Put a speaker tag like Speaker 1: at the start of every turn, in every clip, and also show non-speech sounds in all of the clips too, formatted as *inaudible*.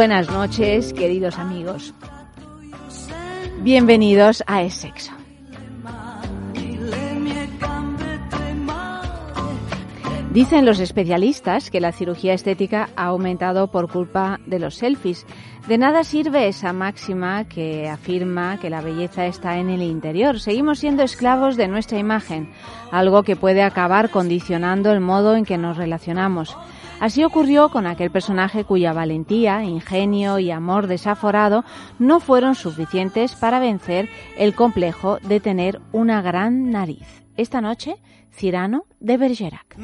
Speaker 1: Buenas noches, queridos amigos. Bienvenidos a Es Sexo. Dicen los especialistas que la cirugía estética ha aumentado por culpa de los selfies. De nada sirve esa máxima que afirma que la belleza está en el interior. Seguimos siendo esclavos de nuestra imagen, algo que puede acabar condicionando el modo en que nos relacionamos. Así ocurrió con aquel personaje cuya valentía, ingenio y amor desaforado no fueron suficientes para vencer el complejo de tener una gran nariz. Esta noche, Cirano de Bergerac.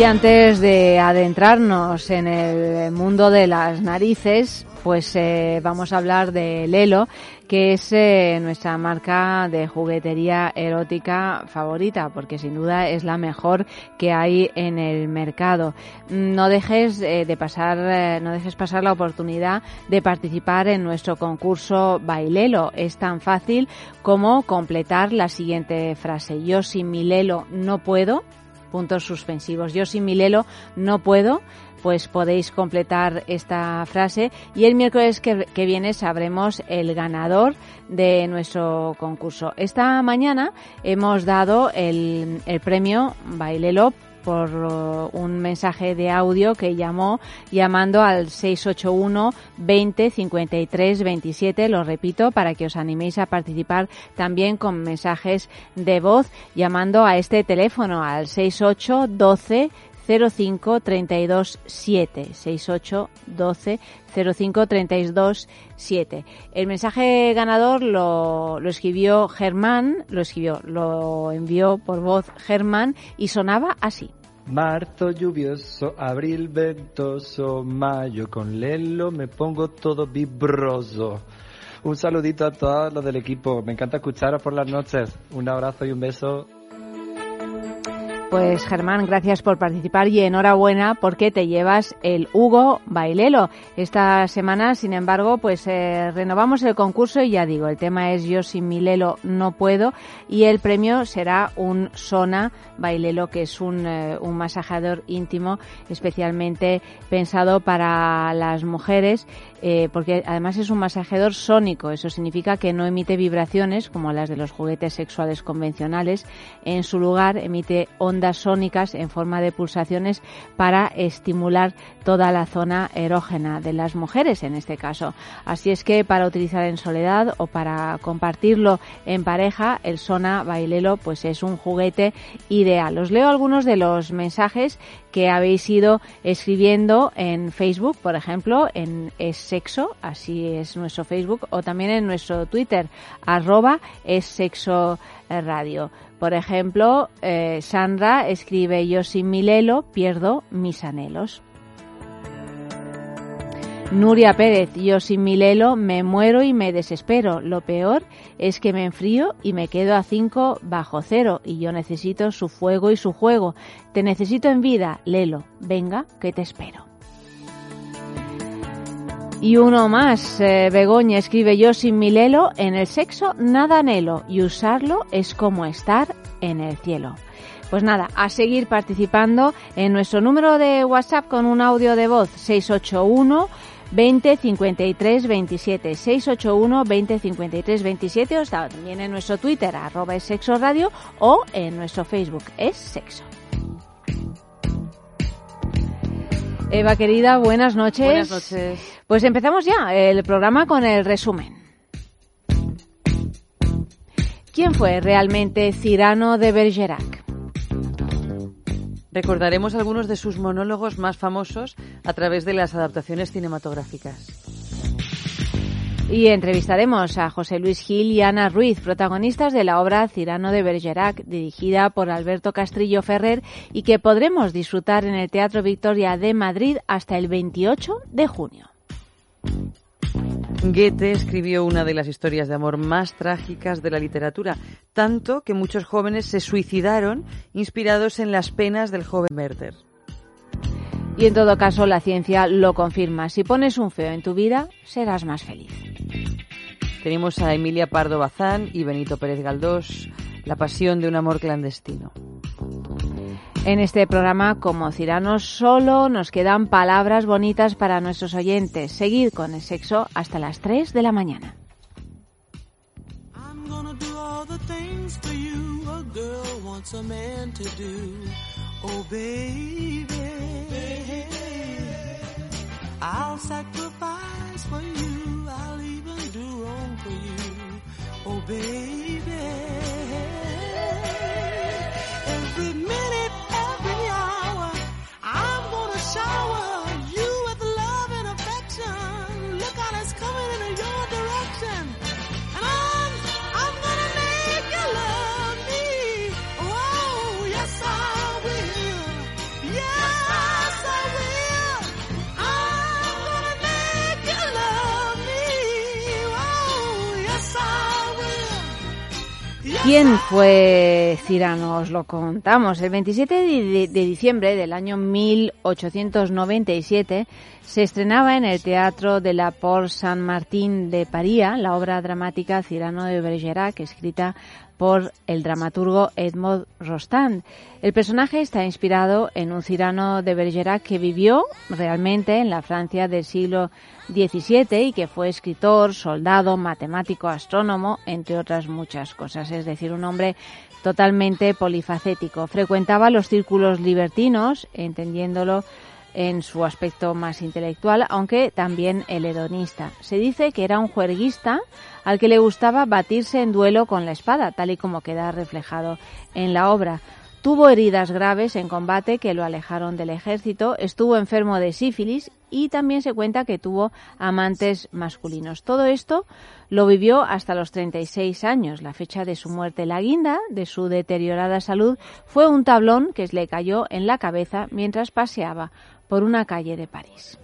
Speaker 1: Y antes de adentrarnos en el mundo de las narices, pues eh, vamos a hablar de Lelo, que es eh, nuestra marca de juguetería erótica favorita, porque sin duda es la mejor que hay en el mercado. No dejes eh, de pasar, no dejes pasar la oportunidad de participar en nuestro concurso Bailelo. Es tan fácil como completar la siguiente frase: Yo sin mi Lelo no puedo puntos suspensivos. Yo sin mi Lelo no puedo, pues podéis completar esta frase y el miércoles que, viene sabremos el ganador de nuestro concurso. Esta mañana hemos dado el, el premio Bailelo por uh, un mensaje de audio que llamó llamando al 681 20 53 27. Lo repito para que os animéis a participar también con mensajes de voz llamando a este teléfono al 68 12 05 32 7 68 12 05 32 7. El mensaje ganador lo, lo escribió Germán, lo escribió, lo envió por voz Germán y sonaba así.
Speaker 2: Marzo lluvioso, abril ventoso, mayo con lelo me pongo todo vibroso. Un saludito a todos los del equipo, me encanta escucharos por las noches. Un abrazo y un beso
Speaker 1: pues Germán, gracias por participar y enhorabuena porque te llevas el Hugo Bailelo. Esta semana, sin embargo, pues eh, renovamos el concurso y ya digo, el tema es Yo sin mi Lelo no puedo y el premio será un Sona Bailelo, que es un, eh, masajador íntimo especialmente pensado para las mujeres eh, porque además es un masajeador sónico. Eso significa que no emite vibraciones como las de los juguetes sexuales convencionales. En su lugar emite ondas sónicas en forma de pulsaciones para estimular toda la zona erógena de las mujeres en este caso. Así es que para utilizar en soledad o para compartirlo en pareja, el Sona Bailelo pues es un juguete ideal. Os leo algunos de los mensajes que habéis ido escribiendo en Facebook, por ejemplo, en Es Sexo, así es nuestro Facebook, o también en nuestro Twitter, arroba Es Sexo Radio. Por ejemplo, eh, Sandra escribe, yo sin mi lelo pierdo mis anhelos. Nuria Pérez, yo sin mi lelo me muero y me desespero. Lo peor es que me enfrío y me quedo a cinco bajo cero y yo necesito su fuego y su juego. Te necesito en vida, lelo. Venga, que te espero. Y uno más, eh, Begoña escribe yo sin mi lelo, en el sexo nada anhelo y usarlo es como estar en el cielo. Pues nada, a seguir participando en nuestro número de WhatsApp con un audio de voz 681 20 53 27 681 20 53 27 o también en nuestro Twitter arroba es sexo radio o en nuestro Facebook es sexo. Eva querida, buenas noches.
Speaker 3: Buenas noches.
Speaker 1: Pues empezamos ya el programa con el resumen. ¿Quién fue realmente Cirano de Bergerac?
Speaker 3: Recordaremos algunos de sus monólogos más famosos a través de las adaptaciones cinematográficas.
Speaker 1: Y entrevistaremos a José Luis Gil y Ana Ruiz, protagonistas de la obra Cirano de Bergerac, dirigida por Alberto Castrillo Ferrer y que podremos disfrutar en el Teatro Victoria de Madrid hasta el 28 de junio.
Speaker 3: Goethe escribió una de las historias de amor más trágicas de la literatura, tanto que muchos jóvenes se suicidaron inspirados en las penas del joven Werther.
Speaker 1: Y en todo caso, la ciencia lo confirma. Si pones un feo en tu vida, serás más feliz.
Speaker 3: Tenemos a Emilia Pardo Bazán y Benito Pérez Galdós, La pasión de un amor clandestino.
Speaker 1: En este programa, como Cirano, solo. Nos quedan palabras bonitas para nuestros oyentes. Seguir con el sexo hasta las 3 de la mañana. Oh baby, I'll sacrifice shower ¿Quién fue Cirano? Os lo contamos. El 27 de, diciembre del año 1897 se estrenaba en el Teatro de la Porte Saint-Martin de París la obra dramática Cirano de Bergerac, escrita por el dramaturgo Edmond Rostand. El personaje está inspirado en un Cirano de Bergerac que vivió realmente en la Francia del siglo XVII y que fue escritor, soldado, matemático, astrónomo, entre otras muchas cosas. Es decir, un hombre totalmente polifacético. Frecuentaba los círculos libertinos, entendiéndolo en su aspecto más intelectual, aunque también el hedonista. Se dice que era un juerguista al que le gustaba batirse en duelo con la espada, tal y como queda reflejado en la obra. Tuvo heridas graves en combate que lo alejaron del ejército, estuvo enfermo de sífilis y también se cuenta que tuvo amantes masculinos. Todo esto lo vivió hasta los 36 años, la fecha de su muerte. La guinda de su deteriorada salud fue un tablón que le cayó en la cabeza mientras paseaba por una calle de París.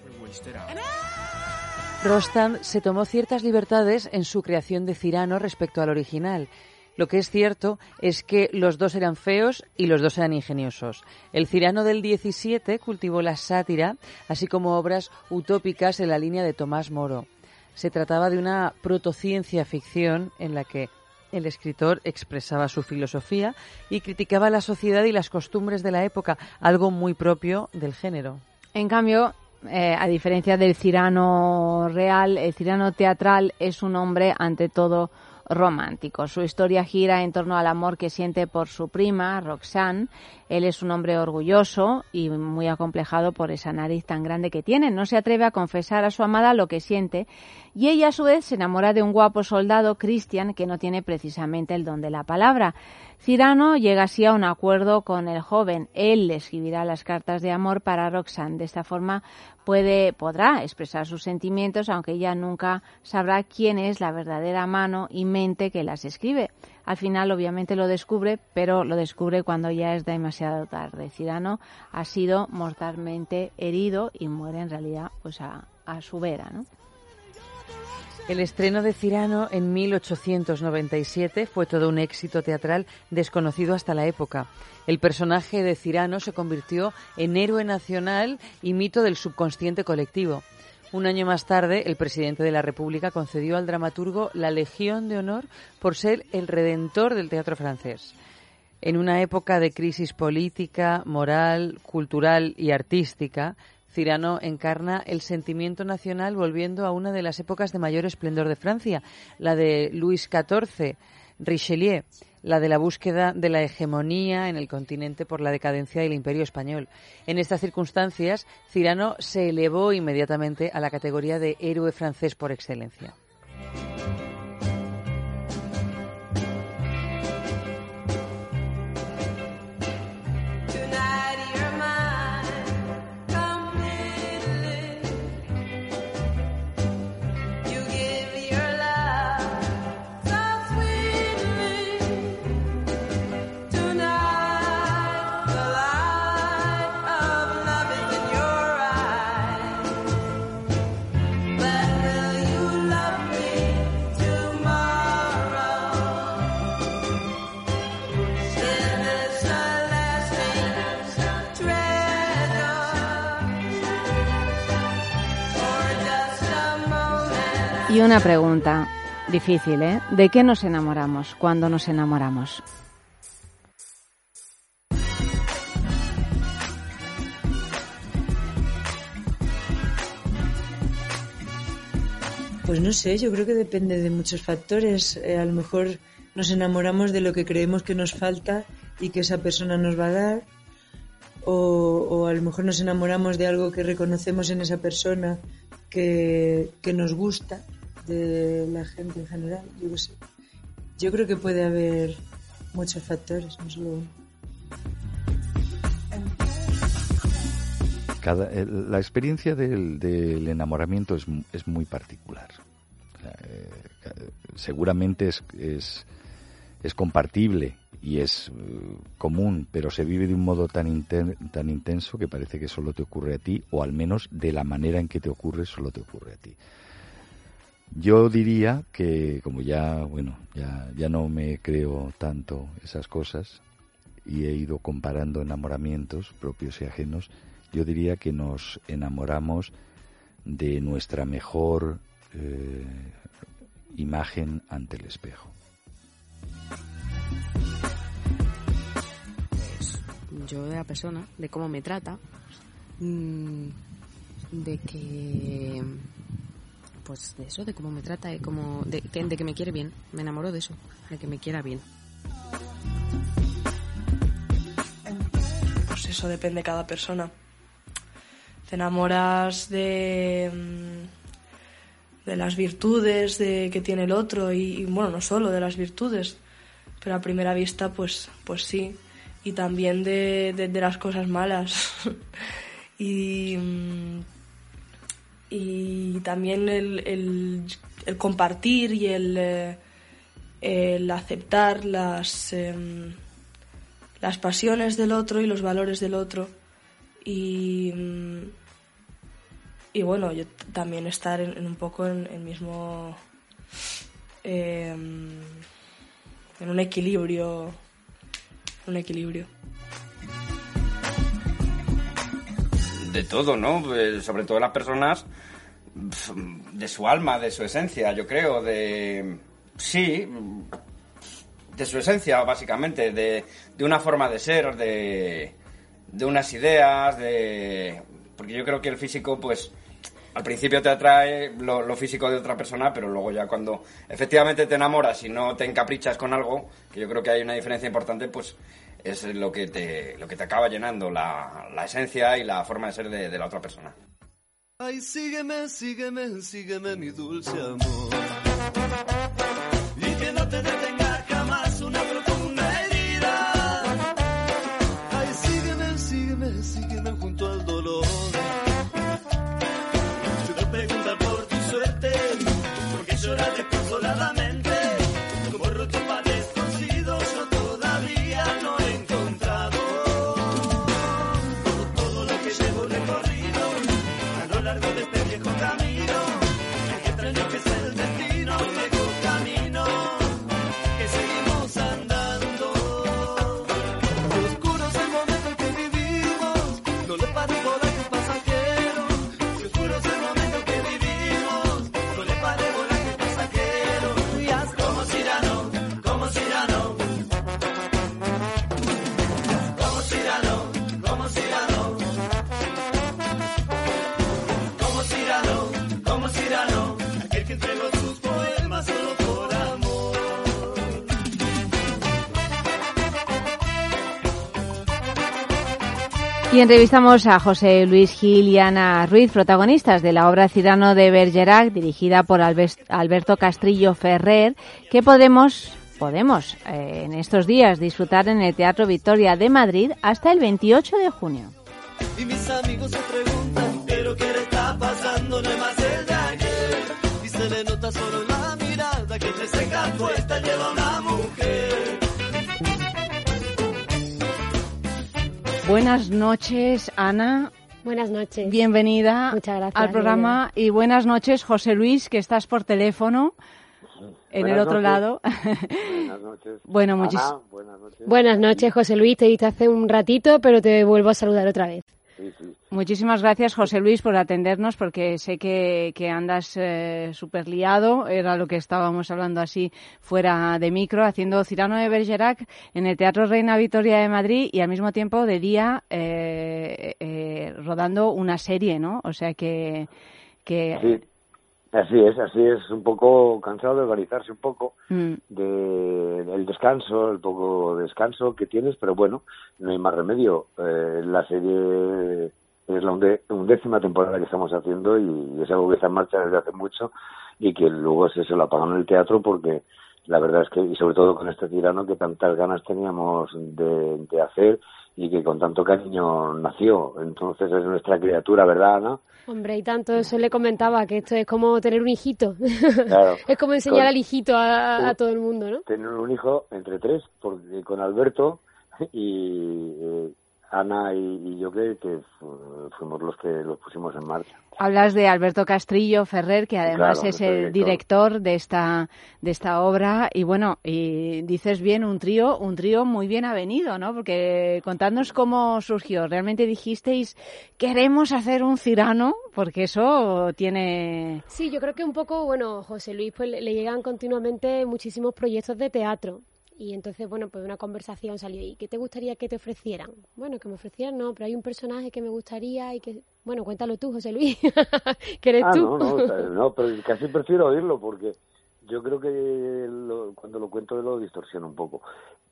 Speaker 3: Rostand se tomó ciertas libertades en su creación de Cirano respecto al original. Lo que es cierto es que los dos eran feos y los dos eran ingeniosos. El Cirano del 17 cultivó la sátira, así como obras utópicas en la línea de Tomás Moro. Se trataba de una protociencia ficción en la que el escritor expresaba su filosofía y criticaba la sociedad y las costumbres de la época, algo muy propio del género.
Speaker 1: En cambio, eh, a diferencia del Cirano real, el Cirano teatral es un hombre ante todo romántico. Su historia gira en torno al amor que siente por su prima, Roxanne. Él es un hombre orgulloso y muy acomplejado por esa nariz tan grande que tiene. No se atreve a confesar a su amada lo que siente y ella a su vez se enamora de un guapo soldado, Christian, que no tiene precisamente el don de la palabra. Cirano llega así a un acuerdo con el joven. Él le escribirá las cartas de amor para Roxanne. De esta forma puede, podrá expresar sus sentimientos, aunque ella nunca sabrá quién es la verdadera mano y mente que las escribe. Al final, obviamente, lo descubre, pero lo descubre cuando ya es demasiado tarde. Cirano ha sido mortalmente herido y muere en realidad pues a, su vera.
Speaker 3: El estreno de Cirano en 1897 fue todo un éxito teatral desconocido hasta la época. El personaje de Cirano se convirtió en héroe nacional y mito del subconsciente colectivo. Un año más tarde, el presidente de la República concedió al dramaturgo la Legión de Honor por ser el redentor del teatro francés. En una época de crisis política, moral, cultural y artística, Cirano encarna el sentimiento nacional volviendo a una de las épocas de mayor esplendor de Francia, la de Luis XIV, Richelieu. La de la búsqueda de la hegemonía en el continente por la decadencia del imperio español. En estas circunstancias, Cirano se elevó inmediatamente a la categoría de héroe francés por excelencia.
Speaker 1: Una pregunta difícil, ¿eh? ¿De qué nos enamoramos cuando nos enamoramos?
Speaker 4: Pues no sé, yo creo que depende de muchos factores. Eh, a lo mejor nos enamoramos de lo que creemos que nos falta y que esa persona nos va a dar. O, a lo mejor nos enamoramos de algo que reconocemos en esa persona que nos gusta de la gente en general. Yo, yo creo que puede haber muchos factores, no solo uno.
Speaker 5: Cada, la experiencia del, enamoramiento es, es, muy particular. Eh, seguramente es, es, es, compartible y es uh, común, pero se vive de un modo tan, inten, tan intenso que parece que solo te ocurre a ti, o al menos de la manera en que te ocurre, solo te ocurre a ti. Yo diría que, como ya, bueno, ya, ya no me creo tanto esas cosas y he ido comparando enamoramientos propios y ajenos, yo diría que nos enamoramos de nuestra mejor eh, imagen ante el espejo.
Speaker 6: Pues yo de la persona, de cómo me trata, mmm, de que pues de eso, de cómo me trata, de, cómo, de, de que me quiere bien. Me enamoro de eso, de que me quiera bien.
Speaker 7: Pues eso depende de cada persona. Te enamoras de, de las virtudes de, que tiene el otro y, bueno, no solo de las virtudes, pero a primera vista pues, pues sí. Y también de, de, de las cosas malas. *laughs* y y también el, compartir y el, eh, aceptar las, eh, las pasiones del otro y los valores del otro. Y, y bueno, yo también estar en, un poco en el mismo eh, en un equilibrio un equilibrio
Speaker 8: de todo, ¿no? Sobre todo las personas de su alma, de su esencia, yo creo, de... Sí, de su esencia, básicamente, de, de una forma de ser, de, de unas ideas, de... Porque yo creo que el físico, pues, al principio te atrae lo, lo, físico de otra persona, pero luego ya cuando efectivamente te enamoras y no te encaprichas con algo, que yo creo que hay una diferencia importante, pues es lo que te, lo que te acaba llenando la, la esencia y la forma de ser de, de la otra persona.
Speaker 9: Ay, sígueme, sígueme, sígueme, mi dulce amor. Y
Speaker 1: entrevistamos a José Luis Gil y Ana Ruiz, protagonistas de la obra Cirano de Bergerac, dirigida por Alberto Castrillo Ferrer, que podemos, podemos eh, en estos días disfrutar en el Teatro Victoria de Madrid hasta el 28 de junio.
Speaker 10: Y mis amigos se preguntan, ¿pero qué le está pasando? No más el de ayer. Y se le nota solo la mirada que seca puesta lleva
Speaker 1: Buenas noches, Ana.
Speaker 11: Buenas noches.
Speaker 1: Bienvenida
Speaker 11: Muchas gracias,
Speaker 1: al programa y buenas noches, José Luis, que estás por teléfono en
Speaker 12: Buenas
Speaker 1: el otro
Speaker 12: noches.
Speaker 1: lado.
Speaker 12: Buenas noches. *laughs*
Speaker 1: Bueno,
Speaker 12: Ana, buenas noches.
Speaker 11: Buenas noches, José Luis. Te diste hace un ratito, pero te vuelvo a saludar otra vez.
Speaker 12: Sí, sí.
Speaker 1: Muchísimas gracias, José Luis, por atendernos, porque sé que, que andas eh, súper liado. Era lo que estábamos hablando así fuera de micro, haciendo Cirano de Bergerac en el Teatro Reina Victoria de Madrid y al mismo tiempo de día eh, eh, rodando una serie, ¿no? O sea que... que
Speaker 12: Sí, así es, así es. Un poco cansado de organizarse un poco
Speaker 1: mm,
Speaker 12: de, del descanso, el poco descanso que tienes, pero bueno, no hay más remedio. Eh, la serie es la undécima temporada que estamos haciendo y es algo que está en marcha desde hace mucho y que luego se, se lo apagan en el teatro porque la verdad es que, y sobre todo con este tirano, que tantas ganas teníamos de, de hacer y que con tanto cariño nació. Entonces es nuestra criatura, ¿verdad, Ana?
Speaker 11: Hombre, y tanto eso le comentaba, que esto es como tener un hijito.
Speaker 12: Claro. *laughs*
Speaker 11: es como enseñar
Speaker 12: Con-
Speaker 11: al hijito a, a todo el mundo, ¿no?
Speaker 12: tener un hijo entre tres, porque con Alberto y eh, Ana y, y yo que, que fu- fuimos los que los pusimos en marcha.
Speaker 1: Hablas de Alberto Castrillo Ferrer, que además
Speaker 12: Claro,
Speaker 1: es el director de esta de esta obra y bueno, y dices bien un trío, un trío muy bien avenido, ¿no? Porque contadnos cómo surgió. Realmente dijisteis queremos hacer un Cirano, porque eso tiene
Speaker 11: Sí, yo creo que un poco, bueno, José Luis, pues le llegan continuamente muchísimos proyectos de teatro. Y entonces, bueno, pues una conversación salió. ¿Y qué te gustaría que te ofrecieran? Bueno, que me ofrecieran, no, pero hay un personaje que me gustaría y que... Bueno, cuéntalo tú, José Luis, *laughs* que eres
Speaker 12: Ah,
Speaker 11: tú.
Speaker 12: no, no, no, *laughs* pero casi prefiero oírlo porque yo creo que lo- cuando lo cuento lo distorsiona un poco.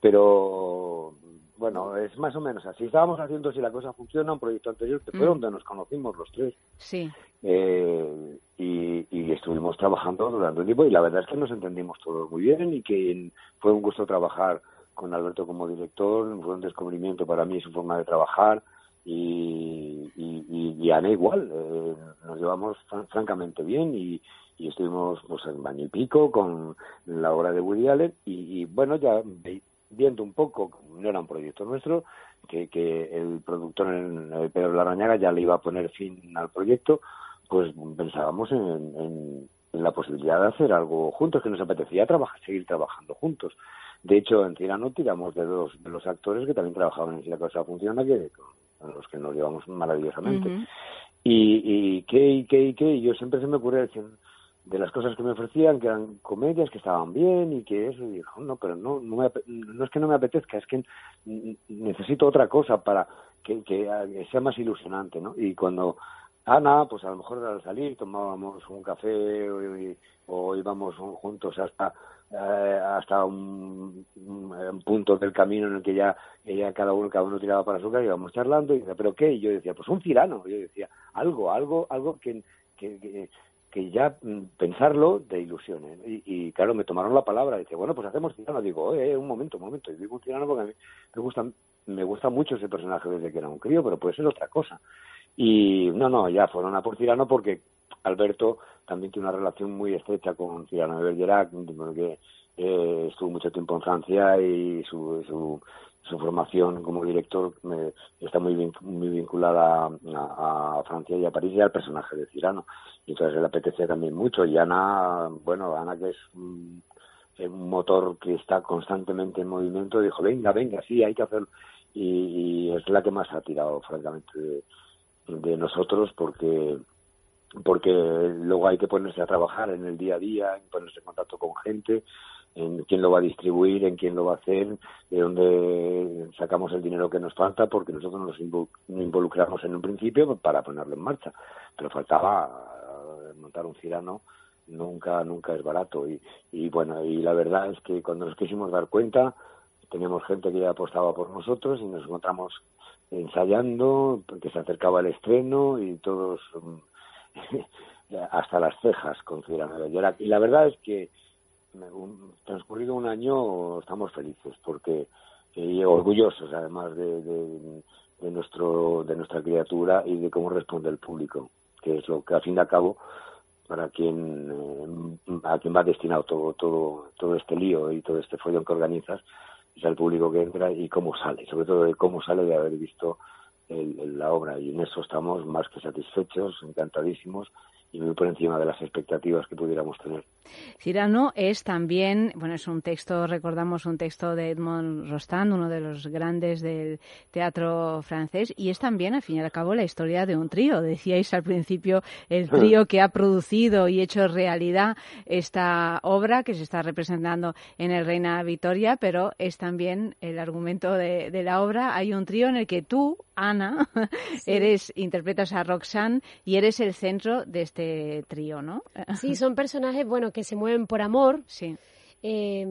Speaker 12: Pero bueno, es más o menos así. Estábamos haciendo si la cosa funciona un proyecto anterior que fue
Speaker 1: Mm.
Speaker 12: donde nos conocimos los tres.
Speaker 1: sí.
Speaker 12: Eh, y, y estuvimos trabajando durante un tiempo y la verdad es que nos entendimos todos muy bien y que fue un gusto trabajar con Alberto como director, fue un descubrimiento para mí su forma de trabajar y, y, y- y Ana igual, eh, nos llevamos fran- francamente bien y, y estuvimos pues en baño y pico con la obra de Woody Allen y, y, bueno ya viendo un poco, no era un proyecto nuestro, que, que el productor en, eh, Pedro Larrañaga ya le iba a poner fin al proyecto, pues pensábamos en, en- en la posibilidad de hacer algo juntos, que nos apetecía trabajar, seguir trabajando juntos. De hecho, en Tirano tiramos de dos de los actores que también trabajaban en Si la cosa funciona, que con los que nos llevamos maravillosamente. Y, y qué, y qué, y qué, y yo siempre se me ocurría decir, de las cosas que me ofrecían, que eran comedias, que estaban bien y que eso, y dijo, no, pero no, no, me no es que no me apetezca, es que necesito otra cosa para ah, que sea más ilusionante, ¿no? Y cuando Ana, pues a lo mejor al salir tomábamos un café o, íbamos juntos hasta eh, hasta un, un- un punto del camino en el que ya, ya cada uno cada uno tiraba para su casa y íbamos charlando y decía, ¿pero qué? Y yo decía, pues un cirano. Yo decía, algo, algo, algo que, que ya mm, pensarlo te ilusione. Y, y claro, me tomaron la palabra. Dice, bueno, pues hacemos tirano. Digo, eh, un momento, un momento. Y digo tirano porque a mí me gusta, me gusta mucho ese personaje desde que era un crío, pero puede ser otra cosa. Y no, no, ya fueron a por Cirano porque Alberto también tiene una relación muy estrecha con Cirano de Bergerac, porque eh, estuvo mucho tiempo en Francia y su, su, formación como director me- está muy, vin- muy vinculada a, Francia y a París y al personaje de Cirano. Y entonces le apetece también mucho. Y Ana, bueno, Ana que es un, motor que está constantemente en movimiento, dijo, venga, venga, sí, hay que hacerlo. Y, y es la que más ha tirado, francamente, de, nosotros porque porque luego hay que ponerse a trabajar en el día a día, ponerse en contacto con gente, en quién lo va a distribuir, en quién lo va a hacer, de dónde sacamos el dinero que nos falta, porque nosotros nos invo- involucramos en un principio para ponerlo en marcha, pero faltaba eh, montar un cirano nunca nunca es barato y, y bueno y la verdad es que cuando nos quisimos dar cuenta teníamos gente que ya apostaba por nosotros y nos encontramos ensayando, porque se acercaba el estreno y todos mm, *laughs* hasta las cejas con Cirano. Y la verdad es que un- transcurrido un año estamos felices porque y orgullosos además de, de, nuestro de nuestra criatura y de cómo responde el público que es lo que al fin y al cabo para quien eh, a quien va destinado todo todo todo este lío y todo este follón que organizas es al público que entra y cómo sale sobre todo de cómo sale de haber visto el- la obra. Y en eso estamos más que satisfechos encantadísimos y muy por encima de las expectativas que pudiéramos tener
Speaker 1: Cyrano es también, bueno, es un texto, recordamos un texto de Edmond Rostand, uno de los grandes del teatro francés, y es también, al fin y al cabo, la historia de un trío. Decíais al principio el trío que ha producido y hecho realidad esta obra que se está representando en el Reina Victoria, pero es también el argumento de, de la obra. Hay un trío en el que tú, Ana, eres, interpretas a Roxanne y eres el centro de este trío, ¿no?
Speaker 11: Sí, son personajes, bueno, que se mueven por amor.
Speaker 1: Sí.
Speaker 11: eh,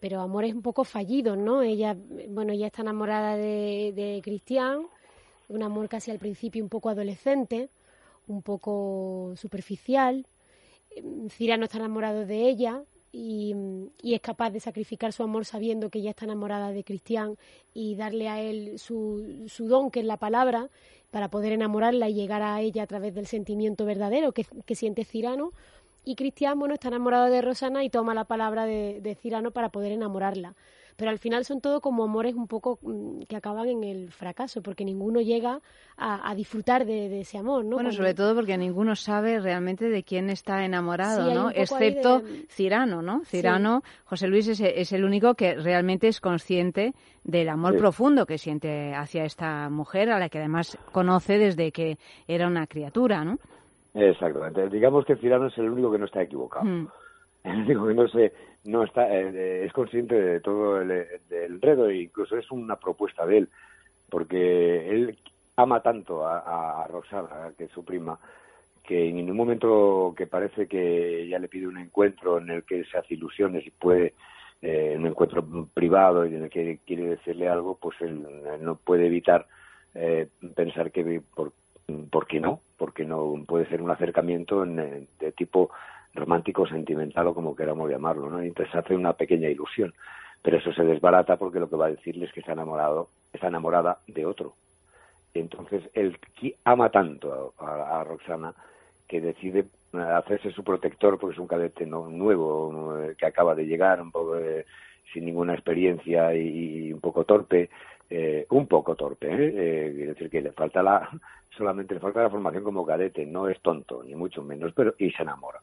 Speaker 11: pero amores un poco fallidos, ¿no? Ella, bueno, ella está enamorada de, de Cristian, un amor casi al principio un poco adolescente, un poco superficial. Eh, Cyrano está enamorado de ella y, y es capaz de sacrificar su amor sabiendo que ella está enamorada de Cristian y darle a él su, su don, que es la palabra, para poder enamorarla y llegar a ella a través del sentimiento verdadero que, que siente Cyrano. Y Cristian, bueno, está enamorado de Rosana y toma la palabra de, de Cyrano para poder enamorarla. Pero al final son todo como amores un poco mm, que acaban en el fracaso, porque ninguno llega a, a disfrutar de, de ese amor, ¿no?
Speaker 1: Bueno,
Speaker 11: Cuando-
Speaker 1: sobre todo porque ninguno sabe realmente de quién está enamorado,
Speaker 11: Sí,
Speaker 1: ¿no? Excepto
Speaker 11: de-
Speaker 1: Cirano, ¿no? Cirano, José Luis es, es el único que realmente es consciente del amor
Speaker 12: Sí.
Speaker 1: profundo que siente hacia esta mujer, a la que además conoce desde que era una criatura, ¿no?
Speaker 12: Exactamente. Digamos que Cirano es el único que no está equivocado.
Speaker 1: Mm. *laughs*
Speaker 12: El único que no se, no está, eh, es consciente de todo el, enredo e incluso es una propuesta de él, porque él ama tanto a, a Roxana, que es su prima, que en un momento que parece que ella le pide un encuentro en el que se hace ilusiones y puede eh, un encuentro privado y en el que quiere decirle algo, pues él, él no puede evitar eh, pensar que por, por qué no, porque no puede ser un acercamiento en, eh, de tipo romántico, sentimental o como queramos llamarlo, ¿no? Entonces hace una pequeña ilusión, pero eso se desbarata porque lo que va a decirle es que está enamorado, está enamorada de otro. Entonces él ama tanto a, a- Roxana que decide eh, hacerse su protector porque es un cadete no- nuevo eh, que acaba de llegar, un poco eh, sin ninguna experiencia y un poco torpe, eh, un poco torpe, ¿eh? Eh, decir que le falta la, *laughs* solamente le falta la formación como cadete, no es tonto ni mucho menos, pero y se enamora,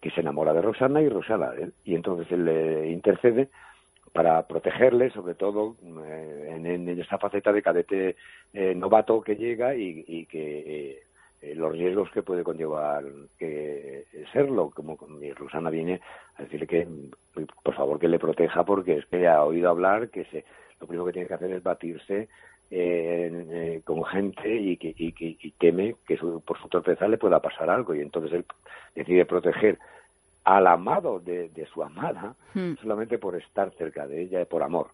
Speaker 12: que se enamora de Rosana y Rosana de y entonces él le intercede para protegerle, sobre todo eh, en, en esta faceta de cadete eh, novato que llega y, y que eh, los riesgos que puede conllevar que serlo, como y Rosana viene a decirle que por favor que le proteja porque es que ha oído hablar que se lo primero que tiene que hacer es batirse eh, eh, con gente y que y, que- y teme que su- por su torpeza le pueda pasar algo y entonces él decide proteger al amado de, de su amada
Speaker 1: Hmm.
Speaker 12: solamente por estar cerca de ella, por amor.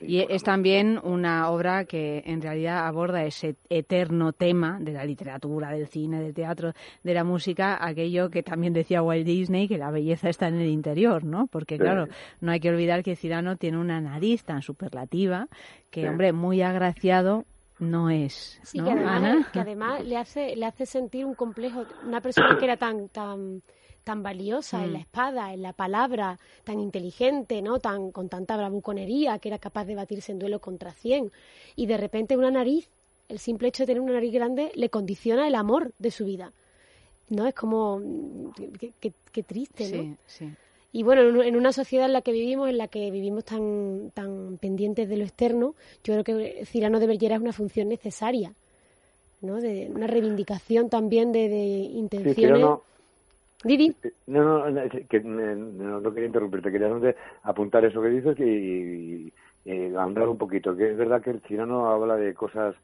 Speaker 1: Y es también una obra que en realidad aborda ese eterno tema de la literatura, del cine, del teatro, de la música, aquello que también decía Walt Disney, que la belleza está en el interior, ¿no? Porque claro, no hay que olvidar que Cirano tiene una nariz tan superlativa que, hombre, muy agraciado no es,
Speaker 11: Sí,
Speaker 1: ¿no,
Speaker 11: que además,
Speaker 1: Ana?
Speaker 11: que además le hace le hace sentir un complejo, una persona que era tan tan tan valiosa en la
Speaker 1: Mm.
Speaker 11: espada, en la palabra, tan inteligente, ¿no? Tan con tanta bravuconería, que era capaz de batirse en duelo contra 100 y de repente una nariz, el simple hecho de tener una nariz grande le condiciona el amor de su vida. ¿No? Es como mm, qué, triste, ¿no?
Speaker 1: Sí, sí.
Speaker 11: Y bueno, en- en una sociedad en la que vivimos, en la que vivimos tan, tan pendientes de lo externo, yo creo que Cirano de Bergerac es una función necesaria, ¿no? De una reivindicación también de, de intenciones.
Speaker 12: Cirano-
Speaker 11: Didi.
Speaker 12: No, no, no, no, no quería interrumpirte, quería apuntar eso que dices y, y, ahondar un poquito, que es verdad que el Cirano habla de cosas,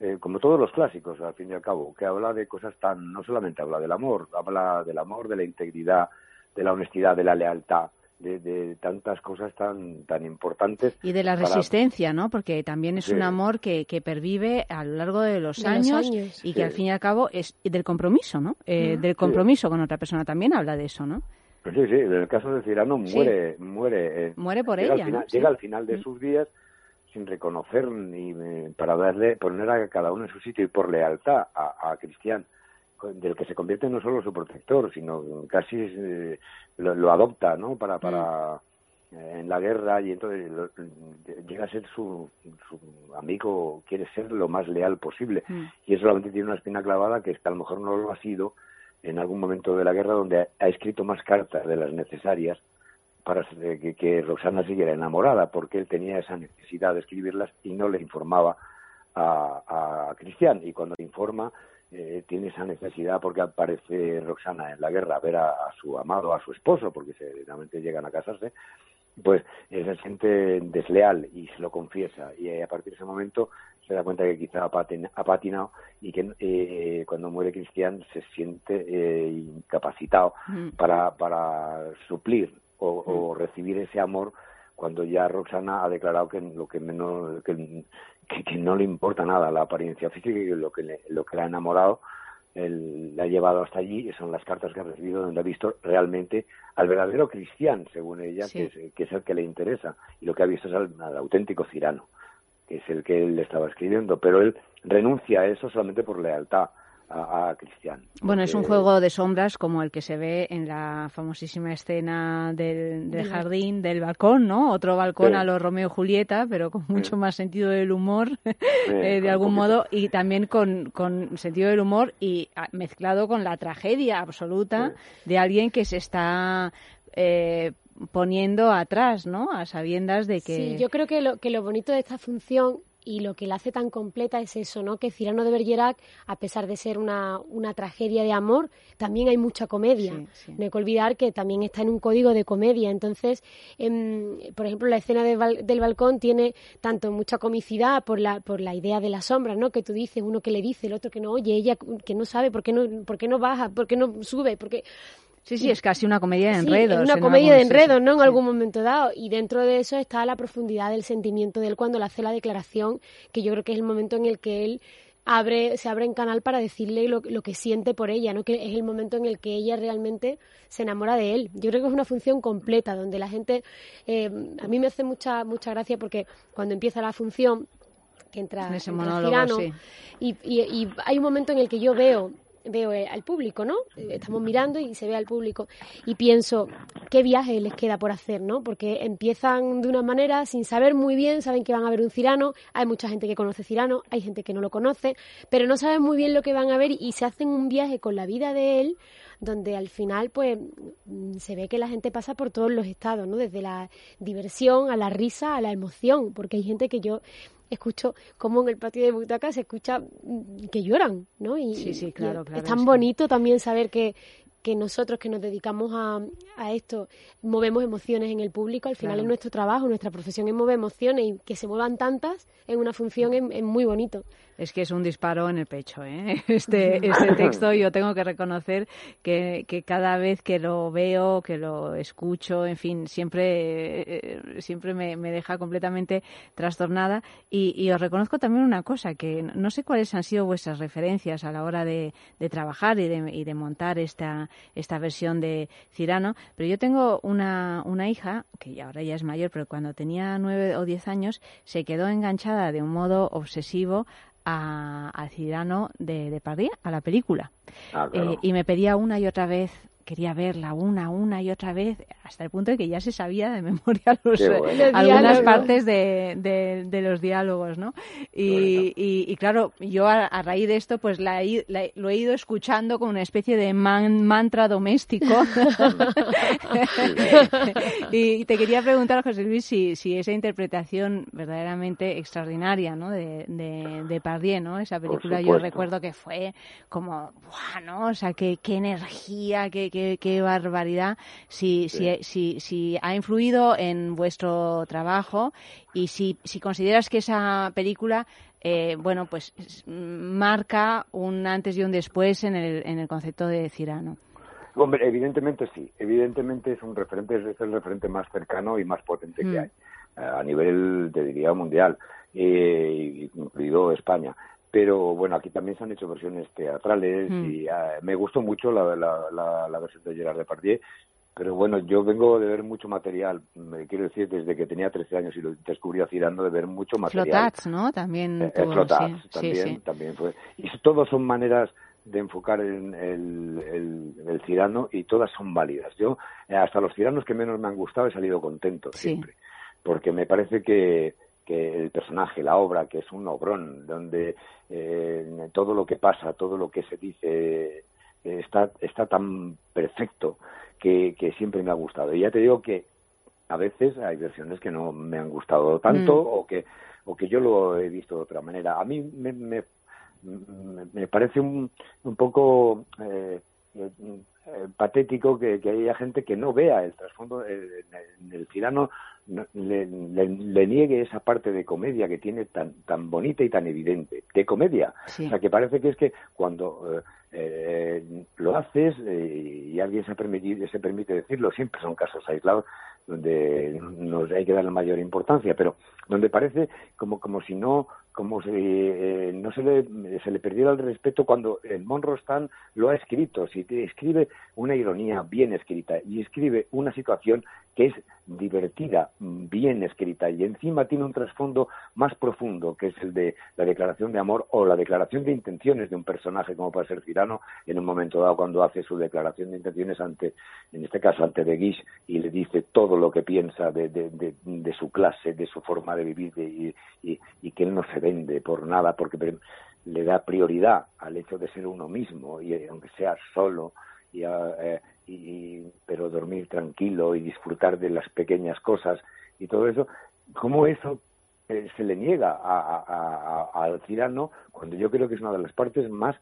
Speaker 12: eh, como todos los clásicos, al fin y al cabo, que habla de cosas tan, no solamente habla del amor, habla del amor, de la integridad, de la honestidad, de la lealtad, de, de tantas cosas tan tan importantes.
Speaker 1: Y de la
Speaker 12: para-
Speaker 1: resistencia, ¿no? Porque también es
Speaker 12: Sí.
Speaker 1: un amor que, que pervive a lo largo de los,
Speaker 11: De los
Speaker 1: años, y que al fin y al cabo es y del compromiso, ¿no? Eh. Del compromiso con otra persona también habla de eso, ¿no?
Speaker 12: Pues sí, sí, en el caso de Cirano
Speaker 1: Sí.
Speaker 12: muere, muere, eh,
Speaker 1: Muere por
Speaker 12: llega
Speaker 1: ella,
Speaker 12: al final,
Speaker 1: ¿no? Sí.
Speaker 12: llega al final de sus días sin reconocer ni eh, para darle poner a cada uno en su sitio y por lealtad a, a Cristian del que se convierte no solo su protector sino casi eh, lo, lo adopta no para para eh, en la guerra y entonces lo- llega a ser su, su amigo quiere ser lo más leal posible
Speaker 1: Mm.
Speaker 12: y solamente tiene una espina clavada que que a lo mejor no lo ha sido en algún momento de la guerra donde ha, ha escrito más cartas de las necesarias para que, que Roxana siguiera enamorada, porque él tenía esa necesidad de escribirlas y no le informaba a, a Cristian. Y cuando le informa, eh, tiene esa necesidad porque aparece Roxana en la guerra a ver a, a su amado, a su esposo, porque se, realmente llegan a casarse, pues eh, se siente desleal y se lo confiesa. Y eh, a partir de ese momento se da cuenta que quizá ha, patin- ha patinado y que eh, cuando muere Cristian se siente eh, incapacitado
Speaker 1: Mm.
Speaker 12: para, para suplir o, o recibir ese amor cuando ya Roxana ha declarado que lo que menos que, que, que no le importa nada la apariencia física y lo que le, lo que la ha enamorado él, la ha llevado hasta allí y son las cartas que ha recibido donde ha visto realmente al verdadero cristian según ella
Speaker 1: Sí.
Speaker 12: que, es, que es el que le interesa. Y lo que ha visto es al, al auténtico cirano que es el que él le estaba escribiendo. Pero él renuncia a eso solamente por lealtad a, a Cristian
Speaker 1: Bueno, es un juego de sombras como el que se ve en la famosísima escena del, del jardín, del balcón, ¿no? Otro balcón
Speaker 12: Sí.
Speaker 1: a los Romeo y Julieta, pero con mucho más sentido del humor, *laughs* eh, de algún modo, y también con, con sentido del humor y ah, mezclado con la tragedia absoluta de alguien que se está eh, poniendo atrás, ¿no? A sabiendas de que...
Speaker 11: Sí, yo creo que lo, que lo bonito de esta función y lo que la hace tan completa es eso, ¿no? Que Cirano de Bergerac, a pesar de ser una, una tragedia de amor, también hay mucha comedia.
Speaker 1: Sí, sí.
Speaker 11: No hay que olvidar que también está en un código de comedia. Entonces, em, por ejemplo, la escena del bal- del balcón tiene tanto mucha comicidad por la, por la idea de la sombra, ¿no? Que tú dices, uno que le dice, el otro que no oye, ella que no sabe por qué no, por qué no baja, por qué no sube, porque
Speaker 1: Sí, sí, es casi una comedia de
Speaker 11: Sí,
Speaker 1: enredos.
Speaker 11: es una comedia de
Speaker 1: sí, sí.
Speaker 11: enredos, ¿no? En
Speaker 1: Sí.
Speaker 11: algún momento dado. Y dentro de eso está la profundidad del sentimiento de él cuando le hace la declaración, que yo creo que es el momento en el que él abre, se abre en canal para decirle lo, lo que siente por ella, ¿no? Que es el momento en el que ella realmente se enamora de él. Yo creo que es una función completa, donde la gente, eh, a mí me hace mucha, mucha gracia porque cuando empieza la función, que entra,
Speaker 1: En ese
Speaker 11: entra
Speaker 1: monólogo, sí.
Speaker 11: y, y- y hay un momento en el que yo veo veo eh, al público, ¿no? Eh, Estamos mirando y se ve al público y pienso qué viaje les queda por hacer, ¿no? Porque empiezan de una manera sin saber muy bien, saben que van a ver un Cirano, hay mucha gente que conoce Cirano, hay gente que no lo conoce, pero no saben muy bien lo que van a ver y se hacen un viaje con la vida de él donde al final pues mm, se ve que la gente pasa por todos los estados, ¿no? Desde la diversión a la risa a la emoción, porque hay gente que yo escucho como en el patio de butaca se escucha mm, que lloran, ¿no? Y,
Speaker 1: Sí, sí,
Speaker 11: y
Speaker 1: claro,
Speaker 11: es-
Speaker 1: claro,
Speaker 11: es tan bonito también saber que que nosotros que nos dedicamos a, a esto movemos emociones en el público, al final
Speaker 1: Claro.
Speaker 11: es nuestro trabajo, nuestra profesión es mover emociones y que se muevan tantas en una función es, es muy bonito.
Speaker 1: Es que es un disparo en el pecho, ¿eh? *laughs* Este, este texto yo tengo que reconocer que, que cada vez que lo veo, que lo escucho, en fin, siempre, eh, siempre me, me deja completamente trastornada. Y, y os reconozco también una cosa, que no sé cuáles han sido vuestras referencias a la hora de, de trabajar y de, y de montar esta, esta versión de Cirano, pero yo tengo una, una hija, que ahora ya es mayor, pero cuando tenía nueve o diez años se quedó enganchada de un modo obsesivo a, a Cirano de, de Pardía, a la película.
Speaker 12: Ah, claro.
Speaker 1: Eh, y me pedía una y otra vez, quería verla una, una y otra vez, hasta el punto de que ya se sabía de *laughs* memoria los, eh,
Speaker 12: bueno.
Speaker 11: Los
Speaker 1: algunas
Speaker 11: diálogos.
Speaker 1: partes de, de- de los diálogos, ¿no? Y, y- y claro, yo a, a raíz de esto, pues la, he- la lo he ido escuchando como una especie de man- mantra doméstico. *laughs* *laughs* y te quería preguntar, José Luis, si, si esa interpretación verdaderamente extraordinaria, ¿no? De, de, de Pardieu, ¿no? Esa película yo recuerdo que fue como, ¡buah! ¿no? O sea, qué, qué energía, qué, qué, qué barbaridad. Si, si, si, si ha influido en vuestro trabajo y si, si consideras que esa película eh, bueno, pues marca un antes y un después en el, en el concepto de Cirano.
Speaker 12: Hombre, evidentemente sí, evidentemente es un referente, es el referente más cercano y más potente que
Speaker 1: Mm.
Speaker 12: hay eh, a nivel, te diría, mundial, eh, incluido España. Pero bueno, aquí también se han hecho versiones teatrales
Speaker 1: Mm.
Speaker 12: y eh, me gustó mucho la, la, la, la versión de Gerard Depardieu. Pero bueno, yo vengo de ver mucho material, me quiero decir, desde que tenía 13 años y lo descubrí a Cirano, de ver mucho material.
Speaker 1: Flotats, ¿no? También
Speaker 12: Eh,
Speaker 1: tuvo,
Speaker 12: Flotats
Speaker 1: sí,
Speaker 12: también,
Speaker 1: sí, sí.
Speaker 12: también fue. Y todos son maneras de enfocar en el, el, el Cirano y todas son válidas. Yo, eh, hasta los Ciranos que menos me han gustado, he salido contento siempre. Porque me parece que, que el personaje, la obra, que es un obrón, donde eh, todo lo que pasa, todo lo que se dice, eh, está, está tan perfecto que, que siempre me ha gustado. Y ya te digo que a veces hay versiones que no me han gustado tanto
Speaker 1: Mm.
Speaker 12: o que o que yo lo he visto de otra manera. A mí me, me, me- parece un, un poco eh, eh, patético que, que haya gente que no vea el trasfondo eh, en el tirano no- le, le- le niegue esa parte de comedia que tiene tan tan bonita y tan evidente. De comedia
Speaker 1: Sí.
Speaker 12: o sea que parece que es que cuando eh, eh, lo haces eh, y alguien se permite, se permite decirlo siempre son casos aislados donde nos hay que dar la mayor importancia pero donde parece como como si no como si eh, no se le, se le perdiera el respeto cuando el Monroe Stan lo ha escrito, si te escribe una ironía bien escrita y escribe una situación que es divertida, bien escrita y encima tiene un trasfondo más profundo que es el de la declaración de amor o la declaración de intenciones de un personaje como puede ser Cirano en un momento dado cuando hace su declaración de intenciones ante, en este caso ante De Guiche y le dice todo lo que piensa de, de, de, de su clase, de su forma de vivir y, y, y que él no se vende por nada porque le da prioridad al hecho de ser uno mismo y aunque sea solo y, ah, eh, y- pero dormir tranquilo y disfrutar de las pequeñas cosas y todo eso cómo eso eh, se le niega a- al tirano cuando yo creo que es una de las partes más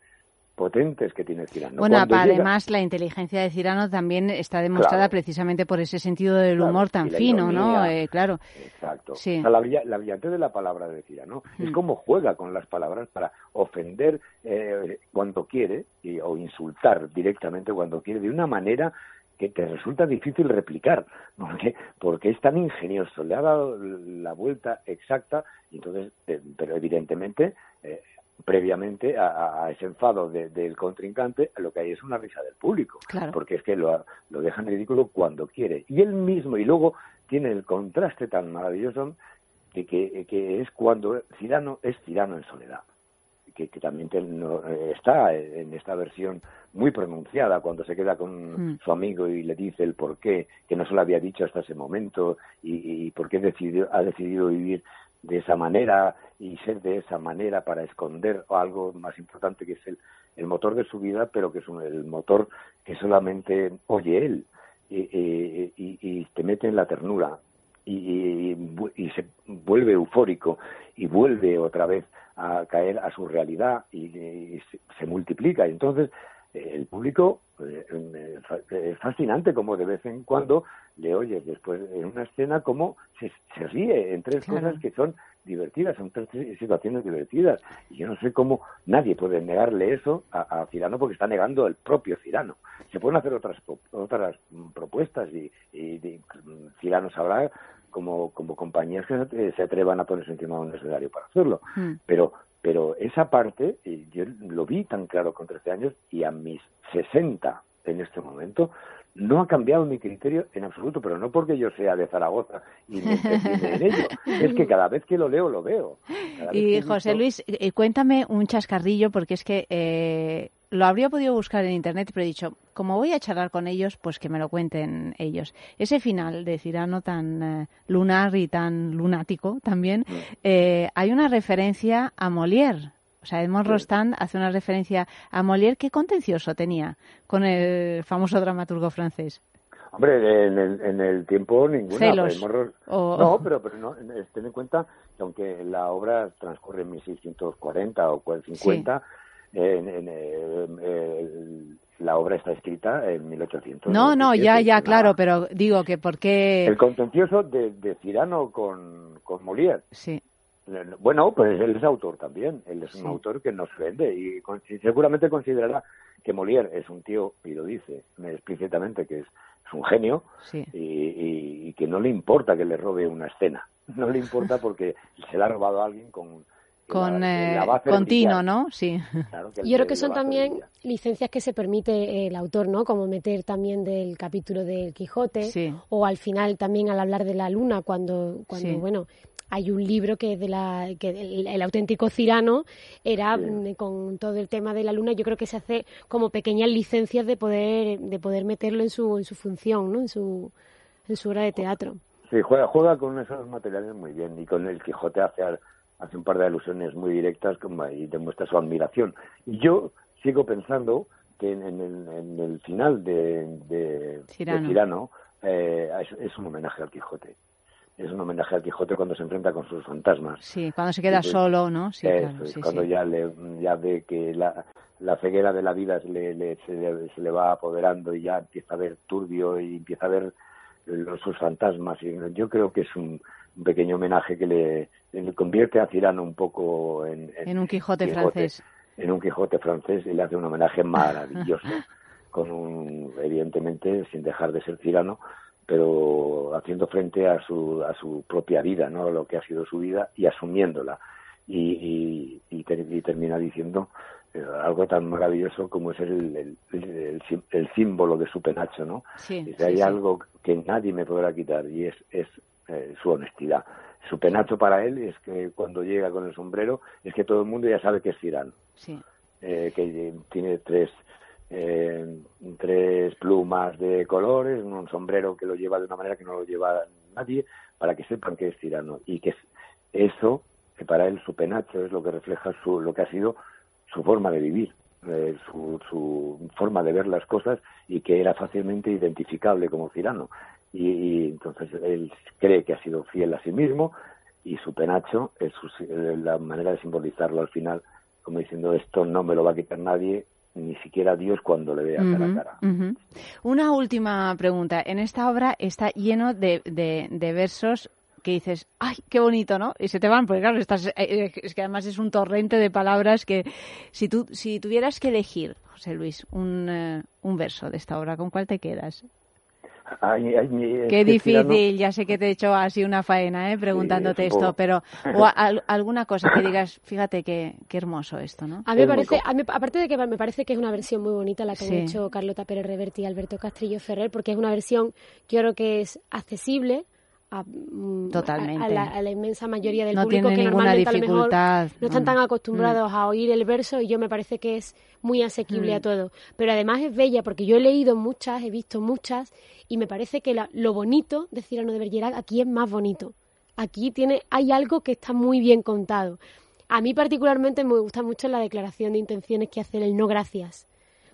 Speaker 12: potentes que tiene el tirano
Speaker 1: Bueno,
Speaker 12: llega-
Speaker 1: además la inteligencia de Cirano también está demostrada
Speaker 12: Claro.
Speaker 1: precisamente por ese sentido del
Speaker 12: Claro,
Speaker 1: humor tan fino, ¿no? Eh, claro.
Speaker 12: Exacto.
Speaker 1: Sí.
Speaker 12: O sea, la, la brillantez de la palabra de Cirano es
Speaker 1: Mm.
Speaker 12: cómo juega con las palabras para ofender eh, cuando quiere y- o insultar directamente cuando quiere de una manera que te resulta difícil replicar *laughs* porque porque es tan ingenioso le ha dado la vuelta exacta y entonces eh, pero evidentemente eh, previamente a, ese enfado de- del contrincante lo que hay es una risa del público
Speaker 1: Claro.
Speaker 12: porque es que lo, lo deja en ridículo cuando quiere. Y él mismo, y luego tiene el contraste tan maravilloso de que, que es cuando Cirano es tirano en soledad, que, que también te- no- eh, está en esta versión muy pronunciada cuando se queda con
Speaker 1: Mm.
Speaker 12: su amigo y le dice el por qué, que no se lo había dicho hasta ese momento, y, y por qué decidió, ha decidido vivir de esa manera y ser de esa manera para esconder algo más importante que es el, el motor de su vida, pero que es un- el motor que solamente oye él y, y- y- y te mete en la ternura y, y- y se vuelve eufórico y vuelve otra vez a caer a su realidad y, y se, se multiplica. Entonces eh, el público eh, eh, es fascinante como de vez en cuando le oyes después en una escena como se, se ríe en tres
Speaker 1: Claro.
Speaker 12: cosas que son divertidas, son tres situaciones divertidas. Y yo no sé cómo nadie puede negarle eso a, a Cirano porque está negando el propio Cirano. Se pueden hacer otras otras propuestas y, y, y, Cirano sabrá como, como compañías que se- se atrevan a ponerse encima de un escenario para hacerlo.
Speaker 1: Mm.
Speaker 12: Pero pero esa parte, yo lo vi tan claro con 13 años y a mis 60 en este momento, no ha cambiado mi criterio en absoluto, pero no porque yo sea de Zaragoza y me en ello. *laughs* Es que cada vez que lo leo, lo veo.
Speaker 1: Y José
Speaker 12: visto-
Speaker 1: Luis, eh, cuéntame un chascarrillo, porque es que eh, lo habría podido buscar en internet, pero he dicho, como voy a charlar con ellos, pues que me lo cuenten ellos. Ese final de Cirano tan eh, lunar y tan lunático también, eh, hay una referencia a Molière. O sea, Edmond
Speaker 12: Sí.
Speaker 1: Rostand hace una referencia a Molière. ¿Qué contencioso tenía con el famoso dramaturgo francés?
Speaker 12: Hombre, en el, en el tiempo ninguna.
Speaker 1: Celos.
Speaker 12: pero
Speaker 1: O-
Speaker 12: No, pero, pero no, ten en cuenta que aunque la obra transcurre en 1640 o 50, en- en, eh, la obra está escrita en 1800.
Speaker 1: No, no, ya, ya, claro, pero digo que por qué...
Speaker 12: El contencioso de, de Cirano con, con Molière.
Speaker 1: Sí.
Speaker 12: Bueno, pues él es autor también. Él es un autor que nos vende y, con- y seguramente considerará que Molière es un tío, y lo dice explícitamente, que es, es un genio
Speaker 1: Sí.
Speaker 12: y, y- y que no le importa que le robe una escena. *laughs* No le importa porque se la ha robado a alguien con...
Speaker 1: Con, eh,
Speaker 12: la va a hacer
Speaker 1: con Tino,
Speaker 12: brillar.
Speaker 1: ¿no? Sí.
Speaker 12: Claro, que
Speaker 11: Yo creo que son también
Speaker 12: brillar.
Speaker 11: licencias que se permite el autor, ¿no? Como meter también del capítulo del Quijote
Speaker 1: Sí.
Speaker 11: o al final también al hablar de la luna cuando, cuando
Speaker 1: Sí.
Speaker 11: bueno, hay un libro que es de la que el, el auténtico Cirano era
Speaker 12: Sí.
Speaker 11: mm, con todo el tema de la luna, yo creo que se hace como pequeñas licencias de poder de poder meterlo en su en su función, ¿no? En su en su obra de teatro.
Speaker 12: Sí, juega, juega con esos materiales muy bien y con el Quijote hace, hace un par de alusiones muy directas y demuestra su admiración. Y yo sigo pensando que en, en el, en el final de, de,
Speaker 1: Cyrano.
Speaker 12: de Cyrano, eh, es, es un homenaje al Quijote. Es un homenaje al Quijote cuando se enfrenta con sus fantasmas.
Speaker 1: Sí, cuando se queda solo, ¿no? Sí,
Speaker 12: Eso
Speaker 1: claro.
Speaker 12: es,
Speaker 1: Sí,
Speaker 12: cuando
Speaker 1: sí.
Speaker 12: ya le ya ve que la, la ceguera de la vida se le, le- se, le, se le va apoderando y ya empieza a ver turbio y empieza a ver los, sus fantasmas y yo creo que es un, un pequeño homenaje que le, le convierte a Cirano un poco en,
Speaker 1: En un Quijote francés.
Speaker 12: en un Quijote francés y le hace un homenaje maravilloso con un evidentemente sin dejar de ser Cirano pero haciendo frente a su a su propia vida no lo que ha sido su vida y asumiéndola y, y, y y termina diciendo eh, algo tan maravilloso como es el, el, el, el símbolo de su penacho no
Speaker 1: Sí,
Speaker 12: Dice,
Speaker 1: sí,
Speaker 12: hay
Speaker 1: sí.
Speaker 12: algo que nadie me podrá quitar y es, es eh, su honestidad. Su penacho para él es que cuando llega con el sombrero es que todo el mundo ya sabe que es Cirano,
Speaker 1: Sí.
Speaker 12: eh, que tiene tres, eh, tres plumas de colores, un sombrero que lo lleva de una manera que no lo lleva nadie, para que sepan que es Cirano y que es eso, que para él su penacho es lo que refleja su, lo que ha sido su forma de vivir, eh, su, su forma de ver las cosas y que era fácilmente identificable como Cirano. Y, y entonces él cree que ha sido fiel a sí mismo y su penacho es su- eh, la manera de simbolizarlo al final, como diciendo esto no me lo va a quitar nadie, ni siquiera Dios cuando le vea cara a cara.
Speaker 1: Una última pregunta. En esta obra está lleno de, de, de versos que dices, ¡ay, qué bonito, ¿no? Y se te van, porque claro, estás, eh, eh, es que además es un torrente de palabras que si tú si tuvieras que elegir, José Luis, un, eh, un verso de esta obra, ¿con cuál te quedas?
Speaker 12: Ay, ay,
Speaker 1: Qué difícil, ya sé que te he hecho así una faena, ¿eh? Preguntándote
Speaker 12: es un
Speaker 1: esto,
Speaker 12: poco.
Speaker 1: pero o a- al- alguna cosa que digas, *laughs* fíjate qué, qué hermoso esto, ¿no?
Speaker 11: A mí me parece, a mí- aparte de que me parece que es una versión muy bonita la que
Speaker 1: Sí.
Speaker 11: han hecho Carlota Pérez Reverte y Alberto Castrillo Ferrer, porque es una versión que yo creo que es accesible a, mm,
Speaker 1: Totalmente.
Speaker 11: a, a la, a la inmensa mayoría del
Speaker 1: No
Speaker 11: público que normalmente a lo mejor
Speaker 1: dificultad.
Speaker 11: no están tan
Speaker 1: Mm.
Speaker 11: acostumbrados a oír el verso y yo me parece que es muy asequible
Speaker 1: Mm.
Speaker 11: a todo. Pero además es bella porque yo he leído muchas, he visto muchas y me parece que la- lo bonito de Cyrano de Bergerac aquí es más bonito. Aquí tiene, hay algo que está muy bien contado. A mí particularmente me gusta mucho la declaración de intenciones que hace el no gracias.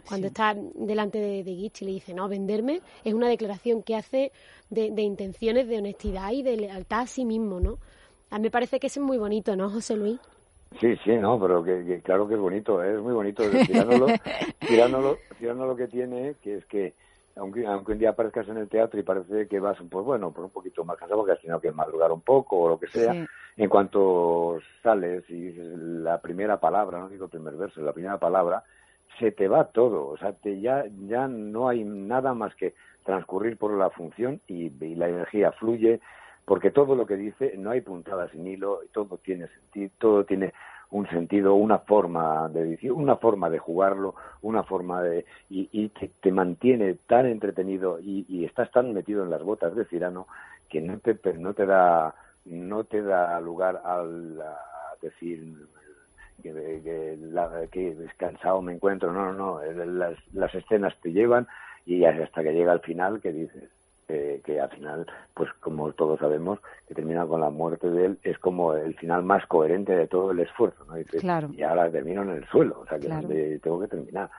Speaker 11: Cuando está delante de, de Gitch y le dice, no, venderme, es una declaración que hace de, de intenciones de honestidad y de lealtad a sí mismo, ¿no? A mí me parece que eso es muy bonito, ¿no, José Luis?
Speaker 12: Sí, sí, no, pero que, que claro que es bonito, ¿eh? es muy bonito. Tirando *laughs* lo, tirando lo, tirando lo que tiene, que es que aunque, aunque un día aparezcas en el teatro y parece que vas, pues bueno, por un poquito más cansado porque has tenido que madrugar un poco o lo que sea,
Speaker 1: Sí.
Speaker 12: en cuanto sales y dices la primera palabra, no digo el primer verso, la primera palabra, se te va todo, o sea, te, ya, ya no hay nada más que transcurrir por la función y, la energía fluye, porque todo lo que dice no hay puntadas sin hilo, todo tiene sentido, todo tiene un sentido, una forma de decir, una forma de jugarlo, una forma de y, y te, te mantiene tan entretenido y, y estás tan metido en las botas de Cirano que no te no te da no te da lugar al a decir que, que, la- que descansado me encuentro, no, no, no, las, las escenas te llevan y hasta que llega al final que dices que, que al final, pues como todos sabemos, que termina con la muerte de él, es como el final más coherente de todo el esfuerzo, ¿no? Dices,
Speaker 1: Claro.
Speaker 12: Y ahora termino en el suelo, o sea que
Speaker 1: Claro.
Speaker 12: donde tengo que terminar.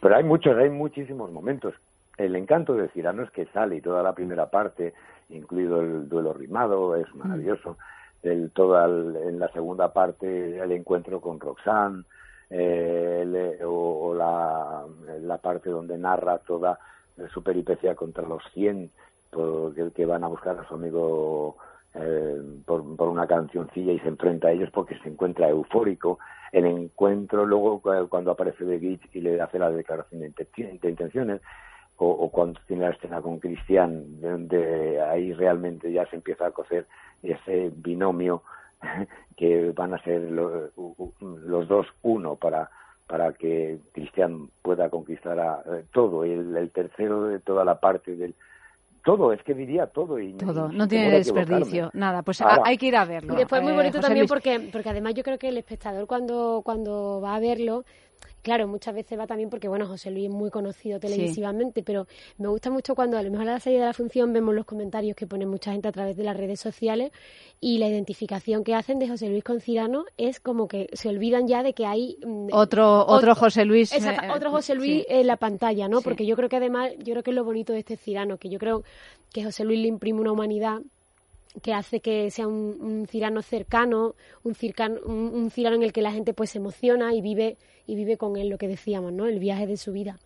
Speaker 12: Pero hay muchos, hay muchísimos momentos. El encanto de Cirano es que sale y toda la primera parte, incluido el duelo rimado, es maravilloso. El, toda el- en la segunda parte el encuentro con Roxanne, eh, el- o, la, la parte donde narra toda su peripecia contra los 100 porque que van a buscar a su amigo eh, por, por una cancioncilla y se enfrenta a ellos porque se encuentra eufórico. El encuentro luego cu- cuando aparece de Gitch y le hace la declaración de intenciones o, o cuando tiene la escena con Cristian, donde ahí realmente ya se empieza a cocer ese binomio *laughs* que van a ser lo- u- u- los dos uno para para que Cristian pueda conquistar a, eh, todo, el, el tercero de toda la parte del todo, es que diría todo y
Speaker 1: Todo, no tiene desperdicio, nada, pues
Speaker 12: Ahora,
Speaker 1: a- hay que ir a verlo.
Speaker 11: Y después muy
Speaker 1: Eh,
Speaker 11: bonito
Speaker 1: José
Speaker 11: también
Speaker 1: Luis.
Speaker 11: porque, porque además yo creo que el espectador cuando, cuando va a verlo, claro, muchas veces va también porque, bueno, José Luis es muy conocido televisivamente, pero me gusta mucho cuando a lo mejor a la salida de la función vemos los comentarios que pone mucha gente a través de las redes sociales y la identificación que hacen de José Luis con Cirano es como que se olvidan ya de que hay... mm,
Speaker 1: Otro, otro José Luis.
Speaker 11: Exacto,
Speaker 1: eh,
Speaker 11: otro José Luis
Speaker 1: sí.
Speaker 11: en la pantalla, ¿no?
Speaker 1: Sí.
Speaker 11: Porque yo creo que además, yo creo que es lo bonito de este Cirano, que yo creo que José Luis le imprime una humanidad que hace que sea un, un cirano cercano, un, circano, un, un cirano en el que la gente pues se emociona y vive y vive con él lo que decíamos, ¿no? El viaje de su vida.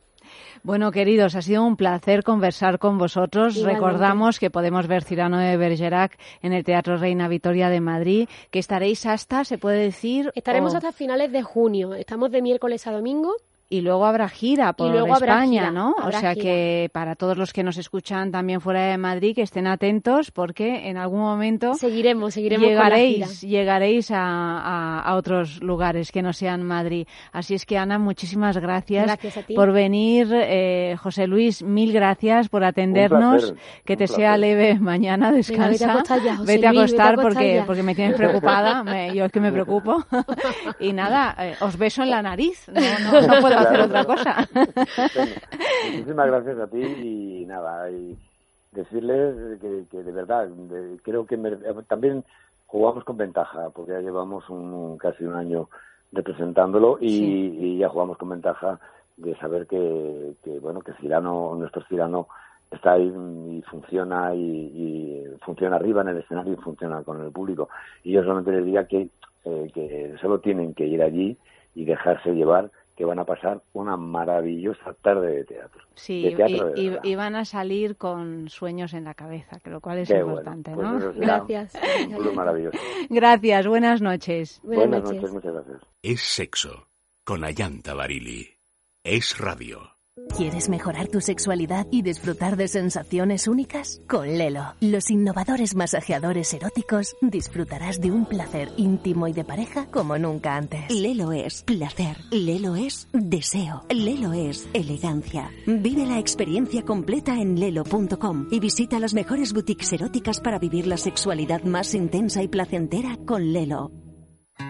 Speaker 1: Bueno, queridos, ha sido un placer conversar con vosotros.
Speaker 11: Igualmente.
Speaker 1: Recordamos que podemos ver Cirano de Bergerac en el Teatro Reina Victoria de Madrid, que estaréis hasta, se puede decir.
Speaker 11: Estaremos
Speaker 1: o-
Speaker 11: hasta finales de junio. Estamos de miércoles a domingo.
Speaker 1: Y luego habrá gira por
Speaker 11: luego habrá
Speaker 1: España,
Speaker 11: gira,
Speaker 1: ¿no? O sea
Speaker 11: gira.
Speaker 1: que para todos los que nos escuchan también fuera de Madrid, que estén atentos porque en algún momento
Speaker 11: Seguiremos, seguiremos con la
Speaker 1: llegaréis,
Speaker 11: gira.
Speaker 1: llegaréis a, a- a otros lugares que no sean Madrid. Así es que Ana, muchísimas gracias,
Speaker 11: Gracias a ti.
Speaker 1: por venir. Eh, José Luis, mil gracias por atendernos.
Speaker 12: placer,
Speaker 1: que te sea leve mañana, descansa.
Speaker 11: vete a acostar ya, José
Speaker 1: Vete a
Speaker 11: Luis, vete a
Speaker 1: acostar porque, porque me tienes preocupada. Me- yo es que me preocupo. *laughs* y nada, eh, os beso en la nariz. No, no, no puedo *laughs* hacer otra cosa.
Speaker 12: Bueno, muchísimas gracias a ti y nada, y decirles que, que de verdad, de- creo que también jugamos con ventaja, porque ya llevamos un, casi un año representándolo y,
Speaker 1: Sí.
Speaker 12: y ya jugamos con ventaja de saber que, que bueno, que Cirano, nuestro Cirano está ahí y funciona y, y funciona arriba en el escenario y funciona con el público. Y yo solamente les diría que, eh, que solo tienen que ir allí y dejarse llevar que van a pasar una maravillosa tarde de teatro.
Speaker 1: Sí,
Speaker 12: de teatro de
Speaker 1: y,
Speaker 12: verdad.
Speaker 1: y van a salir con sueños en la cabeza, que lo cual es
Speaker 12: Qué bueno,
Speaker 1: importante,
Speaker 12: pues
Speaker 1: ¿no?
Speaker 12: eso será
Speaker 11: Gracias.
Speaker 12: maravilloso.
Speaker 1: Gracias, buenas noches.
Speaker 11: Buenas,
Speaker 12: Buenas
Speaker 11: noches.
Speaker 12: noches, muchas gracias.
Speaker 13: Es sexo. Con Ayanta Barili. Es radio.
Speaker 14: ¿Quieres mejorar tu sexualidad y disfrutar de sensaciones únicas? Con Lelo, los innovadores masajeadores eróticos, disfrutarás de un placer íntimo y de pareja como nunca antes.
Speaker 15: Lelo es placer, Lelo es deseo, Lelo es elegancia. Vive la experiencia completa en lelo.com y visita las mejores boutiques eróticas para vivir la sexualidad más intensa y placentera con Lelo.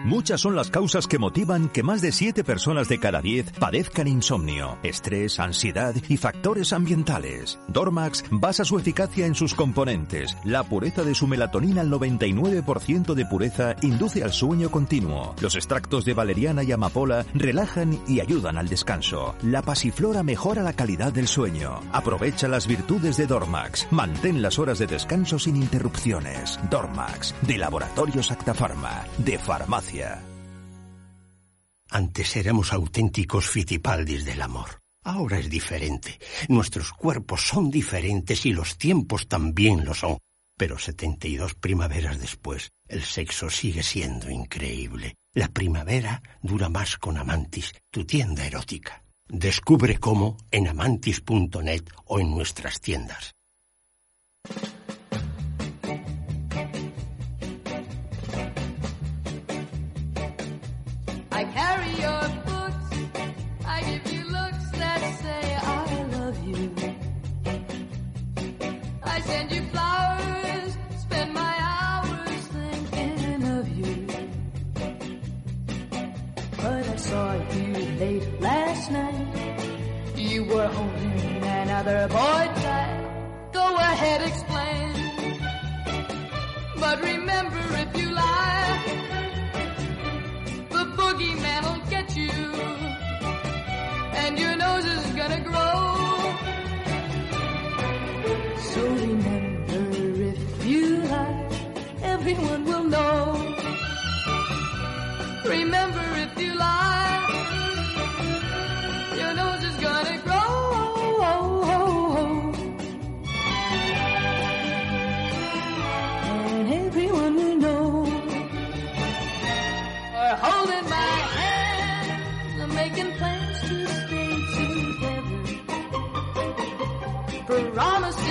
Speaker 16: Muchas son las causas que motivan que más de 7 personas de cada 10 padezcan insomnio, estrés, ansiedad y factores ambientales. Dormax basa su eficacia en sus componentes. La pureza de su melatonina al 99% de pureza induce al sueño continuo. Los extractos de valeriana y amapola relajan y ayudan al descanso. La pasiflora mejora la calidad del sueño. Aprovecha las virtudes de Dormax. Mantén las horas de descanso sin interrupciones. Dormax, de Laboratorios Actafarma, de Farmacia.
Speaker 17: Antes éramos auténticos fitipaldis del amor. Ahora es diferente. Nuestros cuerpos son diferentes y los tiempos también lo son. Pero 72 primaveras después, el sexo sigue siendo increíble. La primavera dura más con Amantis, tu tienda erótica. Descubre cómo en amantis.net o en nuestras tiendas.
Speaker 18: Another boy tight. Go ahead, explain. But remember, if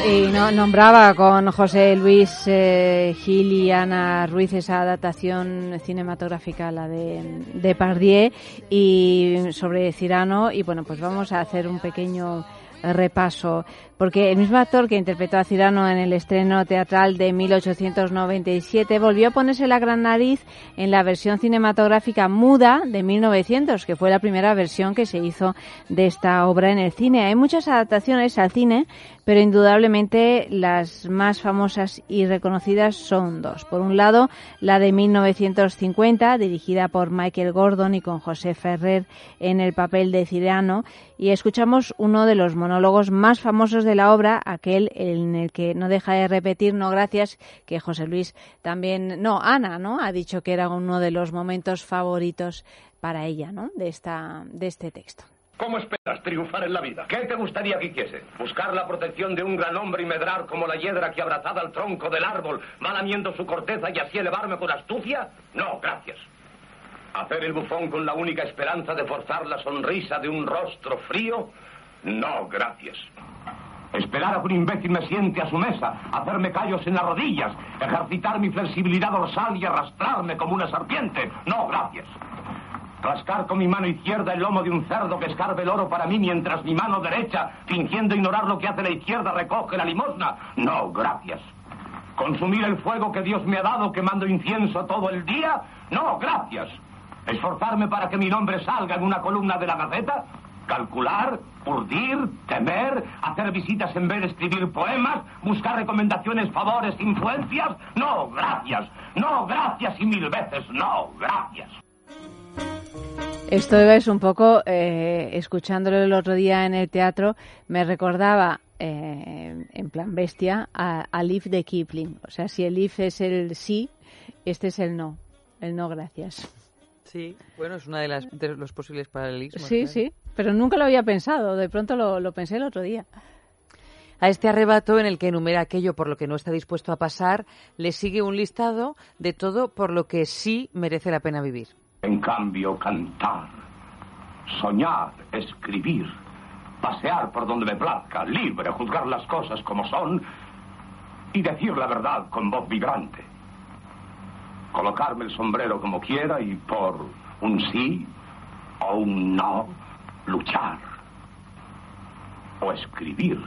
Speaker 1: Y no, nombraba con José Luis eh, Gil y Ana Ruiz esa adaptación cinematográfica, la de, de Pardier, y sobre Cirano. Y bueno, pues vamos a hacer un pequeño repaso, porque el mismo actor que interpretó a Cirano en el estreno teatral de 1897 volvió a ponerse la gran nariz en la versión cinematográfica muda de 1900, que fue la primera versión que se hizo de esta obra en el cine. Hay muchas adaptaciones al cine, pero indudablemente las más famosas y reconocidas son dos. Por un lado, la de 1950, dirigida por Michael Gordon y con José Ferrer en el papel de Cirano, y escuchamos uno de los monólogos más famosos de la obra, aquel en el que no deja de repetir no gracias, que José Luis también, no, Ana, ¿no? Ha dicho que era uno de los momentos favoritos para ella, ¿no? De esta, de este texto.
Speaker 19: ¿Cómo esperas triunfar en la vida? ¿Qué te gustaría que hiciese? ¿Buscar la protección de un gran hombre y medrar como la hiedra que abrazada al tronco del árbol va lamiendo su corteza y así elevarme con astucia? No, gracias. ¿Hacer el bufón con la única esperanza de forzar la sonrisa de un rostro frío? No, gracias. Esperar a que un imbécil me siente a su mesa, hacerme callos en las rodillas, ejercitar mi flexibilidad dorsal y arrastrarme como una serpiente. No, gracias. Rascar con mi mano izquierda el lomo de un cerdo que escarbe el oro para mí mientras mi mano derecha, fingiendo ignorar lo que hace la izquierda, recoge la limosna. No, gracias. Consumir el fuego que Dios me ha dado quemando incienso todo el día. No, gracias. Esforzarme para que mi nombre salga en una columna de la Gaceta. Calcular, urdir, temer, hacer visitas en vez escribir poemas, buscar recomendaciones, favores, influencias. No, gracias. No, gracias y mil veces no, gracias.
Speaker 1: Esto es un poco, eh, escuchándolo el otro día en el teatro, me recordaba, eh, en plan bestia, a, al if de Kipling. O sea, si el if es el sí, este es el no. El no, gracias.
Speaker 3: Sí, bueno, es una de, las, de los posibles paralelismos.
Speaker 1: Sí,
Speaker 3: claro.
Speaker 1: sí, pero nunca lo había pensado. De pronto lo, lo pensé el otro día.
Speaker 3: A este arrebato en el que enumera aquello por lo que no está dispuesto a pasar, le sigue un listado de todo por lo que sí merece la pena vivir.
Speaker 19: En cambio, cantar, soñar, escribir, pasear por donde me plazca, libre, juzgar las cosas como son y decir la verdad con voz vibrante. Colocarme el sombrero como quiera y por un sí o un no luchar. O escribir.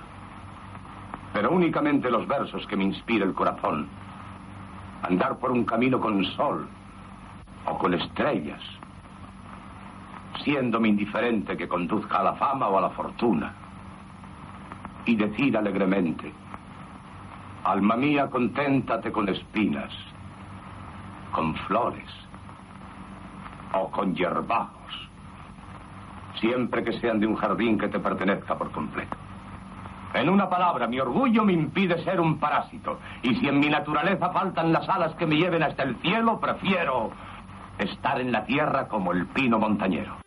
Speaker 19: Pero únicamente los versos que me inspira el corazón. Andar por un camino con sol o con estrellas, siéndome indiferente que conduzca a la fama o a la fortuna, y decir alegremente, alma mía, conténtate con espinas, con flores o con hierbajos, siempre que sean de un jardín que te pertenezca por completo. En una palabra, mi orgullo me impide ser un parásito, y si en mi naturaleza faltan las alas que me lleven hasta el cielo, prefiero estar en la tierra como el pino montañero.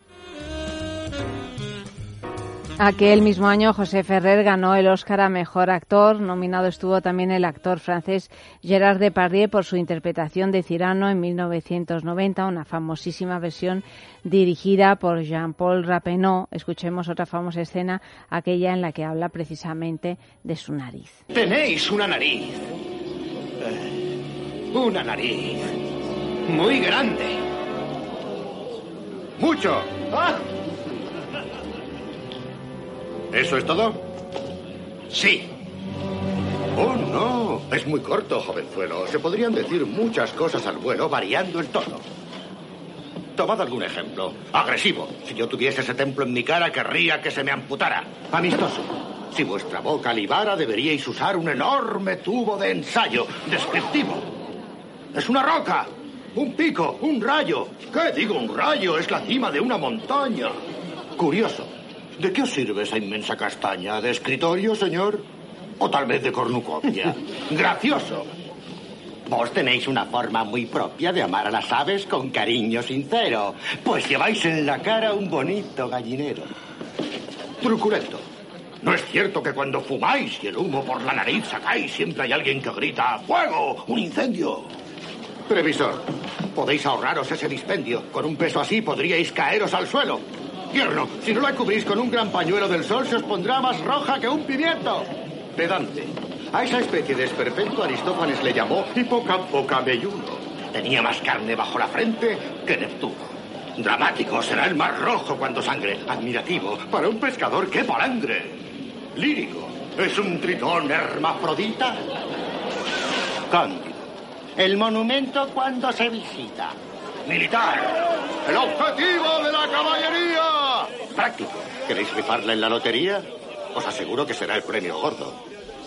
Speaker 1: Aquel mismo año José Ferrer ganó el Oscar a Mejor Actor. Nominado estuvo también el actor francés Gerard Depardieu por su interpretación de Cyrano en 1990, una famosísima versión dirigida por Jean-Paul Rappeneau. Escuchemos otra famosa escena, aquella en la que habla precisamente de su nariz.
Speaker 20: Tenéis una nariz. Eh, una nariz. Muy grande. Mucho. ¡Ah! ¿Eso es todo? Sí. Oh, no. Es muy corto, jovenzuelo. Se podrían decir muchas cosas al vuelo variando el tono. Tomad algún ejemplo. Agresivo. Si yo tuviese ese templo en mi cara, querría que se me amputara. Amistoso. Si vuestra boca libara, deberíais usar un enorme tubo de ensayo. Descriptivo. Es una roca. Un pico. Un rayo. ¿Qué digo un rayo? Es la cima de una montaña. Curioso. ¿De qué os sirve esa inmensa castaña? ¿De escritorio, señor? ¿O tal vez de cornucopia? *laughs* Gracioso. Vos tenéis una forma muy propia de amar a las aves con cariño sincero, pues lleváis en la cara un bonito gallinero. Truculento. ¿No es cierto que cuando fumáis y el humo por la nariz sacáis, siempre hay alguien que grita ¡Fuego! ¡Un incendio! Previsor, podéis ahorraros ese dispendio. Con un peso así podríais caeros al suelo. Si no la cubrís con un gran pañuelo del sol, se os pondrá más roja que un pimiento. de Dante. A esa especie de esperpento Aristófanes le llamó hipocampocamelluno. Tenía más carne bajo la frente que Neptuno. Dramático será el mar rojo cuando sangre. Admirativo para un pescador que palangre. Lírico. ¿Es un tritón hermafrodita? Cándido. El monumento cuando se visita. Militar. El objetivo de la caballería. Práctico. ¿Queréis rifarla en la lotería? Os aseguro que será el premio gordo.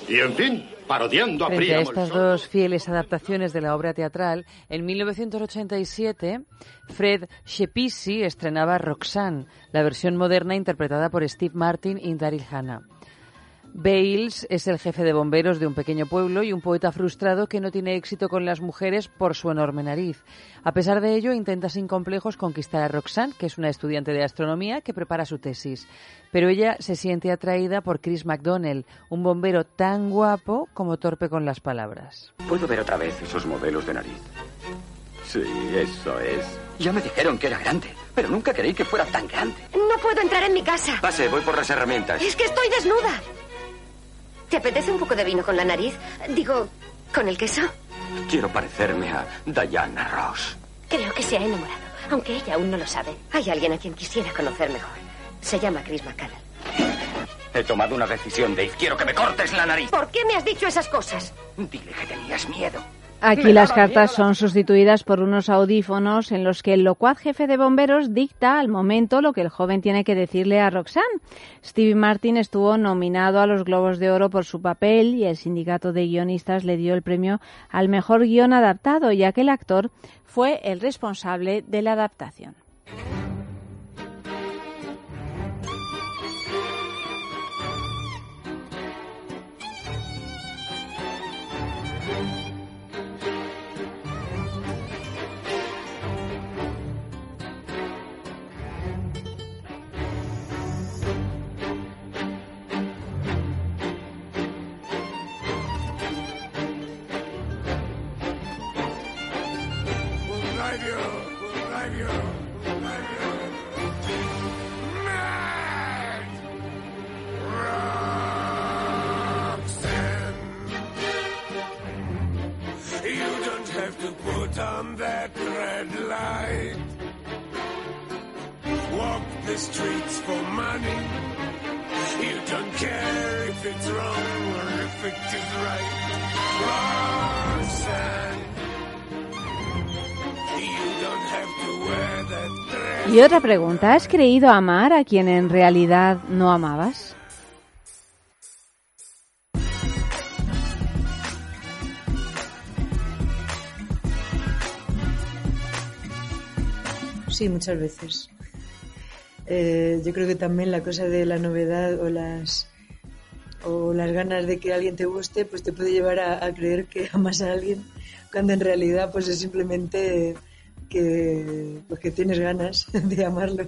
Speaker 20: Y en fin, parodiando a
Speaker 3: Frente a estas dos fieles adaptaciones de la obra teatral, en 1987 Fred Shepisi estrenaba Roxanne, la versión moderna interpretada por Steve Martin y Daryl Hannah. Bales es el jefe de bomberos de un pequeño pueblo y un poeta frustrado que no tiene éxito con las mujeres por su enorme nariz. A pesar de ello, intenta sin complejos conquistar a Roxanne, que es una estudiante de astronomía que prepara su tesis. Pero ella se siente atraída por Chris McDonnell, un bombero tan guapo como torpe con las palabras.
Speaker 21: ¿Puedo ver otra vez esos modelos de nariz? Sí, eso es. Ya me dijeron que era grande, pero nunca creí que fuera tan grande.
Speaker 22: No puedo entrar en mi casa.
Speaker 21: Pase, voy por las herramientas.
Speaker 22: Es que estoy desnuda. ¿Te apetece un poco de vino con la nariz? Digo, con el queso.
Speaker 21: Quiero parecerme a Diana Ross.
Speaker 22: Creo que se ha enamorado, aunque ella aún no lo sabe. Hay alguien a quien quisiera conocer mejor. Se llama Chris McCannell.
Speaker 21: He tomado una decisión, Dave. Quiero que me cortes la nariz.
Speaker 22: ¿Por qué me has dicho esas cosas?
Speaker 21: Dile que tenías miedo.
Speaker 1: Aquí las cartas son sustituidas por unos audífonos en los que el locuaz jefe de bomberos dicta al momento lo que el joven tiene que decirle a Roxanne. Stevie Martin estuvo nominado a los Globos de Oro por su papel y el sindicato de guionistas le dio el premio al mejor guion adaptado, ya que el actor fue el responsable de la adaptación.
Speaker 10: The streets for money. You don't care if it's wrong or if it is right. Roxanne, you don't have to wear that dress.
Speaker 1: Y otra pregunta, ¿has creído amar a quien en realidad no amabas?
Speaker 4: Sí, muchas veces. Eh, yo creo que también la cosa de la novedad o las o las ganas de que alguien te guste, pues te puede llevar a, creer que amas a alguien cuando en realidad pues es simplemente que pues que tienes ganas *laughs* de amarlo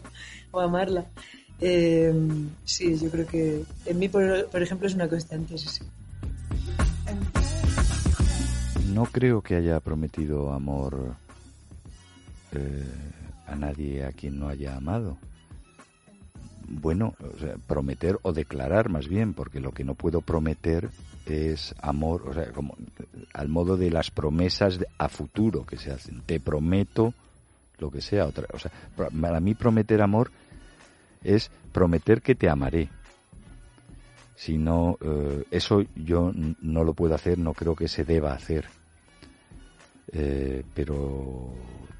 Speaker 4: o amarla. Eh, sí, yo creo que en mí, por, por ejemplo, es una constante. Sí, sí.
Speaker 5: No creo que haya prometido amor eh, a nadie a quien no haya amado. Bueno, o sea, prometer o declarar más bien, porque lo que no puedo prometer es amor, o sea, como al modo de las promesas a futuro que se hacen. Te prometo lo que sea. Otra, o sea, para mí prometer amor es prometer que te amaré. Si no, eh, eso yo no lo puedo hacer, no creo que se deba hacer. Eh, pero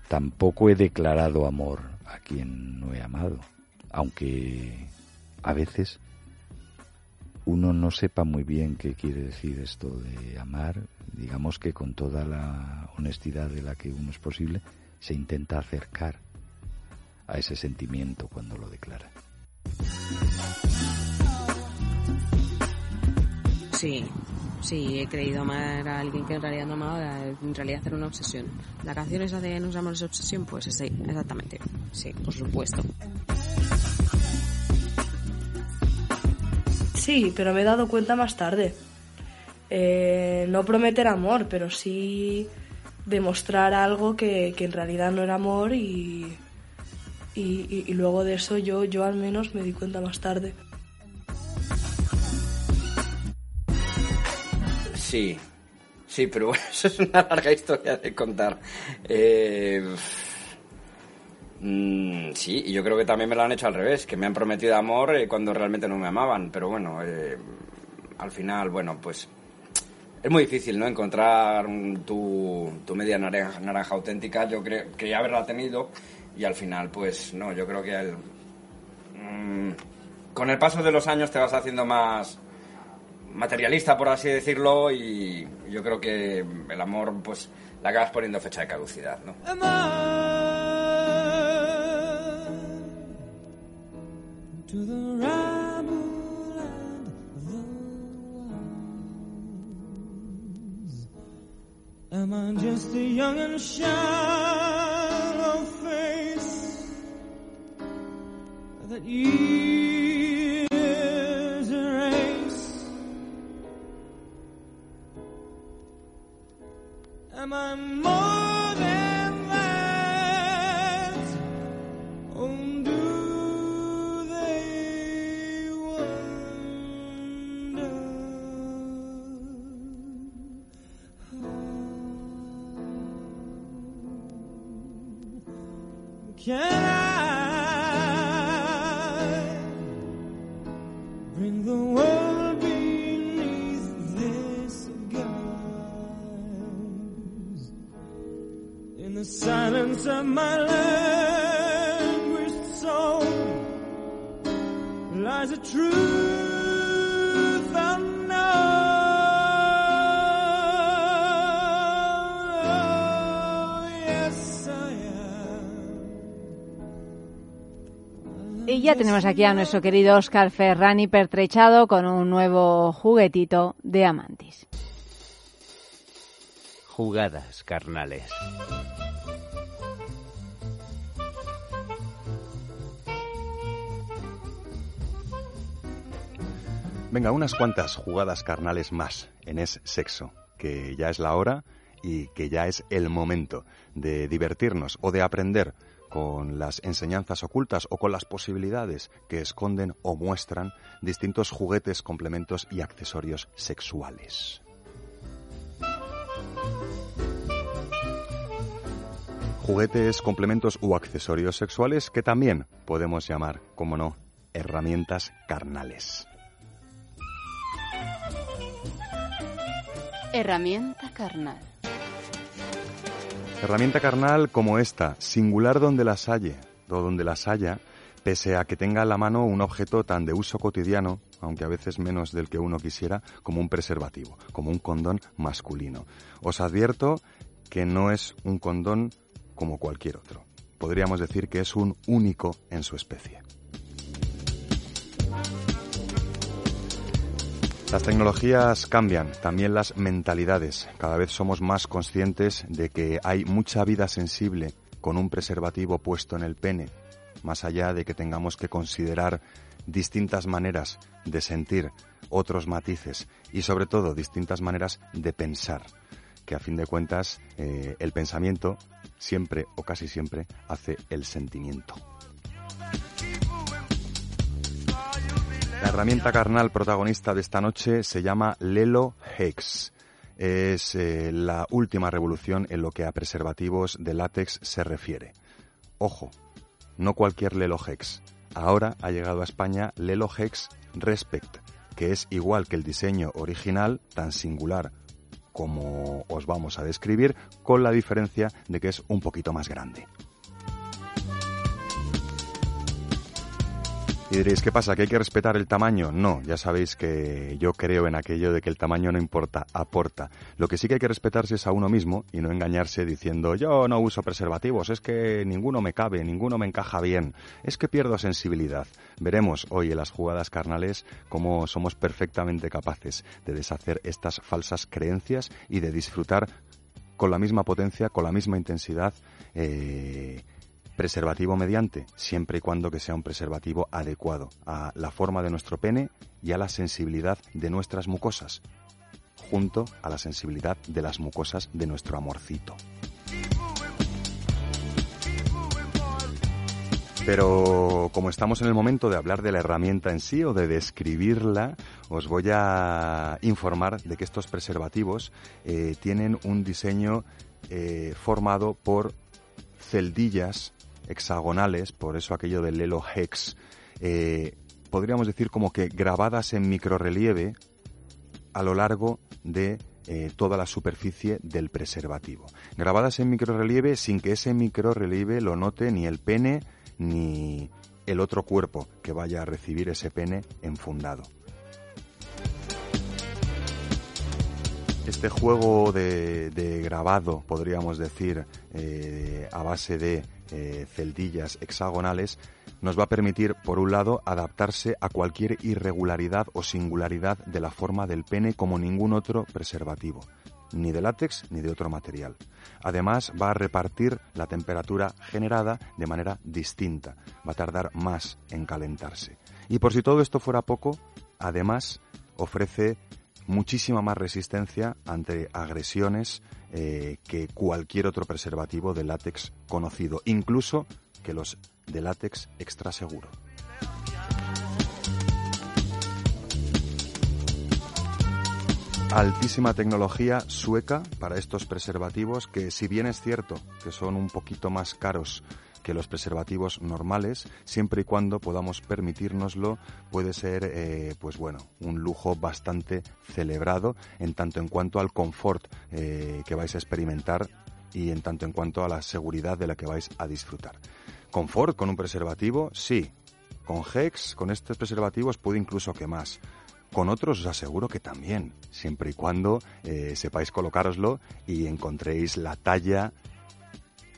Speaker 5: tampoco he declarado amor a quien no he amado, aunque a veces uno no sepa muy bien qué quiere decir esto de amar, digamos que con toda la honestidad de la que uno es posible, se intenta acercar a ese sentimiento cuando lo declara.
Speaker 6: Sí, sí, he creído amar a alguien que en realidad no amaba, en realidad era una obsesión. La canción esa de Nos amamos obsesión, pues sí, exactamente. Sí, por supuesto.
Speaker 7: Sí, pero me he dado cuenta más tarde. Eh, no prometer amor, pero sí demostrar algo que, que en realidad no era amor y, y- y luego de eso yo, yo al menos me di cuenta más tarde.
Speaker 8: Sí, sí, pero bueno, *laughs* eso es una larga historia de contar. Eh, mm, sí, y yo creo que también me lo han hecho al revés, que me han prometido amor eh, cuando realmente no me amaban, pero bueno, eh, al final, bueno, pues es muy difícil, ¿no? Encontrar tu, tu media naranja, auténtica. Yo creo que haberla tenido y al final, pues no, yo creo que mm, con el paso de los años te vas haciendo más materialista, por así decirlo, y yo creo que el amor, pues, le acabas poniendo fecha de caducidad, ¿no?
Speaker 10: Am I just a young and shallow face that years Am I more than that? Oh, do they wonder? Can I the silence of my languished soul lies a truth unknown. Oh, yes, I am.
Speaker 1: Y ya tenemos aquí a nuestro querido Oscar Ferrani pertrechado con un nuevo juguetito de Amantis.
Speaker 13: Jugadas carnales.
Speaker 23: Venga, unas cuantas jugadas carnales más en Es Sexo, que ya es la hora y que ya es el momento de divertirnos o de aprender con las enseñanzas ocultas o con las posibilidades que esconden o muestran distintos juguetes, complementos y accesorios sexuales. Juguetes, complementos u accesorios sexuales que también podemos llamar, como no, herramientas carnales.
Speaker 24: Herramienta carnal.
Speaker 23: Herramienta carnal como esta, singular donde las halle, o donde las haya, pese a que tenga en la mano un objeto tan de uso cotidiano, aunque a veces menos del que uno quisiera, como un preservativo, como un condón masculino. Os advierto que no es un condón como cualquier otro. Podríamos decir que es un único en su especie. Las tecnologías cambian, también las mentalidades. Cada vez somos más conscientes de que hay mucha vida sensible con un preservativo puesto en el pene, más allá de que tengamos que considerar distintas maneras de sentir, otros matices y sobre todo distintas maneras de pensar, que a fin de cuentas eh, el pensamiento siempre o casi siempre hace el sentimiento. La herramienta carnal protagonista de esta noche se llama Lelo Hex. Es eh, la última revolución en lo que a preservativos de látex se refiere. Ojo, no cualquier Lelo Hex. Ahora ha llegado a España Lelo Hex Respect, que es igual que el diseño original, tan singular como os vamos a describir, con la diferencia de que es un poquito más grande. Y diréis, ¿qué pasa? ¿Que hay que respetar el tamaño? No, ya sabéis que yo creo en aquello de que el tamaño no importa, aporta. Lo que sí que hay que respetarse es a uno mismo y no engañarse diciendo yo no uso preservativos, es que ninguno me cabe, ninguno me encaja bien, es que pierdo sensibilidad. Veremos hoy en las jugadas carnales cómo somos perfectamente capaces de deshacer estas falsas creencias y de disfrutar con la misma potencia, con la misma intensidad, eh, preservativo mediante, siempre y cuando que sea un preservativo adecuado a la forma de nuestro pene y a la sensibilidad de nuestras mucosas, junto a la sensibilidad de las mucosas de nuestro amorcito. Pero como estamos en el momento de hablar de la herramienta en sí o de describirla, os voy a informar de que estos preservativos eh, tienen un diseño eh, formado por celdillas hexagonales, por eso aquello del Lelo Hex, eh, podríamos decir como que grabadas en microrelieve a lo largo de eh, toda la superficie del preservativo. Grabadas en microrelieve sin que ese microrelieve lo note ni el pene ni el otro cuerpo que vaya a recibir ese pene enfundado. Este juego de, grabado, podríamos decir, eh, a base de eh, celdillas hexagonales, nos va a permitir, por un lado, adaptarse a cualquier irregularidad o singularidad de la forma del pene como ningún otro preservativo, ni de látex ni de otro material. Además, va a repartir la temperatura generada de manera distinta, va a tardar más en calentarse. Y por si todo esto fuera poco, además ofrece muchísima más resistencia ante agresiones eh, que cualquier otro preservativo de látex conocido, incluso que los de látex extra seguro. Altísima tecnología sueca para estos preservativos que si bien es cierto que son un poquito más caros que los preservativos normales, siempre y cuando podamos permitirnoslo, puede ser, eh, pues bueno, un lujo bastante celebrado en tanto en cuanto al confort eh, que vais a experimentar y en tanto en cuanto a la seguridad de la que vais a disfrutar. Confort con un preservativo, sí. Con Hex, con estos preservativos, puede incluso que más. Con otros os aseguro que también, siempre y cuando eh, sepáis colocároslo y encontréis la talla,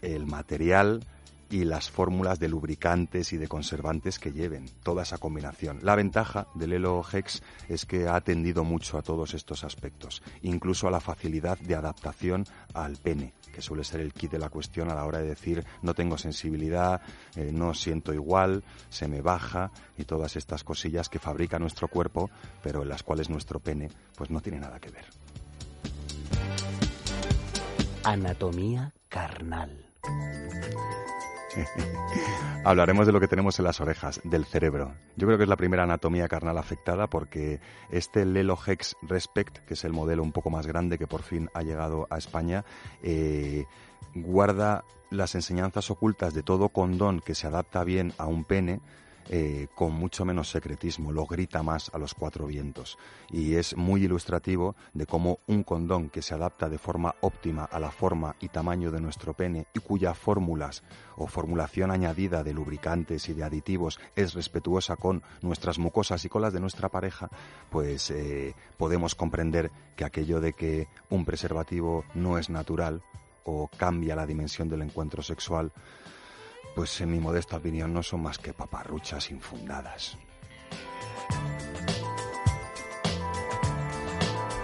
Speaker 23: el material y las fórmulas de lubricantes y de conservantes que lleven, toda esa combinación. La ventaja del Elo Hex es que ha atendido mucho a todos estos aspectos, incluso a la facilidad de adaptación al pene, que suele ser el kit de la cuestión a la hora de decir no tengo sensibilidad, eh, no siento igual, se me baja y todas estas cosillas que fabrica nuestro cuerpo, pero en las cuales nuestro pene pues no tiene nada que ver.
Speaker 13: Anatomía carnal. *laughs*
Speaker 23: Hablaremos de lo que tenemos en las orejas, del cerebro. Yo creo que es la primera anatomía carnal afectada porque este Lelo Hex Respect, que es el modelo un poco más grande que por fin ha llegado a España, eh, guarda las enseñanzas ocultas de todo condón que se adapta bien a un pene, eh, con mucho menos secretismo, lo grita más a los cuatro vientos. Y es muy ilustrativo de cómo un condón que se adapta de forma óptima a la forma y tamaño de nuestro pene y cuya fórmulas o formulación añadida de lubricantes y de aditivos es respetuosa con nuestras mucosas y con las de nuestra pareja, pues eh, podemos comprender que aquello de que un preservativo no es natural o cambia la dimensión del encuentro sexual, pues en mi modesta opinión no son más que paparruchas infundadas.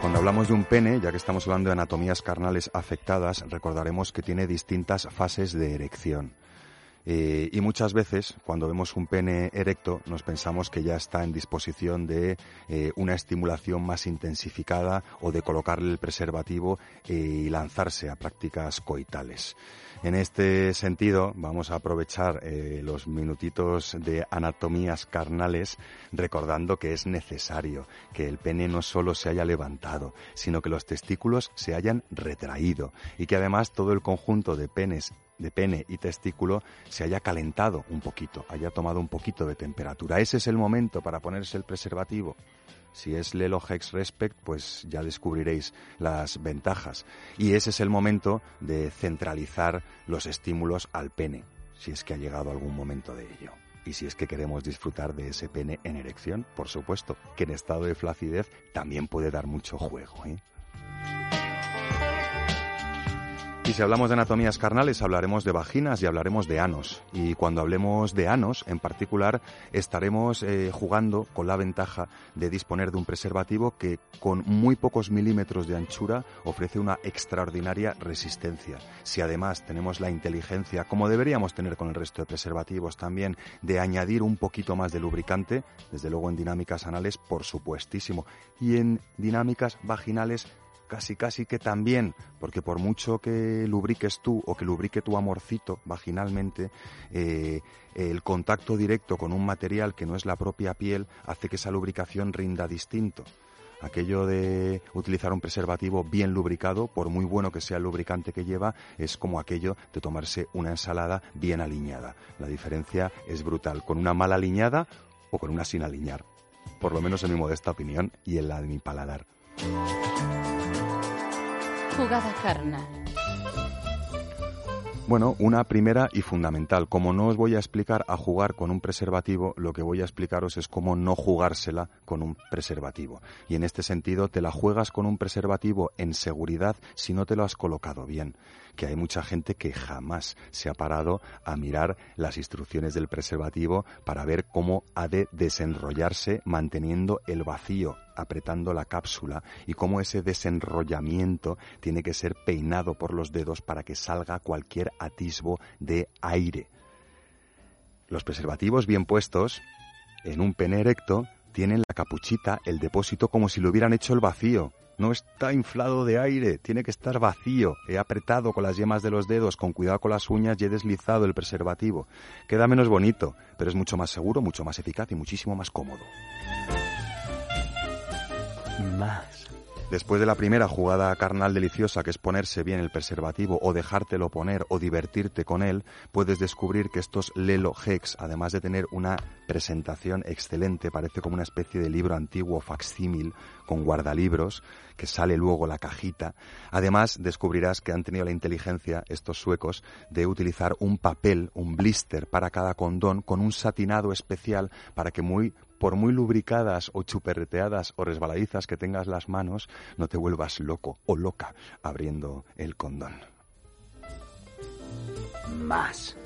Speaker 23: Cuando hablamos de un pene, ya que estamos hablando de anatomías carnales afectadas, recordaremos que tiene distintas fases de erección. Eh, y muchas veces, cuando vemos un pene erecto, nos pensamos que ya está en disposición de eh, una estimulación más intensificada o de colocarle el preservativo eh, y lanzarse a prácticas coitales. En este sentido, vamos a aprovechar los minutitos de anatomías carnales recordando que es necesario que el pene no solo se haya levantado, sino que los testículos se hayan retraído y que además todo el conjunto de penes de pene y testículo se haya calentado un poquito, haya tomado un poquito de temperatura. Ese es el momento para ponerse el preservativo. Si es Lelo Hex Respect, pues ya descubriréis las ventajas. Y ese es el momento de centralizar los estímulos al pene, si es que ha llegado algún momento de ello. Y si es que queremos disfrutar de ese pene en erección, por supuesto, que en estado de flacidez también puede dar mucho juego. ¿eh? Y si hablamos de anatomías carnales, hablaremos de vaginas y hablaremos de anos. Y cuando hablemos de anos, en particular, estaremos eh, jugando con la ventaja de disponer de un preservativo que con muy pocos milímetros de anchura ofrece una extraordinaria resistencia. Si además tenemos la inteligencia, como deberíamos tener con el resto de preservativos también, de añadir un poquito más de lubricante, desde luego en dinámicas anales, por supuestísimo. Y en dinámicas vaginales, casi casi que también, porque por mucho que lubriques tú o que lubrique tu amorcito vaginalmente, eh, el contacto directo con un material que no es la propia piel hace que esa lubricación rinda distinto. Aquello de utilizar un preservativo bien lubricado, por muy bueno que sea el lubricante que lleva, es como aquello de tomarse una ensalada bien aliñada. La diferencia es brutal, con una mala aliñada o con una sin aliñar. Por lo menos en mi modesta opinión y en la de mi paladar.
Speaker 14: Jugada carnal.
Speaker 23: Bueno, una primera y fundamental. Como no os voy a explicar a jugar con un preservativo, lo que voy a explicaros es cómo no jugársela con un preservativo. Y en este sentido, te la juegas con un preservativo en seguridad si no te lo has colocado bien. Que hay mucha gente que jamás se ha parado a mirar las instrucciones del preservativo para ver cómo ha de desenrollarse manteniendo el vacío apretando la cápsula y cómo ese desenrollamiento tiene que ser peinado por los dedos para que salga cualquier atisbo de aire. Los preservativos bien puestos en un pene erecto tienen la capuchita, el depósito como si lo hubieran hecho el vacío. No está inflado de aire, tiene que estar vacío. He apretado con las yemas de los dedos, con cuidado con las uñas y he deslizado el preservativo. Queda menos bonito, pero es mucho más seguro, mucho más eficaz y muchísimo más cómodo
Speaker 13: más.
Speaker 23: Después de la primera jugada carnal deliciosa, que es ponerse bien el preservativo o dejártelo poner o divertirte con él, puedes descubrir que estos Lelo Hex, además de tener una presentación excelente, parece como una especie de libro antiguo facsímil con guardalibros, que sale luego la cajita. Además, descubrirás que han tenido la inteligencia estos suecos de utilizar un papel, un blister para cada condón con un satinado especial para que muy por muy lubricadas o chuperreteadas o resbaladizas que tengas las manos, no te vuelvas loco o loca abriendo el condón.
Speaker 13: Más.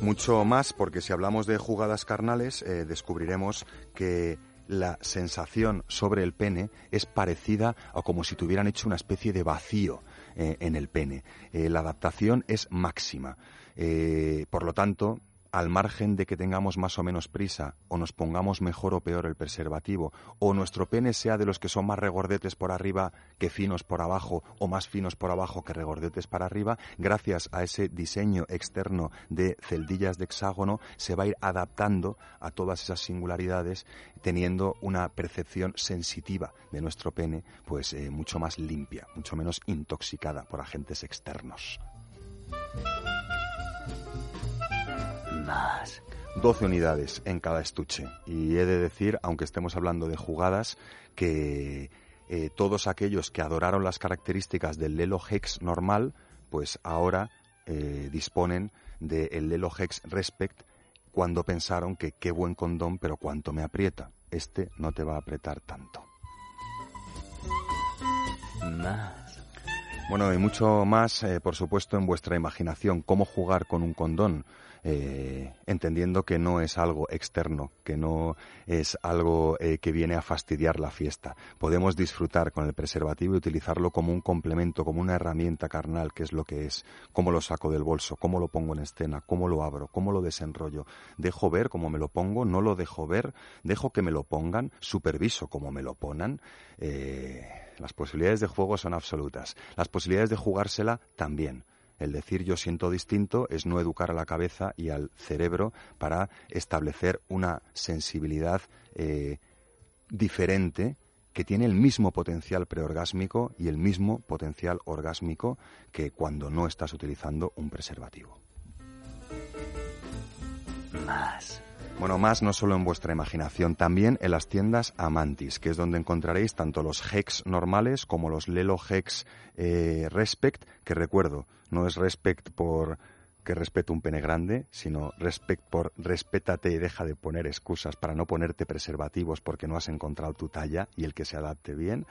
Speaker 23: Mucho más porque si hablamos de jugadas carnales eh, descubriremos que la sensación sobre el pene es parecida a como si tuvieran hecho una especie de vacío eh, en el pene. Eh, la adaptación es máxima. por lo tanto, al margen de que tengamos más o menos prisa, o nos pongamos mejor o peor el preservativo, o nuestro pene sea de los que son más regordetes por arriba que finos por abajo, o más finos por abajo que regordetes para arriba, gracias a ese diseño externo de celdillas de hexágono, se va a ir adaptando a todas esas singularidades, teniendo una percepción sensitiva de nuestro pene, pues eh, mucho más limpia, mucho menos intoxicada por agentes externos.
Speaker 13: Más.
Speaker 23: 12 unidades en cada estuche. Y he de decir, aunque estemos hablando de jugadas, que eh, todos aquellos que adoraron las características del Lelo Hex normal, pues ahora eh, disponen del Lelo Hex Respect cuando pensaron que qué buen condón, pero cuánto me aprieta. Este no te va a apretar tanto.
Speaker 13: Más.
Speaker 23: Bueno, y mucho más, eh, por supuesto, en vuestra imaginación, cómo jugar con un condón. Eh, entendiendo que no es algo externo, que no es algo eh, que viene a fastidiar la fiesta. Podemos disfrutar con el preservativo y utilizarlo como un complemento, como una herramienta carnal, que es lo que es. Cómo lo saco del bolso, cómo lo pongo en escena, cómo lo abro, cómo lo desenrollo. Dejo ver cómo me lo pongo, no lo dejo ver, dejo que me lo pongan, superviso cómo me lo ponan. Eh, las posibilidades de juego son absolutas. Las posibilidades de jugársela también. El decir yo siento distinto es no educar a la cabeza y al cerebro para establecer una sensibilidad eh, diferente que tiene el mismo potencial preorgásmico y el mismo potencial orgásmico que cuando no estás utilizando un preservativo.
Speaker 13: Más.
Speaker 23: Bueno, más no solo en vuestra imaginación, también en las tiendas Amantis, que es donde encontraréis tanto los Hex normales como los Lelo Hex eh, Respect, que recuerdo, no es Respect por que respeto un pene grande, sino respect por respétate y deja de poner excusas para no ponerte preservativos porque no has encontrado tu talla y el que se adapte bien.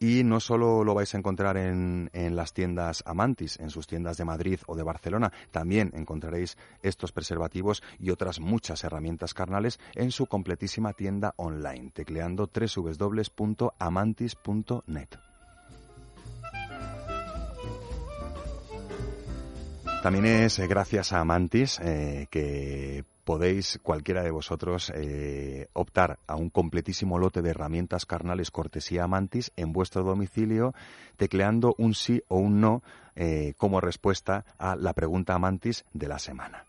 Speaker 23: Y no solo lo vais a encontrar en, en las tiendas Amantis, en sus tiendas de Madrid o de Barcelona, también encontraréis estos preservativos y otras muchas herramientas carnales en su completísima tienda online, tecleando www.amantis.net. También es eh, gracias a Amantis eh, que podéis cualquiera de vosotros eh, optar a un completísimo lote de herramientas carnales cortesía Amantis en vuestro domicilio tecleando un sí o un no eh, como respuesta a la pregunta Amantis de la semana.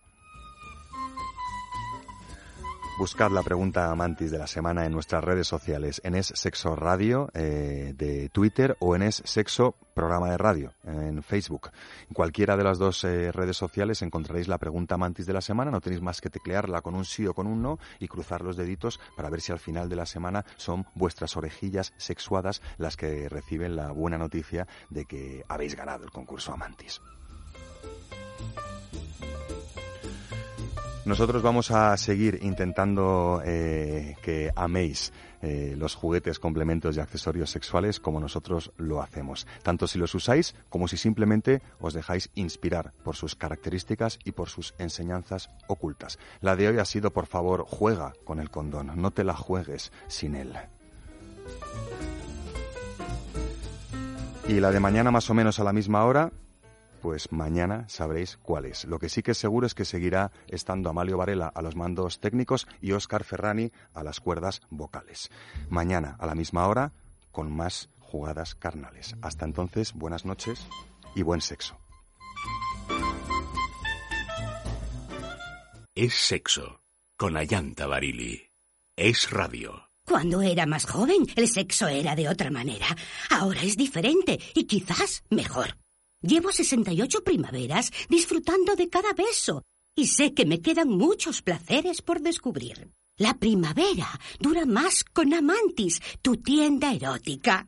Speaker 23: Buscad la pregunta Amantis de la semana en nuestras redes sociales, en Es Sexo Radio eh, de Twitter o en Es Sexo Programa de Radio en Facebook. En cualquiera de las dos eh, redes sociales encontraréis la pregunta Amantis de la semana. No tenéis más que teclearla con un sí o con un no y cruzar los deditos para ver si al final de la semana son vuestras orejillas sexuadas las que reciben la buena noticia de que habéis ganado el concurso Amantis. Nosotros vamos a seguir intentando eh, que améis eh, los juguetes, complementos y accesorios sexuales como nosotros lo hacemos, tanto si los usáis como si simplemente os dejáis inspirar por sus características y por sus enseñanzas ocultas. La de hoy ha sido, por favor, juega con el condón, no te la juegues sin él. Y la de mañana más o menos a la misma hora, pues mañana sabréis cuál es. Lo que sí que es seguro es que seguirá estando Amalio Varela a los mandos técnicos y Óscar Ferrani a las cuerdas vocales. Mañana a la misma hora con más jugadas carnales. Hasta entonces, buenas noches y buen sexo.
Speaker 13: Es sexo con Ayanta Barili. Es radio.
Speaker 25: Cuando era más joven, el sexo era de otra manera. Ahora es diferente y quizás mejor. Llevo 68 primaveras disfrutando de cada beso y sé que me quedan muchos placeres por descubrir. La primavera dura más con Amantis, tu tienda erótica.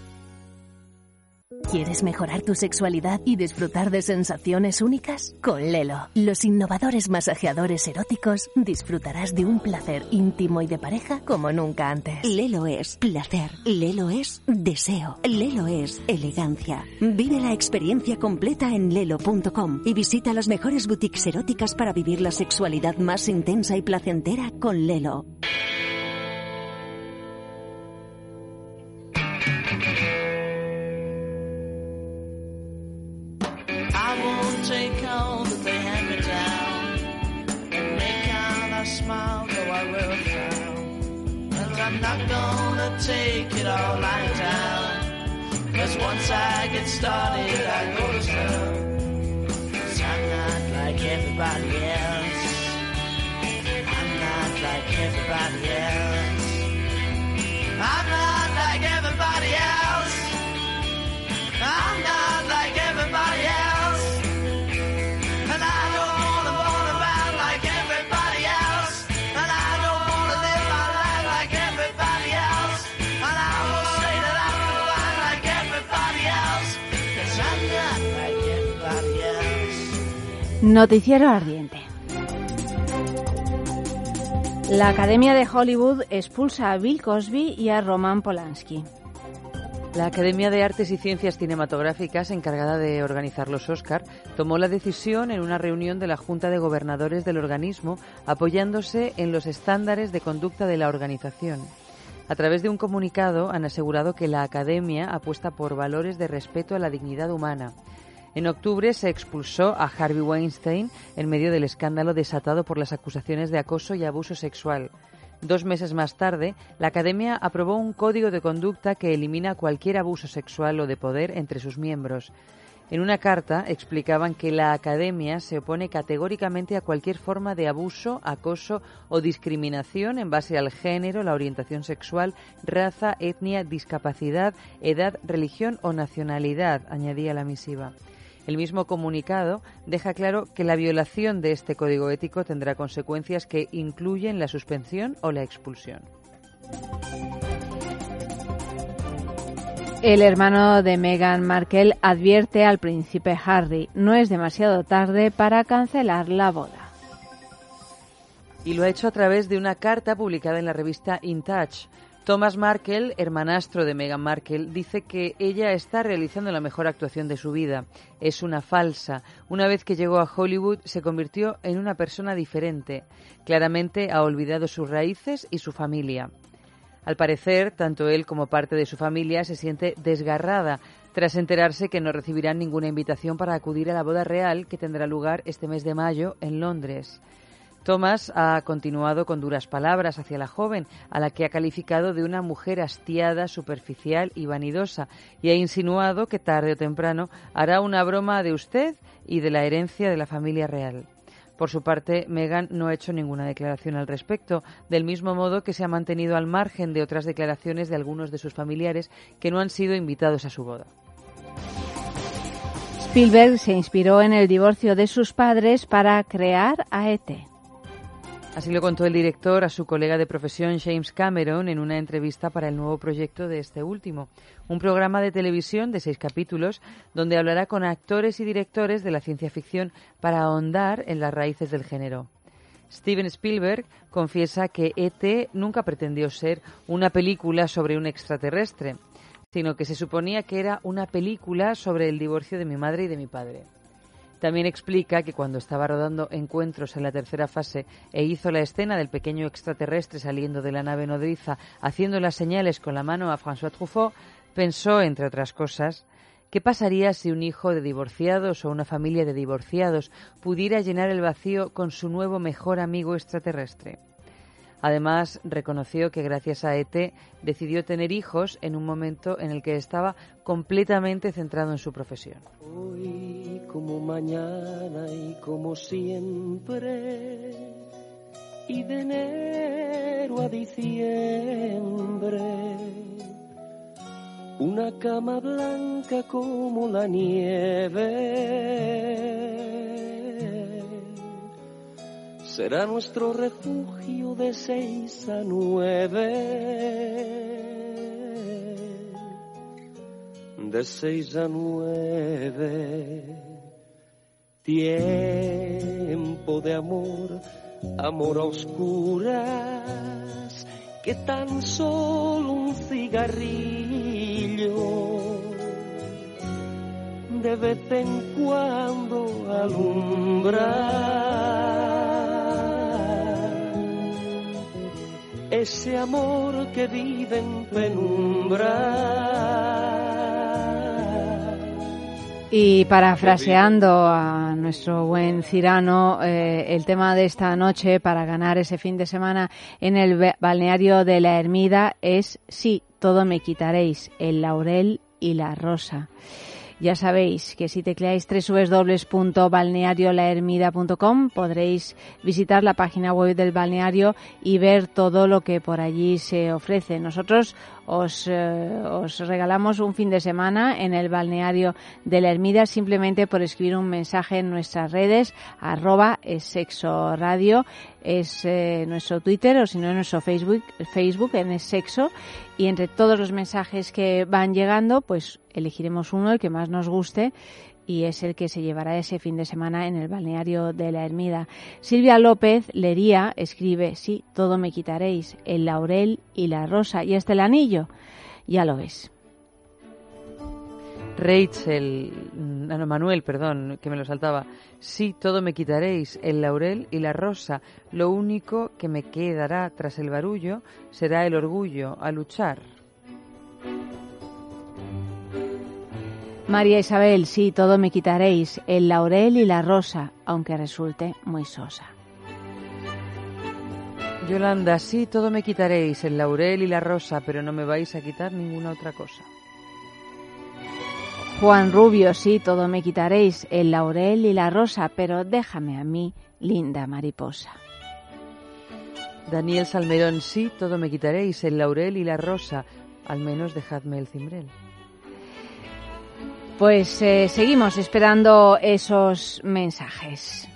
Speaker 14: ¿Quieres mejorar tu sexualidad y disfrutar de sensaciones únicas? Con Lelo, los innovadores masajeadores eróticos, disfrutarás de un placer íntimo y de pareja como nunca antes.
Speaker 15: Lelo es placer. Lelo es deseo. Lelo es elegancia. Vive la experiencia completa en lelo.com y visita las mejores boutiques eróticas para vivir la sexualidad más intensa y placentera con Lelo.
Speaker 10: Not gonna take it all lying down. Cause once I get started, I go to town. Cause I'm not like everybody else. I'm not like everybody else.
Speaker 1: Noticiero ardiente. La Academia de Hollywood expulsa a Bill Cosby y a Roman Polanski.
Speaker 3: La Academia de Artes y Ciencias Cinematográficas, encargada de organizar los Oscar, tomó la decisión en una reunión de la Junta de Gobernadores del organismo, apoyándose en los estándares de conducta de la organización. A través de un comunicado han asegurado que la Academia apuesta por valores de respeto a la dignidad humana. En octubre se expulsó a Harvey Weinstein en medio del escándalo desatado por las acusaciones de acoso y abuso sexual. Dos meses más tarde, la Academia aprobó un código de conducta que elimina cualquier abuso sexual o de poder entre sus miembros. En una carta explicaban que la Academia se opone categóricamente a cualquier forma de abuso, acoso o discriminación en base al género, la orientación sexual, raza, etnia, discapacidad, edad, religión o nacionalidad, añadía la misiva. El mismo comunicado deja claro que la violación de este código ético tendrá consecuencias que incluyen la suspensión o la expulsión.
Speaker 1: El hermano de Meghan Markle advierte al príncipe Harry, no es demasiado tarde para cancelar la boda.
Speaker 3: Y lo ha hecho a través de una carta publicada en la revista In Touch. Thomas Markle, hermanastro de Meghan Markle, dice que ella está realizando la mejor actuación de su vida. Es una falsa. Una vez que llegó a Hollywood se convirtió en una persona diferente. Claramente ha olvidado sus raíces y su familia. Al parecer, tanto él como parte de su familia se siente desgarrada tras enterarse que no recibirán ninguna invitación para acudir a la boda real que tendrá lugar este mes de mayo en Londres. Thomas ha continuado con duras palabras hacia la joven, a la que ha calificado de una mujer hastiada, superficial y vanidosa, y ha insinuado que tarde o temprano hará una broma de usted y de la herencia de la familia real. Por su parte, Meghan no ha hecho ninguna declaración al respecto, del mismo modo que se ha mantenido al margen de otras declaraciones de algunos de sus familiares que no han sido invitados a su boda.
Speaker 1: Spielberg se inspiró en el divorcio de sus padres para crear a ET.
Speaker 3: Así lo contó el director a su colega de profesión James Cameron en una entrevista para el nuevo proyecto de este último, un programa de televisión de seis capítulos donde hablará con actores y directores de la ciencia ficción para ahondar en las raíces del género. Steven Spielberg confiesa que ET nunca pretendió ser una película sobre un extraterrestre, sino que se suponía que era una película sobre el divorcio de mi madre y de mi padre. También explica que cuando estaba rodando Encuentros en la tercera fase e hizo la escena del pequeño extraterrestre saliendo de la nave nodriza haciendo las señales con la mano a François Truffaut, pensó, entre otras cosas, ¿Qué pasaría si un hijo de divorciados o una familia de divorciados pudiera llenar el vacío con su nuevo mejor amigo extraterrestre? Además, reconoció que gracias a ET decidió tener hijos en un momento en el que estaba completamente centrado en su profesión.
Speaker 26: Hoy como mañana y como siempre, y de enero a diciembre, una cama blanca como la nieve. Será nuestro refugio de seis a nueve. De seis a nueve. Tiempo de amor, amor a oscuras, que tan solo un cigarrillo de vez en cuando alumbra. Ese amor que vive en penumbra.
Speaker 1: Y parafraseando a nuestro buen Cirano, eh, el tema de esta noche para ganar ese fin de semana en el ba- balneario de la Ermida es sí, todo me quitaréis, el laurel y la rosa. Ya sabéis que si tecleáis www.balneariolahermida.com podréis visitar la página web del balneario y ver todo lo que por allí se ofrece. Nosotros os, eh, os regalamos un fin de semana en el balneario de la Ermida simplemente por escribir un mensaje en nuestras redes, arroba es sexo radio, es eh, nuestro Twitter o si no en nuestro Facebook, Facebook en es sexo y entre todos los mensajes que van llegando pues elegiremos uno el que más nos guste y es el que se llevará ese fin de semana en el balneario de la Ermida. Silvia López Lería escribe, sí, todo me quitaréis, el laurel y la rosa y hasta el anillo. Ya lo ves.
Speaker 3: Rachel, no, Manuel, perdón, que me lo saltaba. Sí, todo me quitaréis, el laurel y la rosa. Lo único que me quedará tras el barullo será el orgullo a luchar.
Speaker 1: María Isabel, sí, todo me quitaréis, el laurel y la rosa, aunque resulte muy sosa.
Speaker 3: Yolanda, sí, todo me quitaréis, el laurel y la rosa, pero no me vais a quitar ninguna otra cosa.
Speaker 1: Juan Rubio, sí, todo me quitaréis, el laurel y la rosa, pero déjame a mí, linda mariposa.
Speaker 3: Daniel Salmerón, sí, todo me quitaréis, el laurel y la rosa, al menos dejadme el cimbrel.
Speaker 1: Pues eh, seguimos esperando esos mensajes.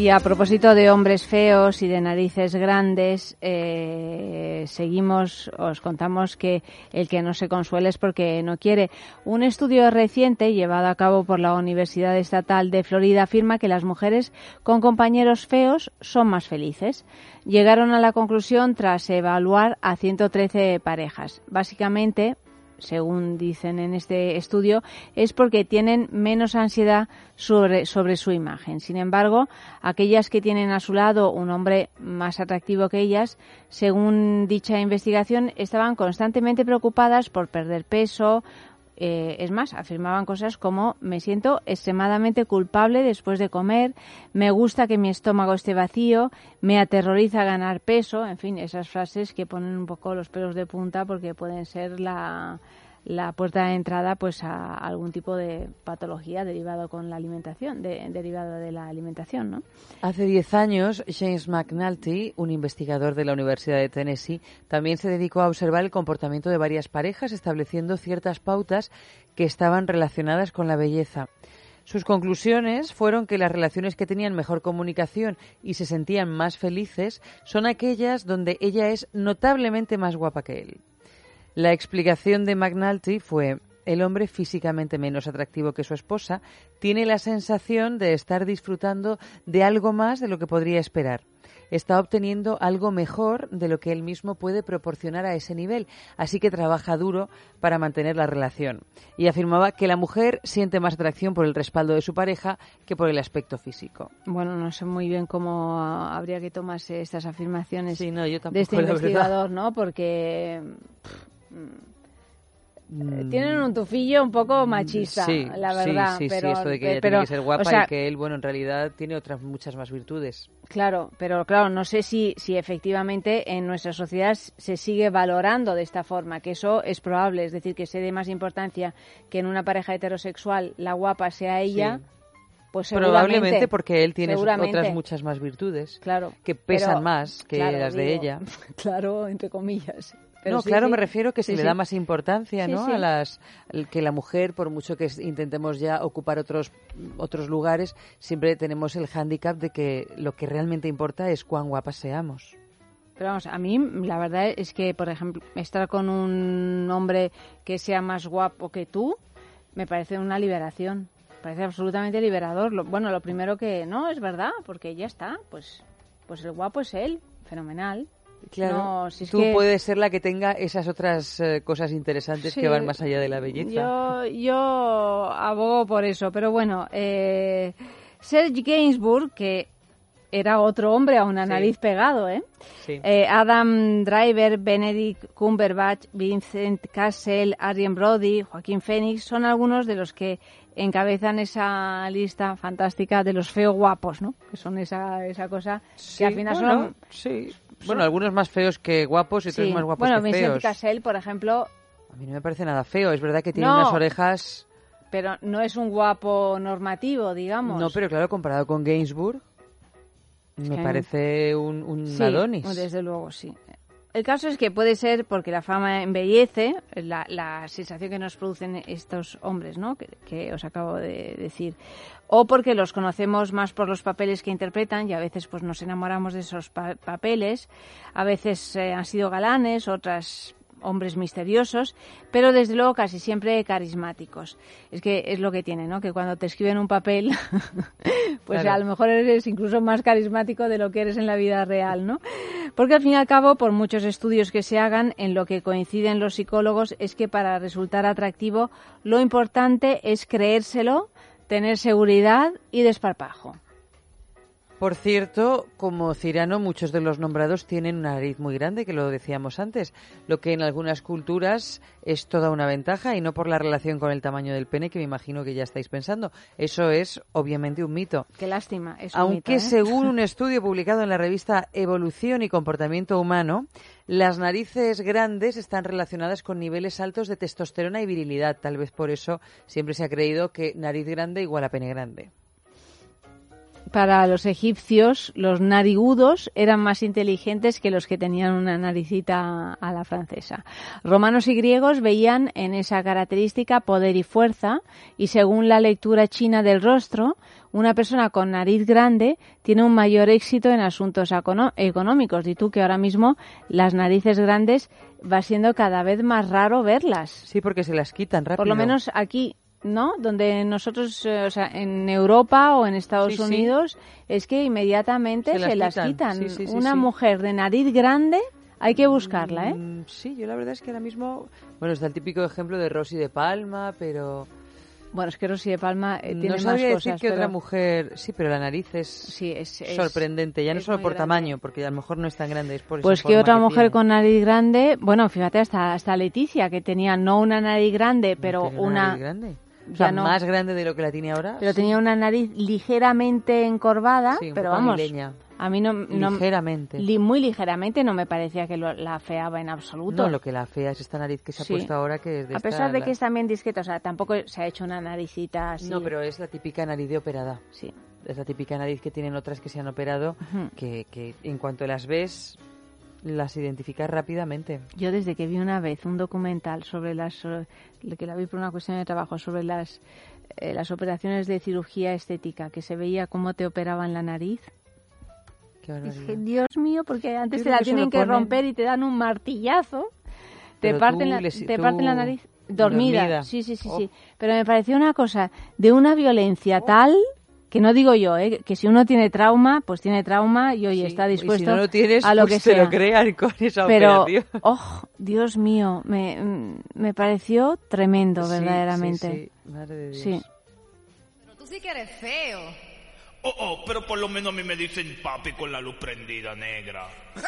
Speaker 1: Y a propósito de hombres feos y de narices grandes, eh, seguimos, os contamos que el que no se consuela es porque no quiere. Un estudio reciente llevado a cabo por la Universidad Estatal de Florida afirma que las mujeres con compañeros feos son más felices. Llegaron a la conclusión tras evaluar a 113 parejas. Básicamente, según dicen en este estudio, es porque tienen menos ansiedad sobre, sobre su imagen. Sin embargo, aquellas que tienen a su lado un hombre más atractivo que ellas, según dicha investigación, estaban constantemente preocupadas por perder peso, eh, es más, afirmaban cosas como me siento extremadamente culpable después de comer, me gusta que mi estómago esté vacío, me aterroriza ganar peso, en fin, esas frases que ponen un poco los pelos de punta porque pueden ser la, la puerta de entrada pues a algún tipo de patología derivado con la alimentación, de, derivada de la alimentación, ¿no?
Speaker 3: Hace 10 años, James McNulty, un investigador de la Universidad de Tennessee, también se dedicó a observar el comportamiento de varias parejas, estableciendo ciertas pautas que estaban relacionadas con la belleza. Sus conclusiones fueron que las relaciones que tenían mejor comunicación y se sentían más felices son aquellas donde ella es notablemente más guapa que él. La explicación de McNulty fue el hombre físicamente menos atractivo que su esposa tiene la sensación de estar disfrutando de algo más de lo que podría esperar. Está obteniendo algo mejor de lo que él mismo puede proporcionar a ese nivel, así que trabaja duro para mantener la relación. Y afirmaba que la mujer siente más atracción por el respaldo de su pareja que por el aspecto físico.
Speaker 1: Bueno, no sé muy bien cómo habría que tomarse estas afirmaciones
Speaker 3: sí, no, yo
Speaker 1: de este investigador, ¿no? Porque. Tienen un tufillo un poco machista, la verdad.
Speaker 3: Sí, sí,
Speaker 1: pero,
Speaker 3: sí, esto de que ella tiene que ser guapa y que él, bueno, en realidad tiene otras muchas más virtudes.
Speaker 1: Claro, pero claro, no sé si, si efectivamente en nuestra sociedad se sigue valorando de esta forma, que eso es probable, es decir, que se dé más importancia que en una pareja heterosexual la guapa sea ella. Pues
Speaker 3: Probablemente porque él tiene otras muchas más virtudes
Speaker 1: claro,
Speaker 3: que pesan más que las de ella. *laughs*
Speaker 1: Claro, entre comillas
Speaker 3: no, claro, me refiero que se le da más importancia, ¿no? A las que la mujer, por mucho que intentemos ya ocupar otros otros lugares, siempre tenemos el hándicap de que lo que realmente importa es cuán guapas seamos.
Speaker 1: Pero vamos, a mí la verdad es que, por ejemplo, estar con un hombre que sea más guapo que tú, me parece una liberación. Me parece absolutamente liberador. bueno, lo primero que no es verdad, porque ya está, pues, pues el guapo es él, fenomenal.
Speaker 3: Claro, tú puedes ser la que tenga esas otras eh, cosas interesantes que van más allá de la belleza.
Speaker 1: Yo, yo abogo por eso, pero bueno, eh, Serge Gainsbourg, que era otro hombre a una nariz pegado, ¿eh? ¿eh? Adam Driver, Benedict Cumberbatch, Vincent Cassel, Arjen Brody, Joaquín Phoenix son algunos de los que encabezan esa lista fantástica de los feos guapos, ¿no? Que son esa, esa cosa que al final son...
Speaker 3: Sí, bueno, algunos más feos que guapos y otros más guapos
Speaker 1: bueno,
Speaker 3: que
Speaker 1: feos.
Speaker 3: Bueno,
Speaker 1: Vincent Cassel, por ejemplo...
Speaker 3: A mí no me parece nada feo. Es verdad que tiene unas orejas...
Speaker 1: Pero no es un guapo normativo, digamos.
Speaker 3: No, pero claro, comparado con Gainsbourg, me parece un, un sí, Adonis.
Speaker 1: desde luego, sí. El caso es que puede ser porque la fama embellece, la, la sensación que nos producen estos hombres, ¿no? Que, os acabo de decir. O porque los conocemos más por los papeles que interpretan y a veces pues nos enamoramos de esos papeles. A veces eh, han sido galanes, otras hombres misteriosos, pero desde luego casi siempre carismáticos. Es que es lo que tiene, ¿no? Que cuando te escriben un papel, *laughs* pues a lo mejor eres incluso más carismático de lo que eres en la vida real, ¿no? Porque al fin y al cabo, por muchos estudios que se hagan, en lo que coinciden los psicólogos es que para resultar atractivo lo importante es creérselo, tener seguridad y desparpajo.
Speaker 3: Por cierto, como Cirano, muchos de los nombrados tienen una nariz muy grande, que lo decíamos antes, lo que en algunas culturas es toda una ventaja y no por la relación con el tamaño del pene, que me imagino que ya estáis pensando. Eso es obviamente un mito.
Speaker 1: Qué lástima. Es
Speaker 3: Aunque
Speaker 1: ¿eh?
Speaker 3: según un *laughs* estudio publicado en la revista Evolución y Comportamiento Humano, las narices grandes están relacionadas con niveles altos de testosterona y virilidad. Tal vez por eso siempre se ha creído que nariz grande igual a pene grande.
Speaker 1: Para los egipcios los narigudos eran más inteligentes que los que tenían una naricita a la francesa. Romanos y griegos veían en esa característica poder y fuerza y según la lectura china del rostro, una persona con nariz grande tiene un mayor éxito en asuntos económicos. Y tú que ahora mismo las narices grandes va siendo cada vez más raro verlas.
Speaker 3: Sí, porque se las quitan rápido.
Speaker 1: Por lo menos aquí, ¿no? Donde nosotros, eh, o sea, en Europa o en Estados
Speaker 3: Sí, sí.
Speaker 1: Unidos, es que inmediatamente
Speaker 3: Se
Speaker 1: se,
Speaker 3: las
Speaker 1: las
Speaker 3: quitan. Sí,
Speaker 1: Una mujer de nariz grande, hay que buscarla, ¿eh?
Speaker 3: Mm, Sí, yo la verdad es que ahora mismo... Bueno, está el típico ejemplo de Rosy de Palma, pero...
Speaker 1: Bueno, es que Rosy de Palma eh, tiene
Speaker 3: no
Speaker 1: más
Speaker 3: sabría
Speaker 1: cosas.
Speaker 3: decir que
Speaker 1: pero-
Speaker 3: otra mujer... Sí, pero la nariz es,
Speaker 1: Sí, es- es-
Speaker 3: sorprendente. Ya no solo por
Speaker 1: grande.
Speaker 3: tamaño, porque a lo mejor no es tan grande, es por esa
Speaker 1: Pues que
Speaker 3: forma
Speaker 1: otra mujer
Speaker 3: tiene.
Speaker 1: con nariz grande, bueno, fíjate, hasta, hasta Leticia, que tenía no una nariz grande, pero
Speaker 3: ¿Tiene
Speaker 1: una...
Speaker 3: nariz grande? O
Speaker 1: Ya
Speaker 3: sea,
Speaker 1: no.
Speaker 3: más grande de lo que la tiene ahora.
Speaker 1: Pero
Speaker 3: sí.
Speaker 1: tenía una nariz ligeramente encorvada,
Speaker 3: Sí,
Speaker 1: pero vamos, a mí no, no-
Speaker 3: Ligeramente.
Speaker 1: li- muy ligeramente no me parecía que lo- la feaba en absoluto.
Speaker 3: No, lo que la fea es esta nariz que se ha
Speaker 1: Sí.
Speaker 3: puesto ahora, que es de
Speaker 1: a
Speaker 3: esta-
Speaker 1: pesar de
Speaker 3: la-
Speaker 1: que es también discreta, o sea, tampoco se ha hecho una naricita así.
Speaker 3: No, pero es la típica nariz de operada.
Speaker 1: Sí.
Speaker 3: Es la típica nariz que tienen otras que se han operado, que, que en cuanto las ves, las identificas rápidamente.
Speaker 1: Yo desde que vi una vez un documental sobre las, que la vi por una cuestión de trabajo, sobre las, eh, las operaciones de cirugía estética, que se veía cómo te operaban la nariz.
Speaker 3: Qué.
Speaker 1: Dije, Dios mío, porque antes te la
Speaker 3: que
Speaker 1: tienen que
Speaker 3: ponen-
Speaker 1: romper y te dan un martillazo. Te
Speaker 3: Pero
Speaker 1: parten,
Speaker 3: tú
Speaker 1: la,
Speaker 3: les-
Speaker 1: te
Speaker 3: tú-
Speaker 1: parten la nariz dormida.
Speaker 3: dormida.
Speaker 1: Sí, sí, sí,
Speaker 3: Oh.
Speaker 1: sí. Pero me pareció una cosa de una violencia tal que no digo yo, ¿eh? que si uno tiene trauma, pues tiene trauma y hoy está
Speaker 3: y
Speaker 1: dispuesto
Speaker 3: si no lo tienes,
Speaker 1: a lo
Speaker 3: pues
Speaker 1: que
Speaker 3: se
Speaker 1: sea.
Speaker 3: lo crean con esa
Speaker 1: Pero,
Speaker 3: operación. *laughs*
Speaker 1: oh, Dios mío, me, mm, me pareció tremendo,
Speaker 3: Sí,
Speaker 1: verdaderamente.
Speaker 3: sí, sí. Madre de Dios.
Speaker 1: Sí.
Speaker 27: Pero tú sí que eres feo.
Speaker 24: Oh, oh, pero por lo menos a mí me dicen papi con la luz prendida negra. *laughs*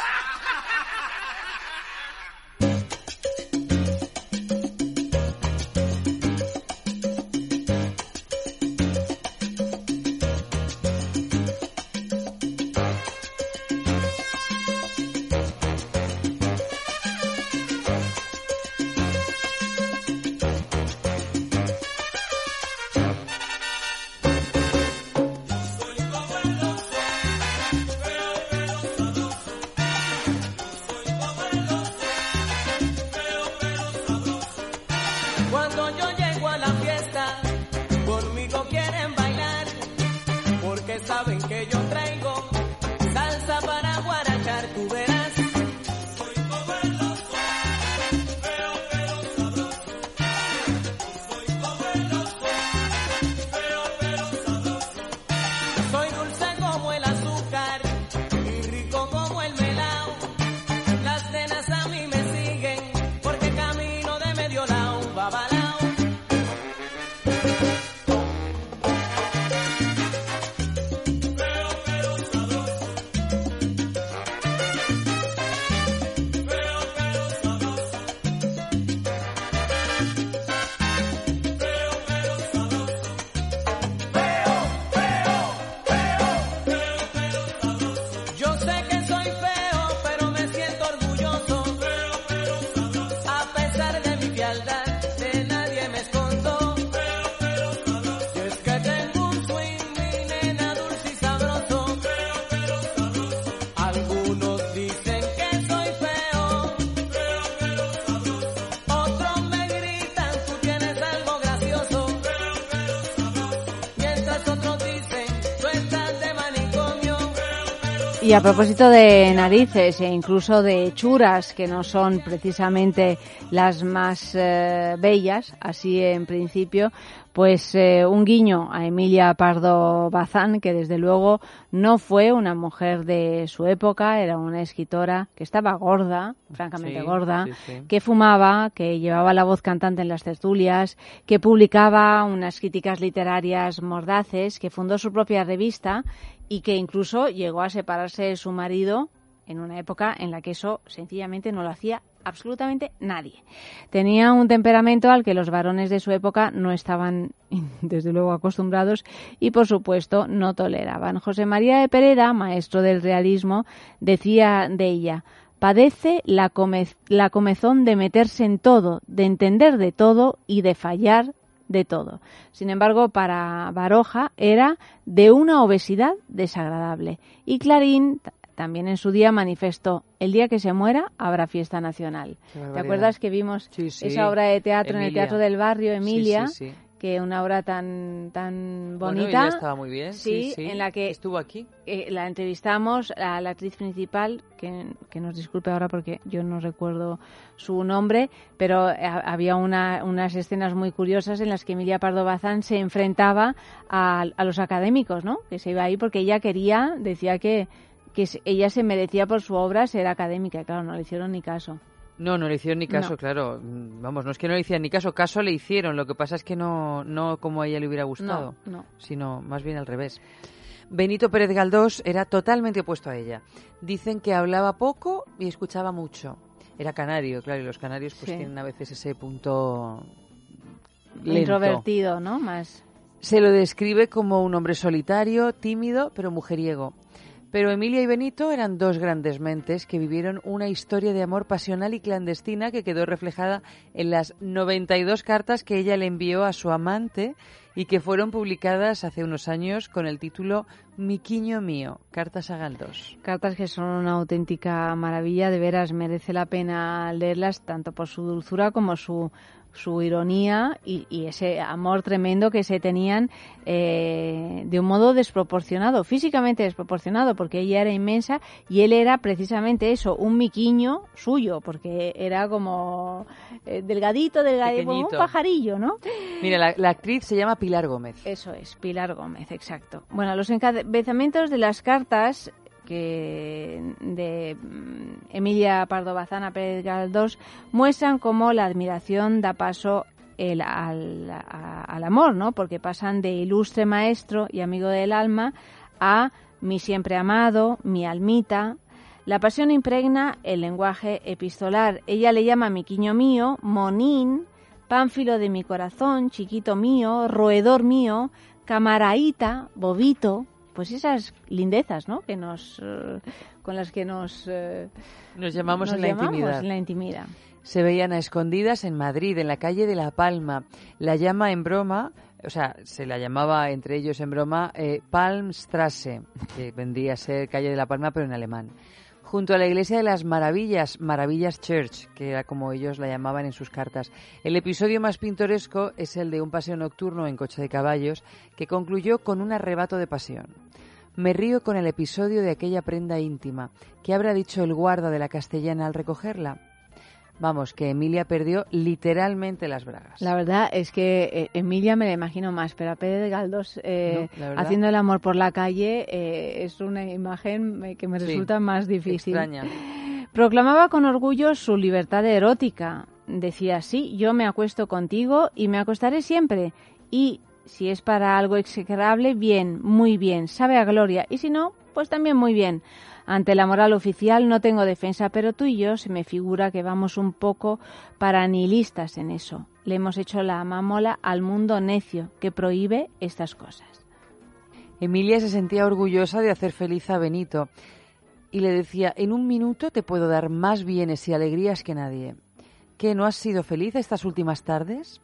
Speaker 10: Y a
Speaker 1: propósito de narices e incluso de hechuras, que no son precisamente las más eh, bellas, así en principio, pues eh, un guiño a Emilia Pardo Bazán, que desde luego no fue una mujer de su época, era una escritora que estaba gorda, francamente
Speaker 3: Sí,
Speaker 1: gorda,
Speaker 3: sí, sí.
Speaker 1: que fumaba, que llevaba la voz cantante en las tertulias, que publicaba unas críticas literarias mordaces, que fundó su propia revista y que incluso llegó a separarse de su marido en una época en la que eso sencillamente no lo hacía absolutamente nadie. Tenía un temperamento al que los varones de su época no estaban, *laughs* desde luego, acostumbrados y, por supuesto, no toleraban. José María de Pereda, maestro del realismo, decía de ella, padece la, la comezón de meterse en todo, de entender de todo y de fallar de todo. Sin embargo, para Baroja era de una obesidad desagradable. Y Clarín también en su día manifestó, el día que se muera habrá fiesta nacional. ¿Te acuerdas que vimos
Speaker 3: Sí, sí.
Speaker 1: esa obra de teatro en el. Teatro del Barrio, Emilia?
Speaker 3: sí, sí.
Speaker 1: Que una obra tan tan
Speaker 3: Bueno,
Speaker 1: bonita
Speaker 3: ella estaba muy bien, sí, sí.
Speaker 1: en la que
Speaker 3: estuvo aquí.
Speaker 1: eh, la entrevistamos a la actriz principal que, que nos disculpe ahora porque yo no recuerdo su nombre pero eh, había una- unas escenas muy curiosas en las que Emilia Pardo Bazán se enfrentaba a, a los académicos no que se iba ahí porque ella quería decía que que ella se merecía por su obra ser académica claro no le hicieron ni caso
Speaker 3: No, no le hicieron ni caso,
Speaker 1: No.
Speaker 3: claro. Vamos, no es que no le hicieran ni caso, caso le hicieron. Lo que pasa es que no, no como a ella le hubiera gustado,
Speaker 1: No, no.
Speaker 3: sino más bien al revés. Benito Pérez Galdós era totalmente opuesto a ella. Dicen que hablaba poco y escuchaba mucho. Era canario, claro, y los canarios pues
Speaker 1: Sí.
Speaker 3: tienen a veces ese punto lento.
Speaker 1: introvertido no más
Speaker 3: Se lo describe como un hombre solitario, tímido, pero mujeriego. Pero Emilia y Benito eran dos grandes mentes que vivieron una historia de amor pasional y clandestina que quedó reflejada en las 92 cartas que ella le envió a su amante y que fueron publicadas hace unos años con el título Miquiño mío, cartas a Galdós.
Speaker 1: Cartas que son una auténtica maravilla, de veras merece la pena leerlas tanto por su dulzura como su su ironía y, y ese amor tremendo que se tenían eh, de un modo desproporcionado, físicamente desproporcionado, porque ella era inmensa y él era precisamente eso, un miquiño suyo, porque era como eh, delgadito, delgadito, como un pajarillo, ¿no?
Speaker 3: Mira, la, la actriz se llama Pilar Gómez.
Speaker 1: Eso es, Pilar Gómez, exacto. Bueno, los encabezamientos de las cartas de mm, Emilia Pardo Bazán a Pérez Galdós muestran cómo la admiración da paso al amor, ¿no? Porque pasan de ilustre maestro y amigo del alma a mi siempre amado, mi almita. La pasión impregna el lenguaje epistolar. Ella le llama miquiño mío, monín, pánfilo de mi corazón, chiquito mío, roedor mío, camaraíta, bobito, pues esas lindezas, ¿no? Que nos, eh, con las que nos, eh,
Speaker 3: Nos llamamos
Speaker 1: nos
Speaker 3: en la
Speaker 1: llamamos
Speaker 3: intimidad.
Speaker 1: en la intimidad.
Speaker 3: se veían a escondidas en Madrid, en la calle de La Palma. La llama en broma, o sea, se la llamaba entre ellos en broma eh, Palmstrasse, que vendría a ser calle de La Palma, pero en alemán. Junto a la iglesia de las Maravillas, Maravillas Church, que era como ellos la llamaban en sus cartas. El episodio más pintoresco es el de un paseo nocturno en coche de caballos, que concluyó con un arrebato de pasión. Me río con el episodio de aquella prenda íntima. ¿Qué habrá dicho el guarda de la castellana al recogerla? Vamos, que Emilia perdió literalmente las bragas.
Speaker 1: La verdad es que eh, Emilia me la imagino más, pero a Pérez Galdós eh,
Speaker 3: No,
Speaker 1: haciendo el amor por la calle eh, es una imagen que me
Speaker 3: Sí,
Speaker 1: resulta más difícil.
Speaker 3: extraña.
Speaker 1: Proclamaba con orgullo su libertad erótica. Decía, sí, yo me acuesto contigo y me acostaré siempre. Y si es para algo execrable, bien, muy bien, sabe a gloria. Y si no, pues también muy bien. Ante la moral oficial no tengo defensa, pero tú y yo se me figura que vamos un poco paranihilistas en eso. Le hemos hecho la mamola al mundo necio que prohíbe estas cosas.
Speaker 3: Emilia se sentía orgullosa de hacer feliz a Benito y le decía, en un minuto te puedo dar más bienes y alegrías que nadie. ¿Qué, no has sido feliz estas últimas tardes?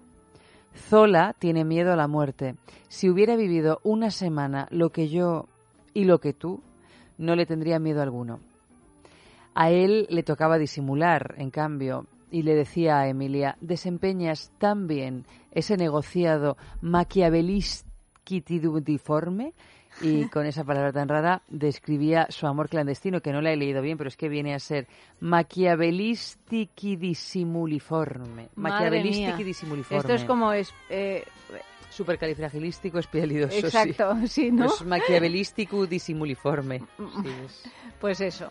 Speaker 3: Zola tiene miedo a la muerte. Si hubiera vivido una semana lo que yo y lo que tú, no le tendría miedo alguno. A él le tocaba disimular, en cambio, y le decía a Emilia, desempeñas tan bien ese negociado maquiavelisquidiforme y con esa palabra tan rara describía su amor clandestino, que no la he leído bien, pero es que viene a ser maquiavelistiquidisimuliforme.
Speaker 1: Madre mía.
Speaker 3: Maquiavelistiquidisimuliforme.
Speaker 1: Esto es como es, eh,
Speaker 3: Supercalifragilístico espialidoso. sí.
Speaker 1: Exacto, sí, ¿no?
Speaker 3: Es maquiavelístico disimuliforme. *laughs* Sí, es-
Speaker 1: Pues eso.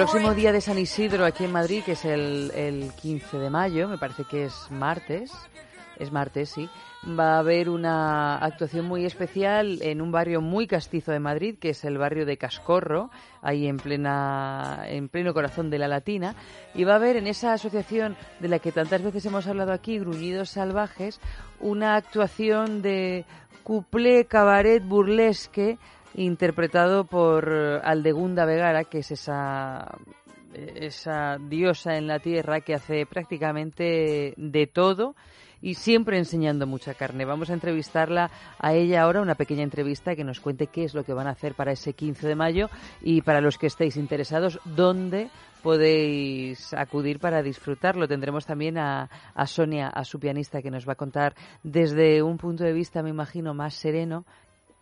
Speaker 3: Próximo día de San Isidro aquí en Madrid, que es el, el 15 de mayo, me parece que es martes, es martes, sí, va a haber una actuación muy especial en un barrio muy castizo de Madrid, que es el barrio de Cascorro, ahí en plena en pleno corazón de la Latina, y va a haber en esa asociación de la que tantas veces hemos hablado aquí, Gruñidos Salvajes, una actuación de cuplé cabaret burlesque interpretado por Aldegunda Vegara, que es esa esa diosa en la tierra que hace prácticamente de todo y siempre enseñando mucha carne. Vamos a entrevistarla a ella ahora, una pequeña entrevista que nos cuente qué es lo que van a hacer para ese 15 de mayo y para los que estéis interesados, dónde podéis acudir para disfrutarlo. Tendremos también a, a Sonia, a su pianista, que nos va a contar desde un punto de vista, me imagino, más sereno,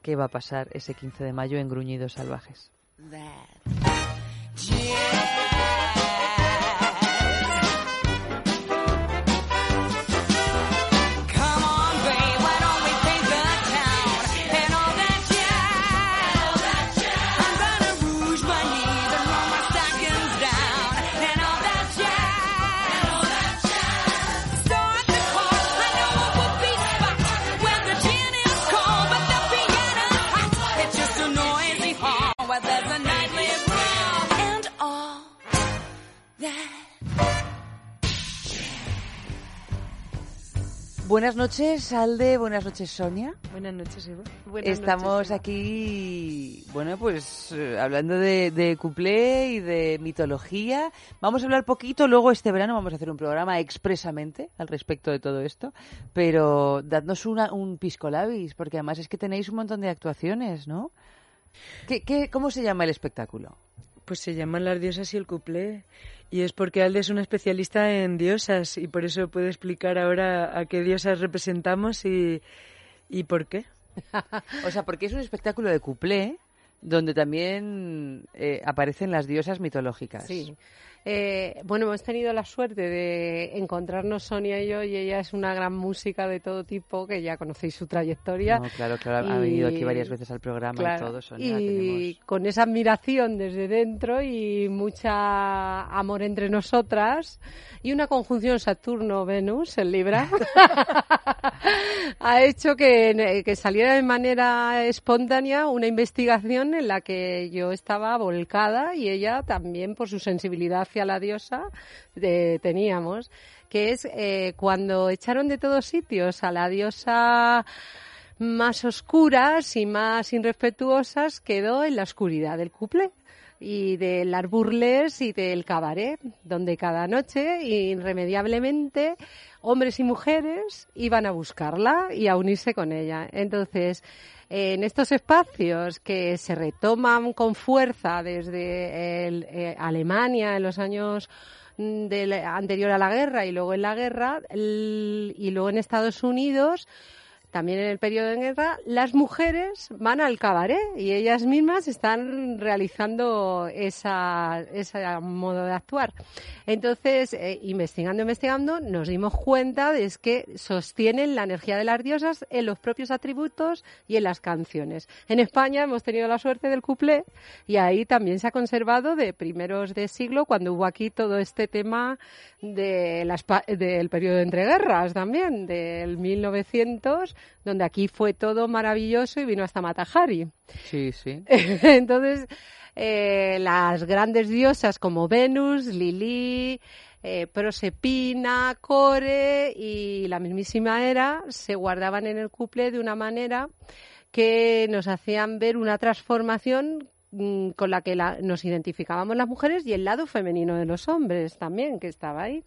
Speaker 3: qué va a pasar ese 15 de mayo en Gruñidos Salvajes. Buenas noches, Alde. Buenas noches, Sonia.
Speaker 28: Buenas noches, Eva. Buenas
Speaker 3: Estamos
Speaker 28: noches, Eva.
Speaker 3: aquí, bueno, pues eh, hablando de, de cuplé y de mitología. Vamos a hablar poquito, luego este verano vamos a hacer un programa expresamente al respecto de todo esto, pero dadnos una, un pisco labis, porque además es que tenéis un montón de actuaciones, ¿no? ¿Qué, qué, ¿Cómo se llama el espectáculo?
Speaker 4: Pues se llaman las diosas y el cuplé. Y es porque Alde es una especialista en diosas y por eso puede explicar ahora a qué diosas representamos y, y por qué. *laughs*
Speaker 3: o sea, porque es un espectáculo de cuplé donde también eh, aparecen las diosas mitológicas.
Speaker 28: Sí. Eh, bueno, hemos tenido la suerte de encontrarnos Sonia y yo, y ella es una gran música de todo tipo, que ya conocéis su trayectoria.
Speaker 3: No, claro, claro, ha
Speaker 28: Y-
Speaker 3: venido aquí varias veces al programa
Speaker 28: Claro,
Speaker 3: y todo, Sonia.
Speaker 28: y
Speaker 3: tenemos.
Speaker 28: con esa admiración desde dentro y mucha amor entre nosotras y una conjunción Saturno-Venus en Libra *laughs* *laughs* ha hecho que, que saliera de manera espontánea una investigación en la que yo estaba volcada y ella también por su sensibilidad la diosa de- teníamos que es eh, cuando echaron de todos sitios a la diosa más oscuras y más irrespetuosas quedó en la oscuridad del couple y de las y del cabaret, donde cada noche irremediablemente hombres y mujeres iban a buscarla y a unirse con ella. Entonces, en estos espacios que se retoman con fuerza desde el, eh, Alemania en los años mm, del- anterior a la guerra y luego en la guerra y luego en Estados Unidos también en el periodo de guerra, las mujeres van al cabaret y ellas mismas están realizando esa, ese modo de actuar. Entonces, eh, investigando, investigando, nos dimos cuenta de que sostienen la energía de las diosas en los propios atributos y en las canciones. En España hemos tenido la suerte del cuplé y ahí también se ha conservado de primeros de siglo, cuando hubo aquí todo este tema de las del periodo de entreguerras también, del 1900, donde aquí fue todo maravilloso y vino hasta Matajari.
Speaker 3: Sí, sí. *laughs*
Speaker 28: Entonces, eh, las grandes diosas como Venus, Lili, eh, Prosepina, Core y la mismísima Hera se guardaban en el couple de una manera que nos hacían ver una transformación mm, con la que la- nos identificábamos las mujeres y el lado femenino de los hombres también, que estaba ahí.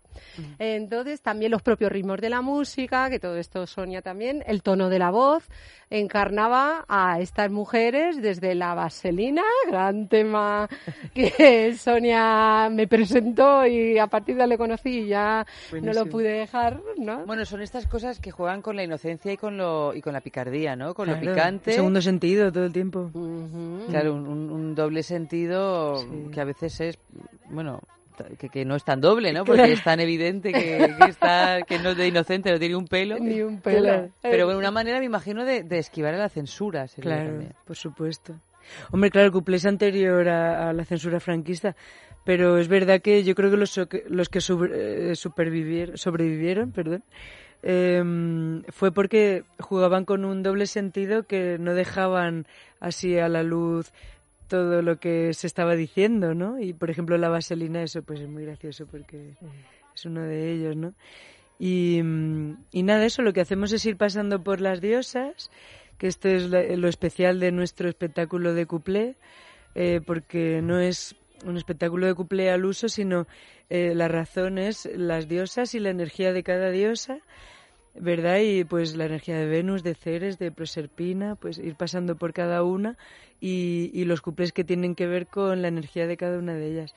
Speaker 28: Entonces, también los propios ritmos de la música, que todo esto Sonia también, el tono de la voz, encarnaba a estas mujeres desde la vaselina, gran tema *laughs* que Sonia me presentó y a partir de ahí le conocí y ya no lo
Speaker 3: Buenísimo.
Speaker 28: pude dejar, ¿no?
Speaker 3: Bueno, son estas cosas que juegan con la inocencia y con lo y con la picardía, ¿no? Con lo
Speaker 4: Claro,
Speaker 3: picante.
Speaker 4: Segundo sentido todo el tiempo.
Speaker 3: Claro, un, un- un doble sentido que a veces es, bueno, que, que no es tan doble, ¿no? Porque
Speaker 28: Claro.
Speaker 3: es tan evidente que, que está, que no es de inocente, no tiene un pelo.
Speaker 28: Ni un pelo.
Speaker 3: Claro. Pero bueno, una manera, me imagino, de, de esquivar a la censura. sería
Speaker 4: Claro,
Speaker 3: también.
Speaker 4: por supuesto. Hombre, claro, el cuplé es anterior a, a la censura franquista, Pero es verdad que yo creo que los, los que super- eh, supervivieron, sobrevivieron, perdón, em, fue porque jugaban con un doble sentido que no dejaban así a la luz todo lo que se estaba diciendo, ¿no? Y por ejemplo la vaselina, eso pues es muy gracioso porque es uno de ellos, ¿no? Y, mm, nada, eso lo que hacemos es ir pasando por las diosas, que esto es lo especial de nuestro espectáculo de cuplé, eh, porque no es un espectáculo de cuplé al uso, sino eh, la razón es las diosas y la energía de cada diosa, ¿verdad? Y pues la energía de Venus, de Ceres, de Proserpina, pues ir pasando por cada una y, y los cuplés que tienen que ver con la energía de cada una de ellas.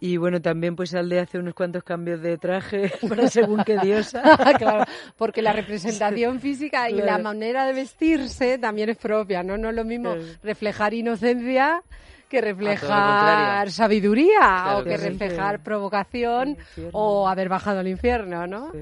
Speaker 4: Y bueno, también pues Alde hace unos cuantos cambios de traje *laughs* para según qué diosa. *laughs*
Speaker 28: claro, porque la representación física y la manera de vestirse también es propia, ¿no? No es lo mismo reflejar inocencia que reflejar sabiduría
Speaker 3: Claro
Speaker 28: o
Speaker 3: que
Speaker 28: que
Speaker 3: sí.
Speaker 28: reflejar provocación o haber bajado al infierno, ¿no?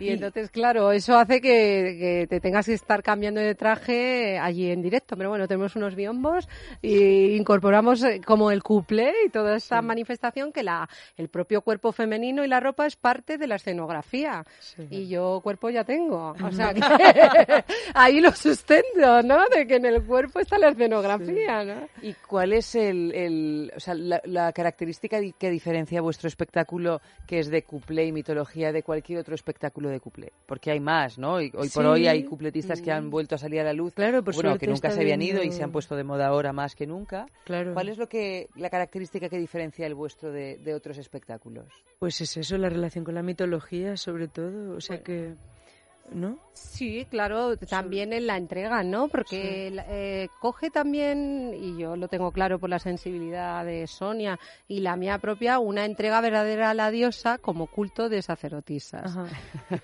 Speaker 28: Y entonces, claro, eso hace que, que te tengas que estar cambiando de traje allí en directo. Pero bueno, tenemos unos biombos y incorporamos eh, como el couple y toda esa manifestación que la, el propio cuerpo femenino y la ropa es parte de la escenografía. Y yo cuerpo ya tengo. O sea, *laughs* que *laughs* ahí lo sustento, ¿no? De que en el cuerpo está la escenografía, ¿no?
Speaker 3: ¿Y cuál es el, el- o sea, la, la característica que diferencia vuestro espectáculo, que es de cuplé y mitología, de cualquier otro espectáculo de cuplé? Porque hay más, ¿no? Y hoy por hoy hay cupletistas que han vuelto a salir a la luz,
Speaker 4: Claro, por
Speaker 3: bueno, que nunca se habían ido y se han puesto de moda ahora más que nunca.
Speaker 4: Claro.
Speaker 3: ¿Cuál es lo que la característica que diferencia el vuestro de, de otros espectáculos?
Speaker 4: Pues es eso, la relación con la mitología, sobre todo. O sea que, ¿no?
Speaker 28: Sí, claro, también en la entrega, ¿no? Porque eh, coge también, y yo lo tengo claro por la sensibilidad de Sonia y la mía propia, una entrega verdadera a la diosa como culto de sacerdotisas.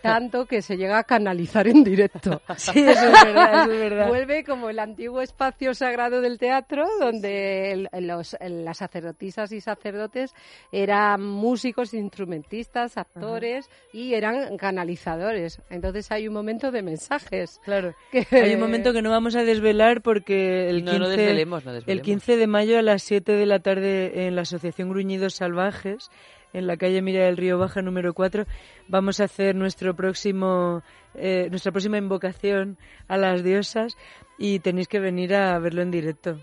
Speaker 28: Tanto que se llega a canalizar en directo. *laughs*
Speaker 4: Sí, eso es verdad, eso es verdad.
Speaker 28: Vuelve como el antiguo espacio sagrado del teatro, donde el- los, las sacerdotisas y sacerdotes eran músicos, instrumentistas, actores y eran canalizadores. Entonces hay un momento de mensajes.
Speaker 4: Claro. *laughs*
Speaker 28: Que-
Speaker 4: Hay un momento que no vamos a desvelar porque el
Speaker 3: No,
Speaker 4: 15,
Speaker 3: no desvelemos, no
Speaker 4: el
Speaker 3: desvelemos.
Speaker 4: 15 de mayo a las 7 de la tarde en la Asociación Gruñidos Salvajes, en la calle Mira del Río Baja número 4, vamos a hacer nuestro próximo, eh, nuestra próxima invocación a las diosas y tenéis que venir a verlo en directo.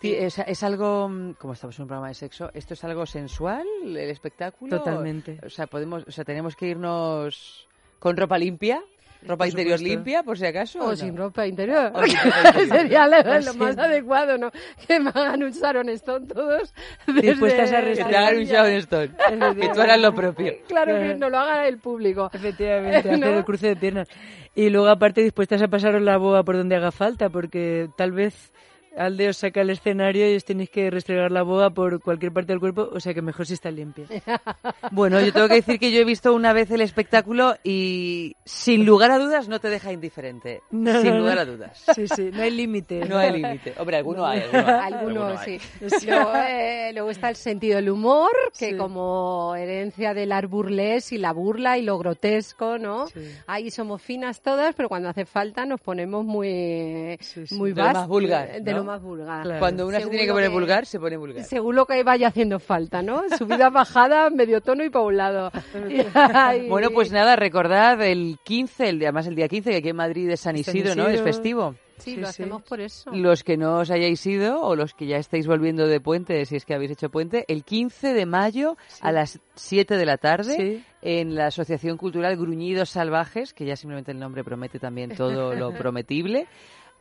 Speaker 3: Sí, es, es algo, como estamos en un programa de sexo, ¿esto es algo sensual, el espectáculo?
Speaker 4: Totalmente.
Speaker 3: O sea, podemos, o sea, tenemos que irnos con ropa limpia, ropa
Speaker 28: Por
Speaker 3: interior
Speaker 28: supuesto.
Speaker 3: limpia, por si acaso.
Speaker 28: O
Speaker 3: no?
Speaker 28: sin ropa interior.
Speaker 3: O sin ropa *laughs* interior.
Speaker 28: Sería lo, lo
Speaker 3: Sí.
Speaker 28: más adecuado, ¿no? Que me hagan un Sharon Stone todos.
Speaker 4: Dispuestas a
Speaker 3: Que te hagan un Sharon Stone, *laughs* que tú hagas lo propio.
Speaker 28: Claro que no lo haga el público.
Speaker 4: Efectivamente, *laughs* hacer
Speaker 28: ¿No?
Speaker 4: el cruce de piernas. Y luego, aparte, dispuestas a pasaros la boa por donde haga falta, porque tal vez Alde os saca al escenario y os tenéis que restregar la boa por cualquier parte del cuerpo, o sea que mejor si está limpia. *laughs*
Speaker 3: Bueno, yo tengo que decir que yo he visto una vez el espectáculo y sin lugar a dudas no te deja indiferente.
Speaker 4: No,
Speaker 3: sin lugar a dudas.
Speaker 4: Sí, sí, no hay límite.
Speaker 3: No hay límite. Hombre, alguno hay. *laughs* Alguno hay.
Speaker 28: Algunos,
Speaker 3: hay.
Speaker 28: sí. Luego, eh, luego está el sentido del humor, que como herencia del art burlesque y la burla y lo grotesco, ¿no? Ahí somos finas todas, pero cuando hace falta nos ponemos muy, muy
Speaker 3: De más vulgar,
Speaker 28: De
Speaker 3: ¿no?
Speaker 28: Más vulgar.
Speaker 3: Cuando una se
Speaker 28: Según
Speaker 3: tiene que poner vulgar, se pone vulgar.
Speaker 28: Según lo que vaya haciendo falta, ¿no? Subida, bajada, medio tono y para un lado. *laughs*
Speaker 3: Bueno, pues nada, recordad el 15, el, además el día 15, que aquí en Madrid es San
Speaker 28: San
Speaker 3: Isidro, ¿no? Es festivo.
Speaker 28: Sí, lo hacemos por eso.
Speaker 3: Los que no os hayáis ido o los que ya estáis volviendo de puente, si es que habéis hecho puente, el 15 de mayo a las 7 de la tarde
Speaker 4: Sí.
Speaker 3: en la Asociación Cultural Gruñidos Salvajes, que ya simplemente el nombre promete también todo lo *laughs* prometible.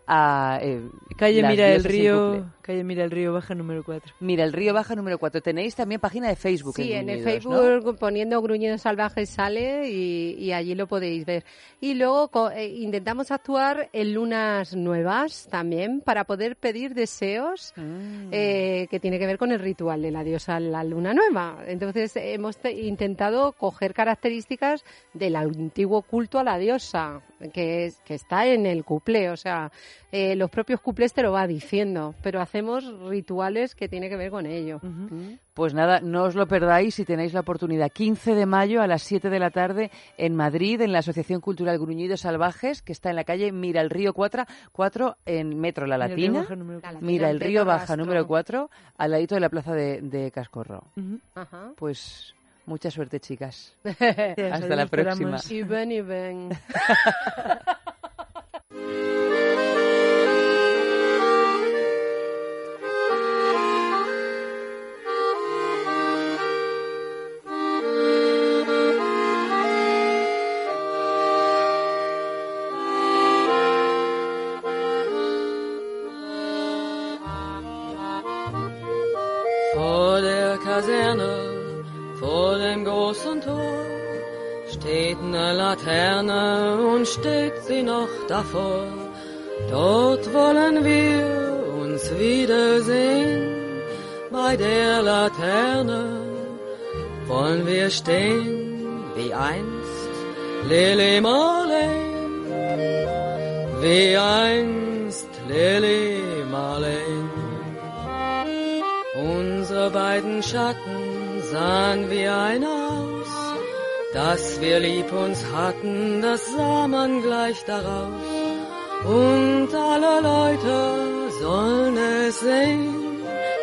Speaker 3: A, eh,
Speaker 4: Calle Mira
Speaker 3: en
Speaker 4: Río, calle Mira del Río Baja número 4.
Speaker 3: Mira, el Río Baja número 4. Tenéis también página de Facebook.
Speaker 28: Sí, en el. Facebook poniendo Gruñidos Salvajes sale y, y allí lo podéis ver. Y luego co- eh, intentamos actuar en lunas nuevas también para poder pedir deseos
Speaker 3: Mm.
Speaker 28: eh, que tiene que ver con el ritual de la diosa la luna nueva. Entonces hemos te- intentado coger características del antiguo culto a la diosa que, es, que está en el cuplé, o sea, eh, los propios cuplés te lo va diciendo, pero hacemos rituales que tiene que ver con ello.
Speaker 3: Pues nada, no os lo perdáis si tenéis la oportunidad. 15 de mayo a las 7 de la tarde en Madrid, en la Asociación Cultural Gruñidos Salvajes, que está en la calle Mira el Río 4, 4 en Metro La
Speaker 1: Mira el Río
Speaker 3: Latina.
Speaker 1: Baja número cuatro.
Speaker 3: Mira el Río Baja número 4, al ladito de la plaza de, de Cascorro.
Speaker 28: Ajá.
Speaker 3: Pues mucha suerte, chicas. *laughs*
Speaker 28: Hasta
Speaker 3: Hasta la próxima.
Speaker 28: Y ven y ven. *laughs*
Speaker 29: vor dem großen Tor, steht eine Laterne und steht sie noch davor. Dort wollen wir uns wiedersehen, bei der Laterne wollen wir stehen, wie einst Lili Marleen, wie einst Lili Marleen. Unsere beiden Schatten sahen wie ein aus, dass wir lieb uns hatten, das sah man gleich daraus. Und alle Leute sollen es sehen,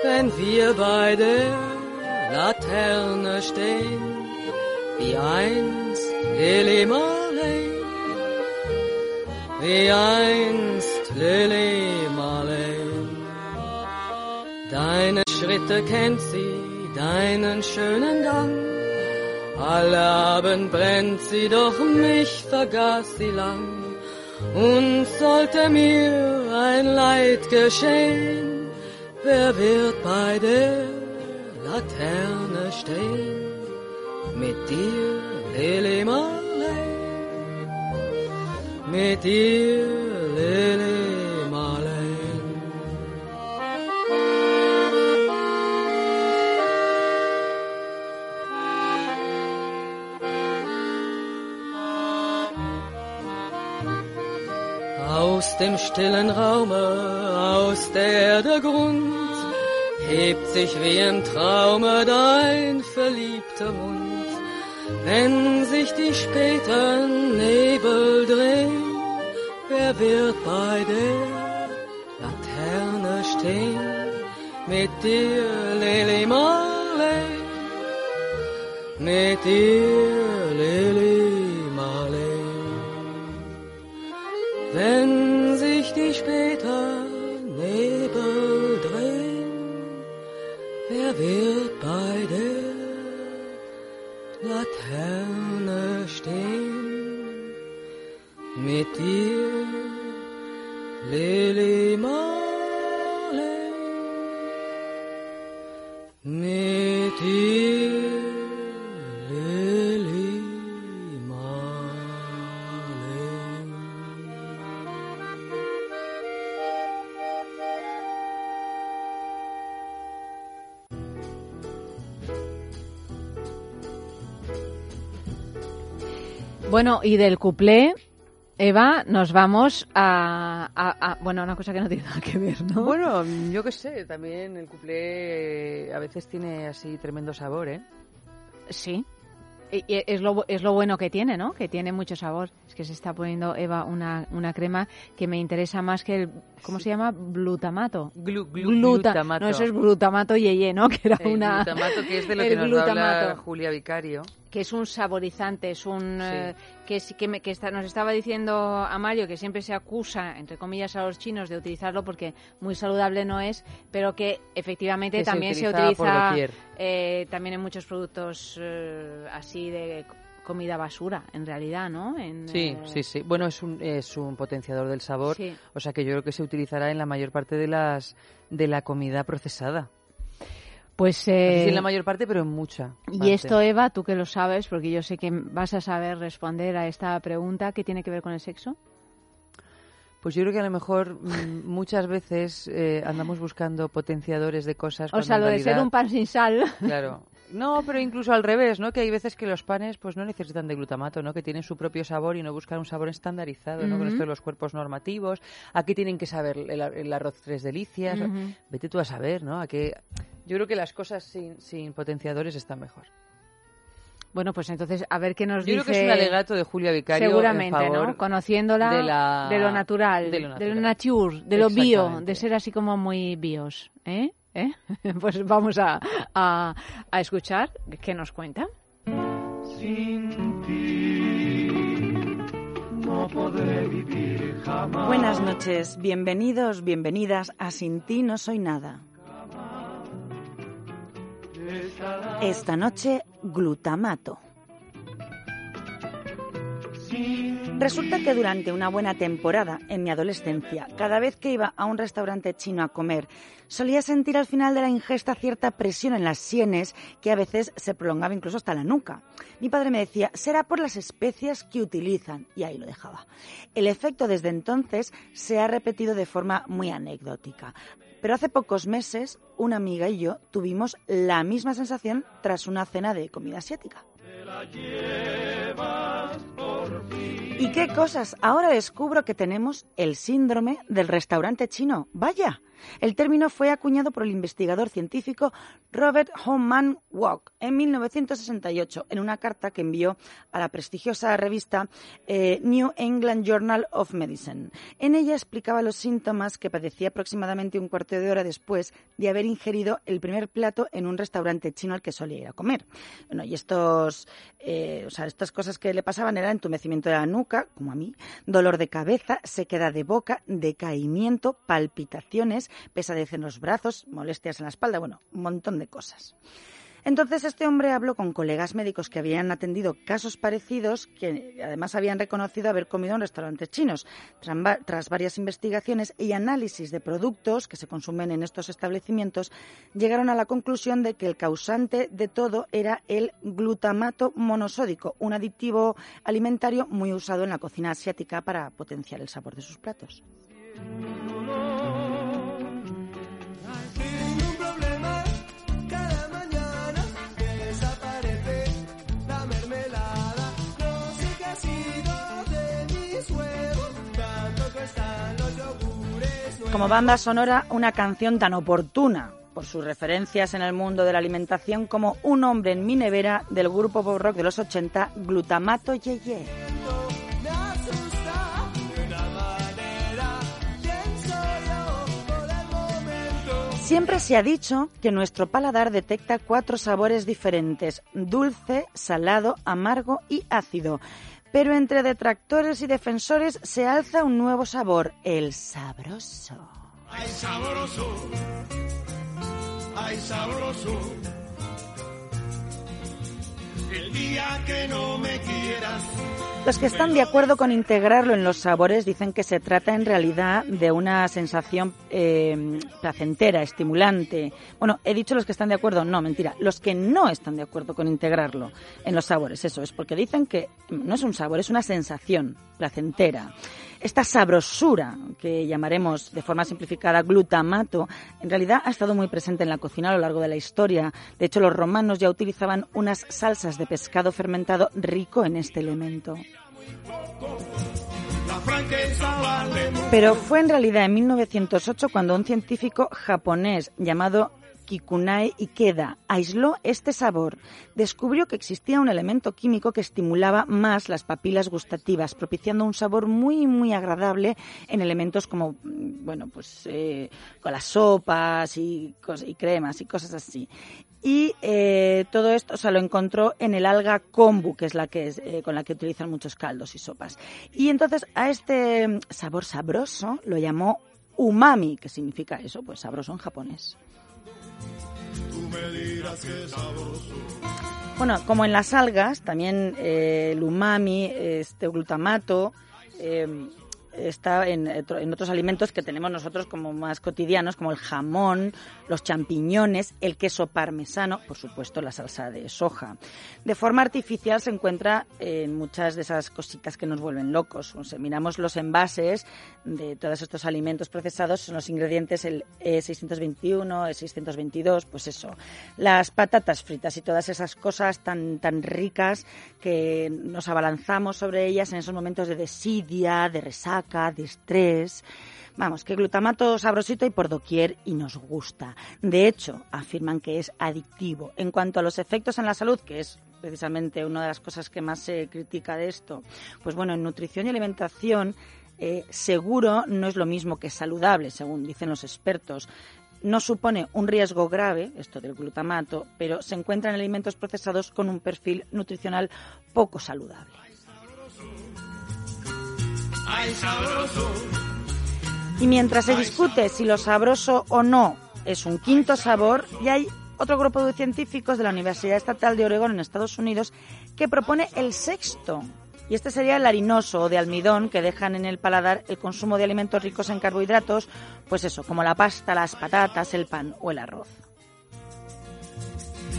Speaker 29: wenn wir bei der Laterne stehen, wie einst Lili Marley, wie einst Lili Marley. Deine Schritte kennt sie, deinen schönen Gang. Alle Abend brennt sie, doch mich vergaß sie lang. Und sollte mir ein Leid geschehen, wer wird bei der Laterne stehen? Mit dir, Lili Marley, mit dir, Lili Aus dem stillen Raume, aus der Erde Grund, hebt sich wie im Traume dein verliebter Mund. Wenn sich die späten Nebel drehen, wer wird bei der Laterne stehen? Mit dir, Lili Marley, mit dir, Lili Marley. Wenn wird bei der Laterne stehen? Mit dir, Lili Marley, mit dir,
Speaker 1: Bueno, y del cuplé, Eva, nos vamos a, a- a- Bueno, una cosa que no tiene nada que ver, ¿no?
Speaker 3: Bueno, yo qué sé, también el cuplé eh, a veces tiene así tremendo sabor, ¿eh?
Speaker 1: Sí. Y- es lo, es lo bueno que tiene, ¿no? Que tiene mucho sabor. Es que se está poniendo Eva una, una crema que me interesa más que el... ¿Cómo se llama? Glutamato.
Speaker 3: Glu- glu-
Speaker 1: Gluta-
Speaker 3: glutamato.
Speaker 1: No, eso es glutamato yeye, ¿no? *laughs* Que era
Speaker 3: El
Speaker 1: una...
Speaker 3: glutamato, que es de lo *laughs* que nos va a hablar
Speaker 1: glutamato.
Speaker 3: Julia Vicario.
Speaker 1: que es un saborizante, es un
Speaker 3: Sí.
Speaker 1: eh, que que, me- que está- nos estaba diciendo Amario que siempre se acusa entre comillas a los chinos de utilizarlo porque muy saludable no es, pero que efectivamente
Speaker 3: Que
Speaker 1: también se
Speaker 3: utiliza
Speaker 1: eh, también en muchos productos eh, así de comida basura, en realidad, ¿no? En,
Speaker 3: Sí,
Speaker 1: eh,
Speaker 3: sí, sí. Bueno, es un, es un potenciador del sabor,
Speaker 1: Sí.
Speaker 3: o sea que yo creo que se utilizará en la mayor parte de las de la comida procesada.
Speaker 1: Pues
Speaker 3: No sé si
Speaker 1: eh,
Speaker 3: en la mayor parte, pero en mucha.
Speaker 1: Y
Speaker 3: parte.
Speaker 1: esto, Eva, tú que lo sabes, porque yo sé que vas a saber responder a esta pregunta, ¿qué tiene que ver con el sexo?
Speaker 3: Pues yo creo que a lo mejor mm, muchas veces eh, andamos buscando potenciadores de cosas.
Speaker 1: O sea, lo de ser un pan sin sal.
Speaker 3: Claro. No, pero incluso al revés, ¿no? Que hay veces que los panes pues no necesitan de glutamato, ¿no? Que tienen su propio sabor y no buscan un sabor estandarizado, ¿no? Con esto de los cuerpos normativos. Aquí tienen que saber el, el arroz tres delicias. Vete tú a saber, ¿no? A que yo creo que las cosas sin, sin potenciadores están mejor.
Speaker 1: Bueno, pues entonces, a ver qué nos
Speaker 3: Yo
Speaker 1: dice.
Speaker 3: creo que es un alegato de Julia Vicario en
Speaker 1: Seguramente,
Speaker 3: favor
Speaker 1: ¿no? Conociéndola
Speaker 3: de la-
Speaker 1: lo natural,
Speaker 3: de lo
Speaker 1: de lo
Speaker 3: natural.
Speaker 1: nature, de lo bio, de ser así como muy bios. ¿Eh? ¿Eh? *laughs* Pues vamos a, a, a escuchar qué nos cuenta.
Speaker 10: Sin ti no podré vivir jamás.
Speaker 30: Buenas noches, bienvenidos, bienvenidas a Sin ti no soy nada. Esta noche, glutamato. Resulta que durante una buena temporada en mi adolescencia, cada vez que iba a un restaurante chino a comer, solía sentir al final de la ingesta cierta presión en las sienes que a veces se prolongaba incluso hasta la nuca. Mi padre me decía, será por las especias que utilizan, y ahí lo dejaba. El efecto desde entonces se ha repetido de forma muy anecdótica. Pero hace pocos meses, una amiga y yo tuvimos la misma sensación tras una cena de comida asiática la llevas por ti. ¿Y qué cosas? Ahora descubro que tenemos el síndrome del restaurante chino. Vaya. El término fue acuñado por el investigador científico Robert Hoffman Walk en 1968 en una carta que envió a la prestigiosa revista eh, New England Journal of Medicine. En ella explicaba los síntomas que padecía aproximadamente un cuarto de hora después de haber ingerido el primer plato en un restaurante chino al que solía ir a comer. Bueno, y estos, eh, o sea, estas cosas que le pasaban eran entumecimiento de la nuca, como a mí, dolor de cabeza, sequedad de boca, decaimiento, palpitaciones, pesadez en los brazos, molestias en la espalda, bueno, un montón de cosas. Entonces este hombre habló con colegas médicos que habían atendido casos parecidos, que además habían reconocido haber comido en restaurantes chinos. Tras, va- tras varias investigaciones y análisis de productos que se consumen en estos establecimientos, llegaron a la conclusión de que el causante de todo era el glutamato monosódico, un aditivo alimentario muy usado en la cocina asiática para potenciar el sabor de sus platos. Como banda sonora, una canción tan oportuna por sus referencias en el mundo de la alimentación como Un hombre en mi nevera del grupo pop rock de los 80, Glutamato Yeye. Siempre se ha dicho que nuestro paladar detecta cuatro sabores diferentes, dulce, salado, amargo y ácido. Pero entre detractores y defensores se alza un nuevo sabor, el sabroso.
Speaker 10: Ay, sabroso, ay, sabroso. El día que no me quieras.
Speaker 30: Los que están de acuerdo con integrarlo en los sabores dicen que se trata en realidad de una sensación eh, placentera, estimulante. Bueno, he dicho los que están de acuerdo, no, mentira. Los que no están de acuerdo con integrarlo en los sabores, eso es, porque dicen que no es un sabor, es una sensación placentera. Esta sabrosura, que llamaremos de forma simplificada glutamato, en realidad ha estado muy presente en la cocina a lo largo de la historia. De hecho, los romanos ya utilizaban unas salsas de pescado fermentado rico en este elemento. Pero fue en realidad en 1908 cuando un científico japonés llamado Kikunai Ikeda aisló este sabor. Descubrió que existía un elemento químico que estimulaba más las papilas gustativas, propiciando un sabor muy, muy agradable en elementos como, mm, bueno, pues eh, con las sopas y, y cremas y cosas así. Y eh, todo esto, o sea, lo encontró en el alga kombu, que es la que es, eh, con la que utilizan muchos caldos y sopas. Y entonces a este mm, sabor sabroso lo llamó umami, que significa eso, pues sabroso en japonés. Bueno, como en las algas, también eh, el umami, este glutamato, eh, está en, otro- en otros alimentos que tenemos nosotros como más cotidianos, como el jamón, los champiñones, el queso parmesano, por supuesto la salsa de soja. De forma artificial se encuentra en muchas de esas cositas que nos vuelven locos. O miramos los envases de todos estos alimentos procesados, son los ingredientes el E621, E622, pues eso, las patatas fritas y todas esas cosas tan, tan ricas que nos abalanzamos sobre ellas en esos momentos de desidia, de resaca, de estrés. Vamos, que glutamato sabrosito y por doquier y nos gusta. De hecho, afirman que es adictivo. En cuanto a los efectos en la salud, que es precisamente una de las cosas que más se critica de esto, pues bueno, en nutrición y alimentación eh, seguro no es lo mismo que saludable, según dicen los expertos. No supone un riesgo grave, esto del glutamato, pero se encuentra en alimentos procesados con un perfil nutricional poco saludable.
Speaker 31: Ay, sabroso.
Speaker 30: Y mientras se discute si lo sabroso o no es un quinto sabor, y hay otro grupo de científicos de la Universidad Estatal de Oregón en Estados Unidos que propone el sexto. Y este sería el harinoso o de almidón que dejan en el paladar el consumo de alimentos ricos en carbohidratos, pues eso, como la pasta, las patatas, el pan o el arroz.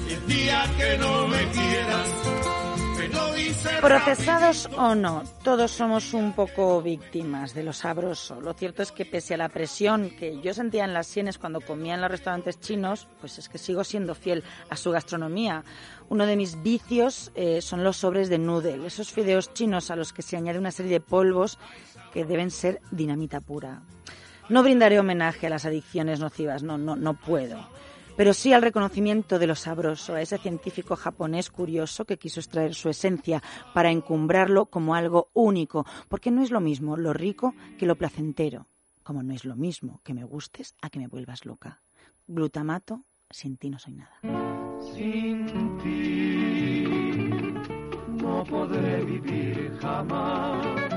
Speaker 31: El día que no me quieras,
Speaker 30: Procesados o no, todos somos un poco víctimas de lo sabroso. Lo cierto es que pese a la presión que yo sentía en las sienes cuando comía en los restaurantes chinos, pues es que sigo siendo fiel a su gastronomía. Uno de mis vicios eh, son los sobres de noodle, esos fideos chinos a los que se añade una serie de polvos que deben ser dinamita pura. No brindaré homenaje a las adicciones nocivas, no, no, no puedo. Pero sí al reconocimiento de lo sabroso, a ese científico japonés curioso que quiso extraer su esencia para encumbrarlo como algo único, porque no es lo mismo lo rico que lo placentero, como no es lo mismo que me gustes a que me vuelvas loca. Glutamato, sin ti no soy nada.
Speaker 31: Sin ti no podré vivir jamás.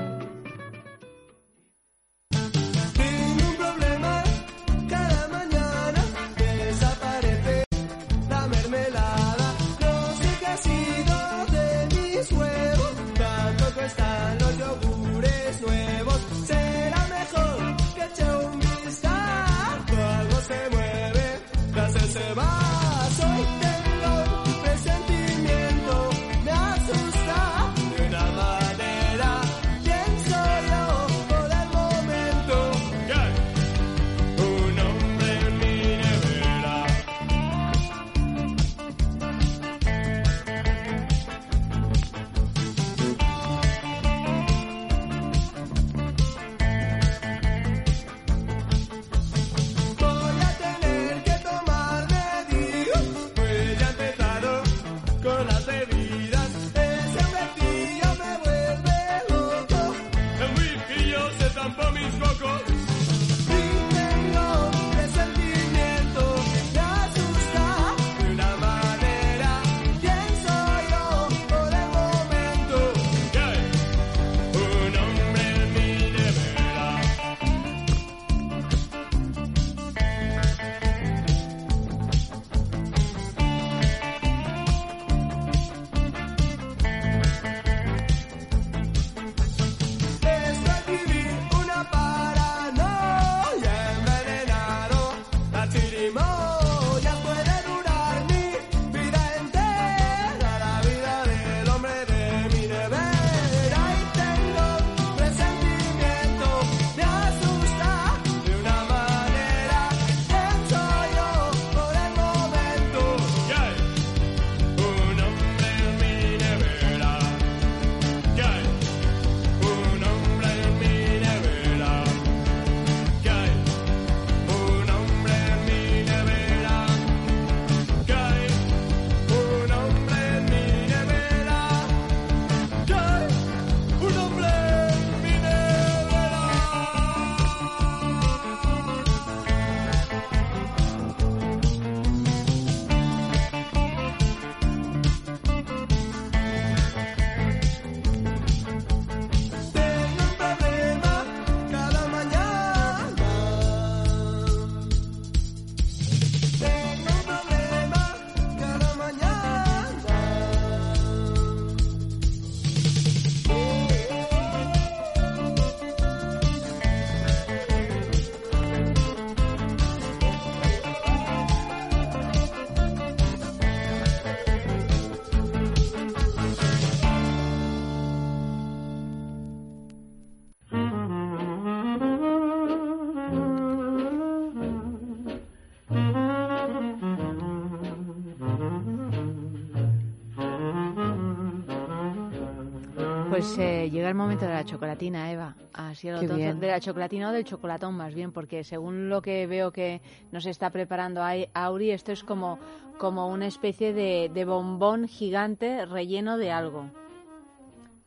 Speaker 1: Pues eh, llega el momento de la chocolatina, Eva. Así otoño-
Speaker 3: bien.
Speaker 1: de la chocolatina o del chocolatón más bien, porque según lo que veo que nos está preparando Auri, esto es como, como una especie de, de bombón gigante relleno de algo.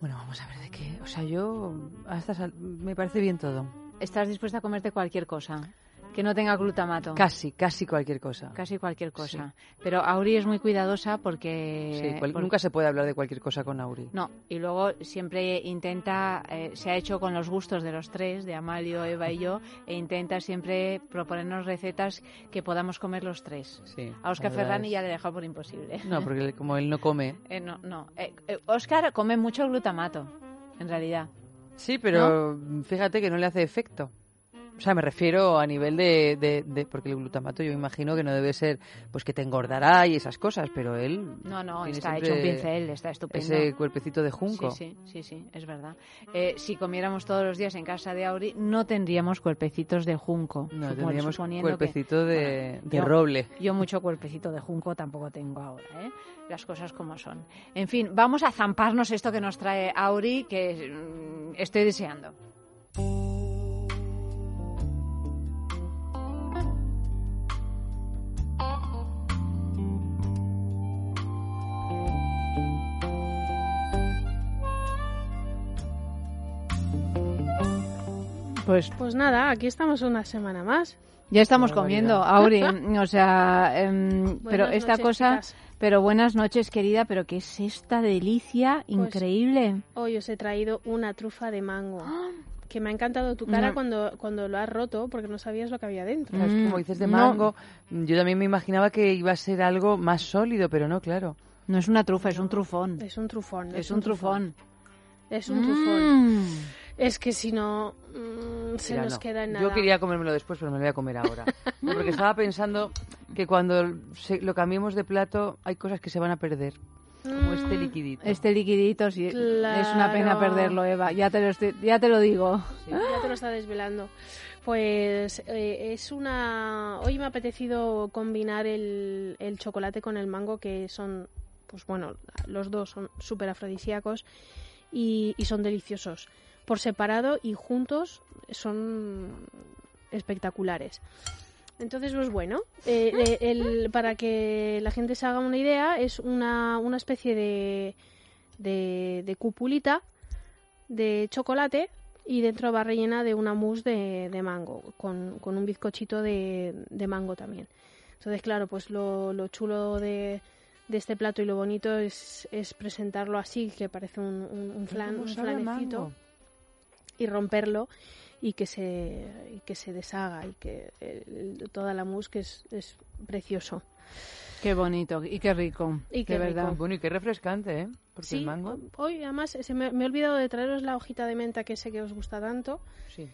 Speaker 3: Bueno, vamos a ver de qué. O sea, yo a estas me parece bien todo.
Speaker 1: ¿Estás dispuesta a comerte cualquier cosa? Que no tenga glutamato.
Speaker 3: Casi, casi cualquier cosa.
Speaker 1: Casi cualquier cosa. Pero Auri es muy cuidadosa porque...
Speaker 3: Sí, cual-
Speaker 1: porque-
Speaker 3: nunca se puede hablar de cualquier cosa con Auri.
Speaker 1: No, y luego siempre intenta, eh, se ha hecho con los gustos de los tres, de Amalio, Eva y yo, e intenta siempre proponernos recetas que podamos comer los tres.
Speaker 3: Sí,
Speaker 1: A Oscar Ferrani
Speaker 3: es-
Speaker 1: ya le he dejado por imposible.
Speaker 3: No, porque él- como él no come. *laughs*
Speaker 1: Eh, no, no. Eh, eh, Oscar come mucho glutamato, en realidad.
Speaker 3: Sí, pero fíjate que no le hace efecto. O sea, me refiero a nivel de, de- de- Porque el glutamato yo imagino que no debe ser pues que te engordará y esas cosas, pero él...
Speaker 1: No, no, está hecho un pincel, está estupendo.
Speaker 3: Ese cuerpecito de junco.
Speaker 1: Sí, sí, sí, sí, es verdad. Eh, si comiéramos todos los días en casa de Auri, no tendríamos cuerpecitos de junco.
Speaker 3: No, tendríamos
Speaker 1: que-
Speaker 3: cuerpecito de,
Speaker 1: Bueno,
Speaker 3: de
Speaker 1: yo-
Speaker 3: roble.
Speaker 1: Yo mucho cuerpecito de junco tampoco tengo ahora, ¿eh? Las cosas como son. En fin, vamos a zamparnos esto que nos trae Auri, que mm, estoy deseando. Pues,
Speaker 32: Pues nada, aquí estamos una semana más.
Speaker 1: Ya estamos comiendo. Auri. *laughs* O sea, em, pero esta
Speaker 32: noches,
Speaker 1: cosa,
Speaker 32: chicas.
Speaker 1: pero buenas noches, querida, pero ¿qué es esta delicia
Speaker 32: Pues,
Speaker 1: increíble?
Speaker 32: Hoy os he traído una trufa de mango. *gasps* Que me ha encantado tu
Speaker 1: No.
Speaker 32: cara cuando, cuando lo has roto, porque no sabías lo que había dentro.
Speaker 3: Claro, es que como dices de
Speaker 1: no.
Speaker 3: mango, yo también me imaginaba que iba a ser algo más sólido, pero no, claro.
Speaker 1: No es una trufa, es un trufón.
Speaker 32: Es un trufón.
Speaker 1: Es un trufón.
Speaker 32: Es un
Speaker 1: Mm.
Speaker 32: trufón. Es que si no, mm, se
Speaker 3: Mira,
Speaker 32: nos
Speaker 3: no.
Speaker 32: queda en nada.
Speaker 3: Yo quería comérmelo después, pero me lo voy a comer ahora. *laughs* Porque estaba pensando que cuando se- lo cambiemos de plato hay cosas que se van a perder. Como este
Speaker 32: Mm.
Speaker 3: liquidito.
Speaker 1: Este liquidito, sí, es una pena perderlo, Eva. Ya te lo, estoy- ya te lo digo.
Speaker 32: Ya te lo está desvelando. Pues eh, es una... Hoy me ha apetecido combinar el, el chocolate con el mango, que son, pues bueno, los dos son súper afrodisíacos y, y son deliciosos. Por separado y juntos son espectaculares. Entonces, pues bueno, eh, eh, el- para que la gente se haga una idea, es una, una especie de, de, de cupulita de chocolate y dentro va rellena de una mousse de, de mango, con, con un bizcochito de, de mango también. Entonces, claro, pues lo, lo chulo de, de este plato y lo bonito es, es presentarlo así, que parece un, un, un flan,
Speaker 3: ¿Cómo
Speaker 32: un flanecito, y romperlo y que se, y que se deshaga y que el- toda la mousse que es, es precioso.
Speaker 1: Qué bonito y qué rico.
Speaker 32: Y qué
Speaker 1: de
Speaker 32: rico.
Speaker 3: Bueno, y qué refrescante, ¿eh? Porque
Speaker 32: Sí,
Speaker 3: el mango...
Speaker 32: hoy además se me, me he olvidado de traeros la hojita de menta que sé que os gusta tanto.
Speaker 3: Sí.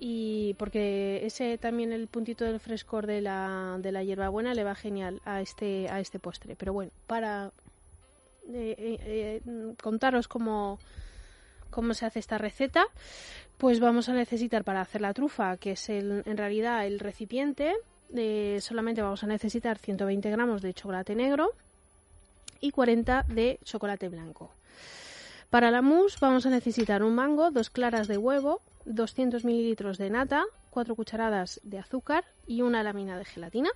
Speaker 32: Y porque ese también el puntito del frescor de la, de la hierbabuena le va genial a este, a este postre. Pero bueno, para eh, eh, eh, contaros cómo, cómo se hace esta receta, pues vamos a necesitar para hacer la trufa, que es el, en realidad el recipiente, eh, solamente vamos a necesitar 120 gramos de chocolate negro y 40 de chocolate blanco. Para la mousse vamos a necesitar un mango, dos claras de huevo, 200 mililitros de nata, 4 cucharadas de azúcar y una lámina de gelatina.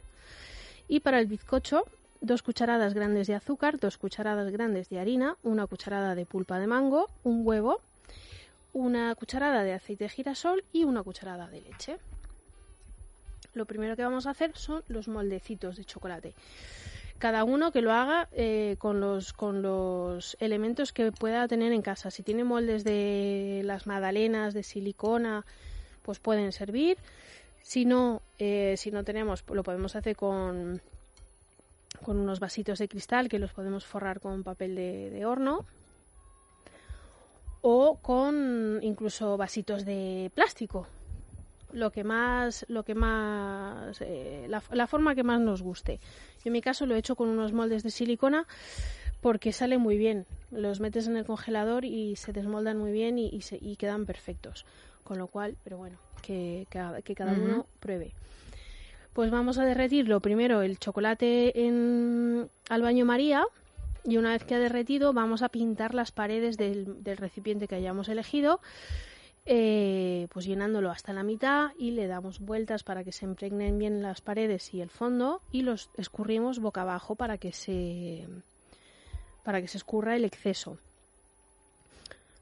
Speaker 32: Y para el bizcocho, dos cucharadas grandes de azúcar, dos cucharadas grandes de harina, una cucharada de pulpa de mango, un huevo, una cucharada de aceite de girasol y una cucharada de leche. Lo primero que vamos a hacer son los moldecitos de chocolate cada uno que lo haga eh, con, los, con los elementos que pueda tener en casa. Si tiene moldes de las magdalenas, de silicona, pues pueden servir. Si no, eh, si no tenemos, lo podemos hacer con, con unos vasitos de cristal que los podemos forrar con papel de, de horno. O con incluso vasitos de plástico. Lo que más, lo que más, eh, la, la forma que más nos guste. Yo en mi caso lo he hecho con unos moldes de silicona porque sale muy bien. Los metes en el congelador y se desmoldan muy bien y, y se- y quedan perfectos. Con lo cual, pero bueno, que, que- que cada uno pruebe. Pues vamos a derretir lo primero el chocolate en, al baño María Y una vez que ha derretido, vamos a pintar las paredes del, recipiente que hayamos elegido, eh, pues llenándolo hasta la mitad y le damos vueltas para que se impregnen bien las paredes y el fondo y los escurrimos boca abajo para que se para que se escurra el exceso.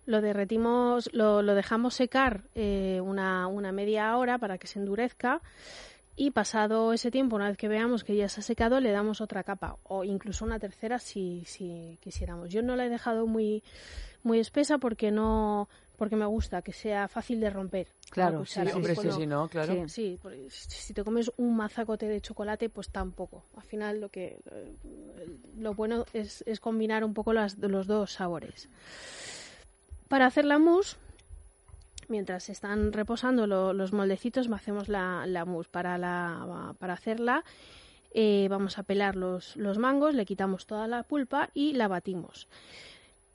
Speaker 32: Lo derretimos, lo, lo dejamos secar eh, una, una media hora para que se endurezca y pasado ese tiempo, una vez que veamos que ya se ha secado, le damos otra capa o incluso una tercera si, si quisiéramos. Yo no la he dejado muy, muy espesa porque no porque me gusta que sea fácil de romper.
Speaker 3: Claro,
Speaker 32: La cuchara.
Speaker 3: sí, hombre, sí, sí, no, claro.
Speaker 32: Sí, sí, porque si te comes un mazacote de chocolate, pues tampoco. Al final lo que eh, lo bueno es, es combinar un poco las, los dos sabores. Para hacer la mousse, mientras están reposando lo- los moldecitos, hacemos la, mousse. Para, la, para hacerla eh, vamos a pelar los, mangos, le quitamos toda la pulpa y la batimos.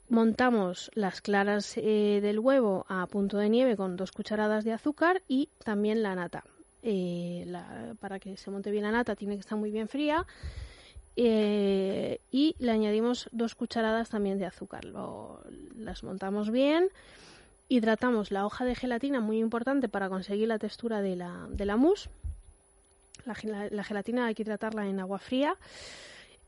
Speaker 32: Montamos las claras eh, del huevo a punto de nieve con dos cucharadas de azúcar y también la nata. Eh, para que se monte bien la nata tiene que estar muy bien fría. Y le añadimos dos cucharadas también de azúcar. Las montamos bien. Hidratamos la hoja de gelatina, muy importante para conseguir la textura de la, de la mousse. La, gela- la gelatina hay que hidratarla en agua fría.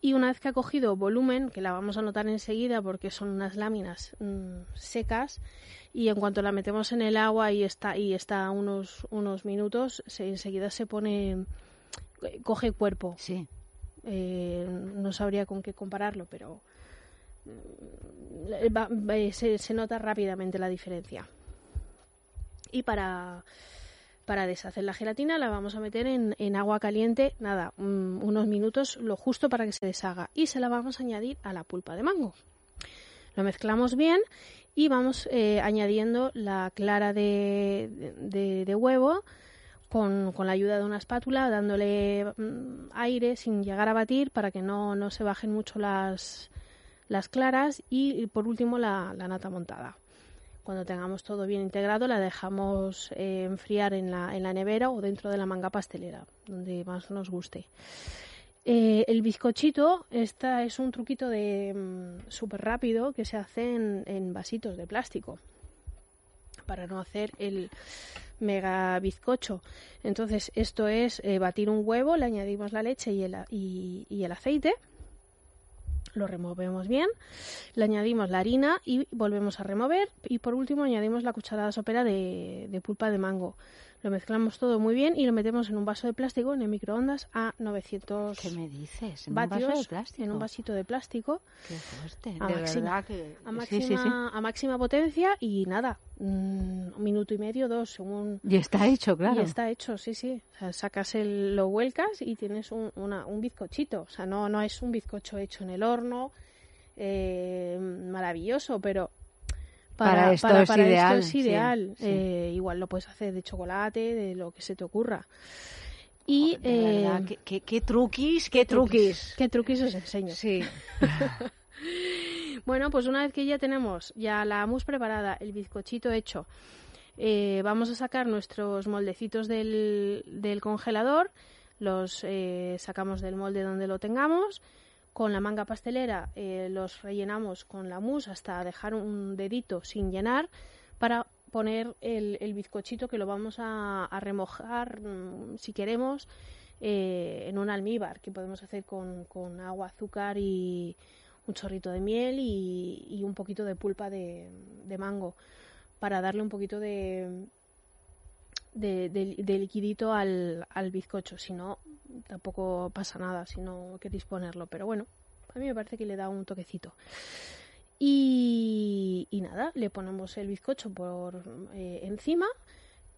Speaker 32: Y una vez que ha cogido volumen, que la vamos a notar enseguida porque son unas láminas mm, secas, y en cuanto la metemos en el agua y está, y está unos, unos minutos, se, enseguida se pone, eh, coge cuerpo.
Speaker 1: Sí.
Speaker 32: Eh, no sabría con qué compararlo, pero va- va- se, nota rápidamente la diferencia. Y para, para deshacer la gelatina la vamos a meter en, en agua caliente, nada, mm, unos minutos, lo justo para que se deshaga. Y se la vamos a añadir a la pulpa de mango. Lo mezclamos bien y vamos eh, añadiendo la clara de, de- de huevo con, con la ayuda de una espátula, dándole mm, aire sin llegar a batir para que no, no se bajen mucho las, las claras y, por último la, nata montada. Cuando tengamos todo bien integrado la dejamos eh, enfriar en la, en la nevera o dentro de la manga pastelera, donde más nos guste. Eh, el bizcochito, esta es un truquito de súper rápido que se hace en, vasitos de plástico para no hacer el mega bizcocho. Entonces, esto es eh, batir un huevo, le añadimos la leche y el, y el aceite, lo removemos bien, le añadimos la harina y volvemos a remover y por último añadimos la cucharada sopera de, de pulpa de mango. Lo mezclamos todo muy bien y lo metemos en un vaso de plástico en el microondas a 900
Speaker 1: ¿Qué me dices? ¿En un vaso de plástico?
Speaker 32: en un vasito de plástico
Speaker 1: Qué fuerte.
Speaker 32: a
Speaker 1: de
Speaker 32: máxima,
Speaker 1: verdad que...
Speaker 32: a máxima,
Speaker 1: sí, sí.
Speaker 32: a máxima potencia y nada, un minuto y medio, dos, según...
Speaker 1: Y está hecho, claro.
Speaker 32: Y está hecho, sí, sí. O sea, sacas el, lo vuelcas y tienes un, una- un bizcochito. O sea, no, no es un bizcocho hecho en el horno, eh, maravilloso, pero
Speaker 1: Para esto es ideal,
Speaker 32: es
Speaker 1: sí,
Speaker 32: ideal.
Speaker 1: sí.
Speaker 32: Eh, igual lo puedes hacer de chocolate, de lo que se te ocurra. Y
Speaker 1: verdad,
Speaker 32: eh,
Speaker 1: qué- qué- qué truquis, qué truquis.
Speaker 32: ¿Qué truquis os enseño?
Speaker 1: Sí. *laughs*
Speaker 32: bueno, pues una vez que ya tenemos ya la mousse preparada, el bizcochito hecho, eh, vamos a sacar nuestros moldecitos del, del congelador, los eh, sacamos del molde donde lo tengamos, con la manga pastelera eh, los rellenamos con la mousse hasta dejar un dedito sin llenar para poner el, bizcochito que lo vamos a, remojar mm, si queremos eh, en un almíbar que podemos hacer con, agua, azúcar y un chorrito de miel y, y un poquito de pulpa de, de mango para darle un poquito de- de liquidito al, al bizcocho. Si no, tampoco pasa nada si no queréis ponerlo. Pero bueno, a mí me parece que le da un toquecito. Y, y nada, le ponemos el bizcocho por eh, encima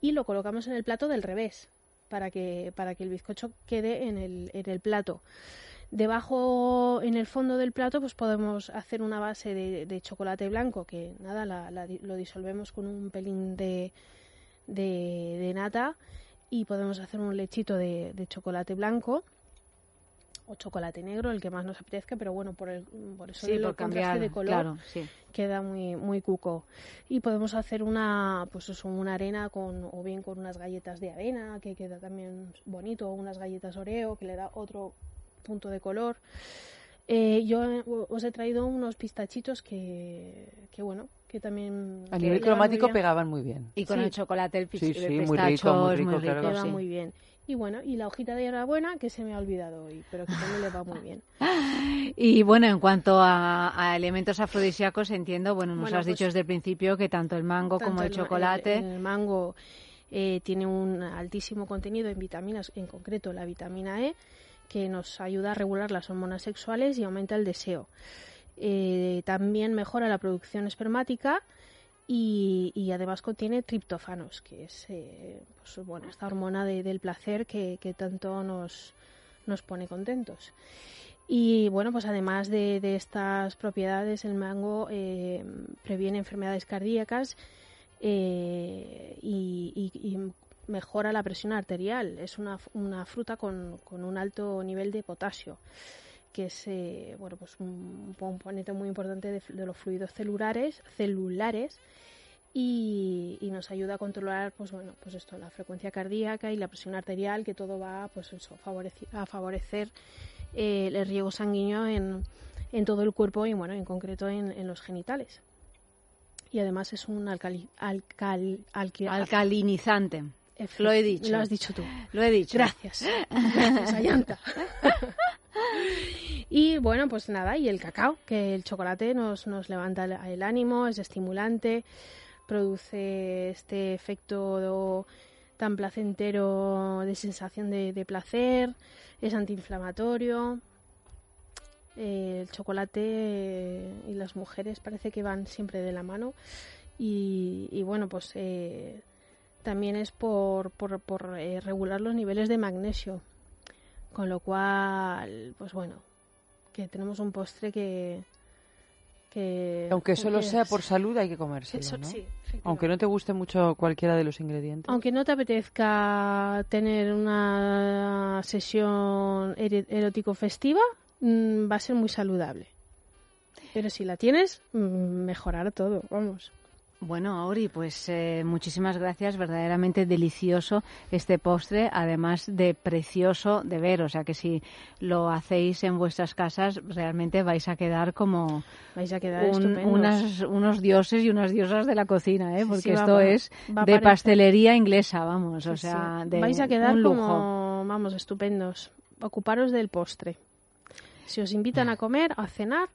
Speaker 32: y lo colocamos en el plato del revés para que, para que el bizcocho quede en el, en el plato. Debajo, en el fondo del plato, pues podemos hacer una base de, chocolate blanco, que nada, la- lo disolvemos con un pelín de, de nata y podemos hacer un lechito de, de chocolate blanco o chocolate negro, el que más nos apetezca, pero bueno, por, el, por eso
Speaker 1: Sí,
Speaker 32: del
Speaker 1: por cambiar,
Speaker 32: de color
Speaker 1: claro, sí.
Speaker 32: queda muy muy cuco. Y podemos hacer una pues eso, una arena con o bien con unas galletas de avena, que queda también bonito, o unas galletas Oreo que le da otro punto de color. Eh, yo os he traído unos pistachitos que, que bueno, que también...
Speaker 3: A nivel
Speaker 32: muy
Speaker 3: cromático pegaban muy bien.
Speaker 1: Y con
Speaker 32: Sí.
Speaker 1: el chocolate, el,
Speaker 3: Sí, sí,
Speaker 1: el
Speaker 3: muy rico,
Speaker 1: pistacho
Speaker 3: muy
Speaker 1: es
Speaker 3: rico,
Speaker 1: muy rico.
Speaker 32: bien. Y bueno, y la hojita de hierbabuena que se me ha olvidado hoy, pero que también le va muy bien. *laughs*
Speaker 1: Y bueno, en cuanto a, a elementos afrodisíacos, entiendo, bueno, nos
Speaker 32: Bueno,
Speaker 1: has
Speaker 32: pues-
Speaker 1: dicho desde el principio que tanto el mango
Speaker 32: Tanto
Speaker 1: como el, chocolate...
Speaker 32: El, el mango eh, tiene un altísimo contenido en vitaminas, en concreto la vitamina E, que nos ayuda a regular las hormonas sexuales y aumenta el deseo. Eh, también mejora la producción espermática y, además contiene triptófanos, que es eh, pues, bueno, esta hormona de- del placer que, tanto nos, nos pone contentos. Y bueno, pues además de, estas propiedades, el mango eh, previene enfermedades cardíacas y, y- y mejora la presión arterial. Es una, una fruta con, con un alto nivel de potasio, que es eh, bueno, pues un componente muy importante de, de los fluidos celulares, celulares y, y nos ayuda a controlar pues bueno pues esto la frecuencia cardíaca y la presión arterial que todo va pues eso a favorecer eh, el riego sanguíneo en, en todo el cuerpo y bueno en concreto en, en los genitales y además es un alcali, alcal, alqui-
Speaker 1: Alcalinizante. Lo he dicho.
Speaker 32: Lo has dicho tú.
Speaker 1: Lo he dicho.
Speaker 32: Gracias. Gracias, Ayanta. *laughs* y bueno, pues nada, y el cacao, que el chocolate nos, nos levanta el, ánimo, es estimulante, produce este efecto tan placentero de sensación de, placer, es antiinflamatorio. El chocolate y las mujeres parece que van siempre de la mano y, bueno, pues eh, también es por, por, por, eh, regular los niveles de magnesio. Con lo cual, pues bueno, que tenemos un postre que... que
Speaker 3: Aunque solo
Speaker 32: que
Speaker 3: sea por salud, hay que comérselo,
Speaker 32: Eso-
Speaker 3: ¿no?
Speaker 32: sí.
Speaker 3: Aunque no te guste mucho cualquiera de los ingredientes.
Speaker 32: Aunque no te apetezca tener una sesión eri- erótico-festiva, mm, va a ser muy saludable. Pero si la tienes, mm, mejorará todo, vamos.
Speaker 1: Bueno, Auri, pues eh, muchísimas gracias. Verdaderamente delicioso este postre, además de precioso de ver. O sea que si lo hacéis en vuestras casas, realmente vais a quedar como
Speaker 32: Vais a quedar
Speaker 1: un- unas- unos dioses y unas diosas de la cocina, ¿eh? Porque
Speaker 32: sí,
Speaker 1: esto
Speaker 32: va-
Speaker 1: es
Speaker 32: va
Speaker 1: de pastelería inglesa, vamos. o
Speaker 32: Sí,
Speaker 1: sea, de
Speaker 32: vais a quedar
Speaker 1: un lujo.
Speaker 32: como, vamos, estupendos. Ocuparos del postre. Si os invitan a comer, a cenar,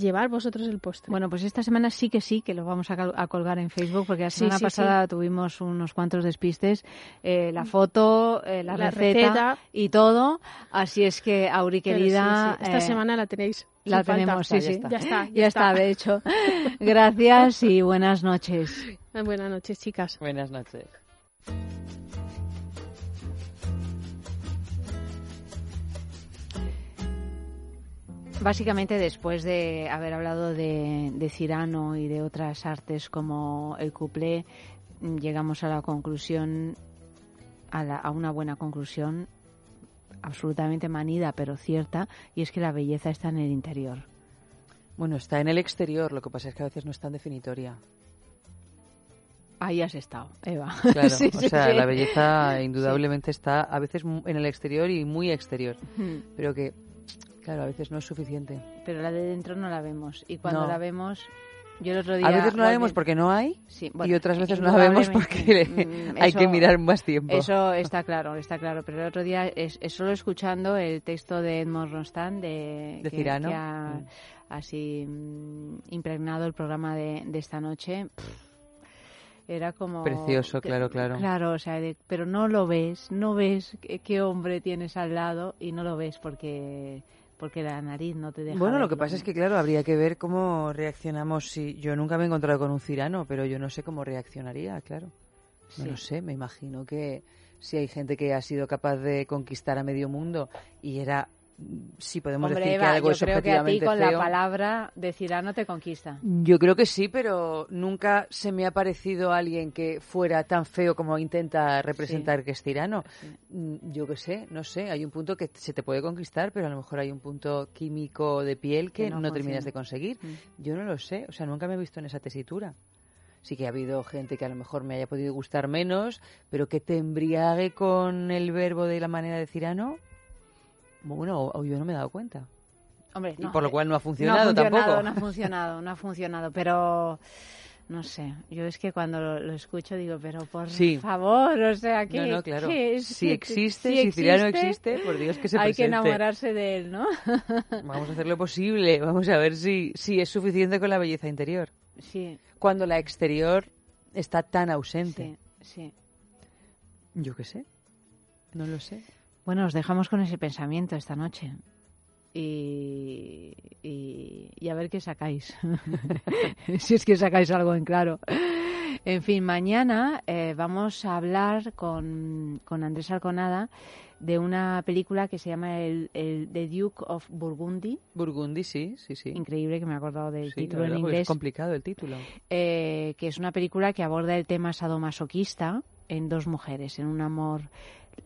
Speaker 32: llevar vosotros el postre.
Speaker 1: Bueno, pues esta semana sí que sí, que lo vamos a, colgar en Facebook, porque la semana
Speaker 32: sí,
Speaker 1: pasada tuvimos unos cuantos despistes, eh, la foto, eh, la,
Speaker 32: La
Speaker 1: receta,
Speaker 32: receta.
Speaker 1: y todo. Así es que, Auri, querida...
Speaker 32: sí, sí, esta
Speaker 1: eh,
Speaker 32: semana la tenéis.
Speaker 1: La
Speaker 32: sin falta.
Speaker 1: tenemos, sí, sí.
Speaker 32: Ya está,
Speaker 1: Ya está, de hecho. *laughs* Gracias y buenas noches.
Speaker 32: Buenas noches, chicas.
Speaker 3: Buenas noches.
Speaker 1: Básicamente, después de haber hablado de, de Cirano y de otras artes como el couplé, mm, llegamos a la conclusión, a, la- a una buena conclusión, absolutamente manida, pero cierta, y es que la belleza está en el interior.
Speaker 3: Bueno, está en el exterior, lo que pasa es que a veces no es tan definitoria.
Speaker 1: Ahí has estado, Eva.
Speaker 3: Claro, *laughs*
Speaker 1: Sí,
Speaker 3: o
Speaker 1: sí,
Speaker 3: sea,
Speaker 1: sí.
Speaker 3: la belleza indudablemente está a veces en el exterior y muy exterior, pero que, claro, a veces no es suficiente.
Speaker 1: Pero la de dentro no la vemos. Y cuando
Speaker 3: No.
Speaker 1: la vemos, yo el otro día...
Speaker 3: A veces no la vemos porque no hay
Speaker 1: Sí,
Speaker 3: y
Speaker 1: bueno,
Speaker 3: otras veces no la vemos porque
Speaker 1: indudablemente. Mm, *laughs*
Speaker 3: hay que
Speaker 1: eso-
Speaker 3: mirar más tiempo.
Speaker 1: Eso está claro, está claro. Pero el otro día, es, es solo escuchando el texto de Edmond Rostand, de,
Speaker 3: De
Speaker 1: que,
Speaker 3: Cyrano.
Speaker 1: que ha
Speaker 3: Mm.
Speaker 1: así mm, impregnado el programa de, de esta noche, pff, era como...
Speaker 3: Precioso, claro, claro.
Speaker 1: Claro, o sea, de- pero no lo ves, no ves qué, qué hombre tienes al lado y no lo ves porque porque la nariz no te deja
Speaker 3: Bueno, lo que pasa es que, claro, habría que ver cómo reaccionamos. Si yo nunca me he encontrado con un cirano, pero yo no sé cómo reaccionaría, claro. No
Speaker 1: Sí.
Speaker 3: lo sé, me imagino que si hay gente que ha sido capaz de conquistar a medio mundo y era, si podemos
Speaker 1: Hombre,
Speaker 3: decir
Speaker 1: Eva,
Speaker 3: que algo
Speaker 1: yo
Speaker 3: es
Speaker 1: creo que a ti con la
Speaker 3: feo.
Speaker 1: palabra de Cirano te conquista.
Speaker 3: Yo creo que sí, pero nunca se me ha parecido alguien que fuera tan feo como intenta representar que es tirano. Mm, Yo qué sé, no sé, hay un punto que se te puede conquistar, pero a lo mejor hay un punto químico de piel que,
Speaker 1: Que
Speaker 3: no,
Speaker 1: no
Speaker 3: terminas de conseguir.
Speaker 1: Mm.
Speaker 3: Yo no lo sé, o sea, nunca me he visto en esa tesitura. Sí que ha habido gente que a lo mejor me haya podido gustar menos, pero que te embriague con el verbo de la manera de Cirano, bueno, o, o yo no me he dado cuenta.
Speaker 1: Hombre,
Speaker 33: Y
Speaker 1: no,
Speaker 33: por lo
Speaker 1: eh,
Speaker 33: cual no ha
Speaker 1: no ha
Speaker 33: funcionado, tampoco.
Speaker 1: No ha funcionado, no ha funcionado, pero no sé, yo es que cuando lo, lo escucho digo, pero por
Speaker 33: Sí.
Speaker 1: favor, o sea, que
Speaker 33: No, no, claro.
Speaker 1: que
Speaker 33: Si existe, si Cirano existe, por Dios que se
Speaker 1: Hay que enamorarse de él, ¿no? *laughs*
Speaker 33: Vamos a hacer lo posible. Vamos a ver si, si es suficiente con la belleza interior.
Speaker 1: Sí.
Speaker 33: Cuando la exterior está tan ausente.
Speaker 1: Sí.
Speaker 33: Yo qué sé. No lo sé.
Speaker 1: Bueno, os dejamos con ese pensamiento esta noche. Y, y, y a ver qué sacáis. *laughs* *laughs* si es que sacáis algo en claro. En fin, mañana eh, vamos a hablar con, con Andrés Alconada de una película que se llama el, el The Duke of Burgundy.
Speaker 33: Burgundy, sí, sí, sí.
Speaker 1: Increíble que me he acordado del
Speaker 33: Sí,
Speaker 1: título en inglés.
Speaker 33: Es complicado el título.
Speaker 1: eh, que es una película que aborda el tema sadomasoquista en dos mujeres, en un amor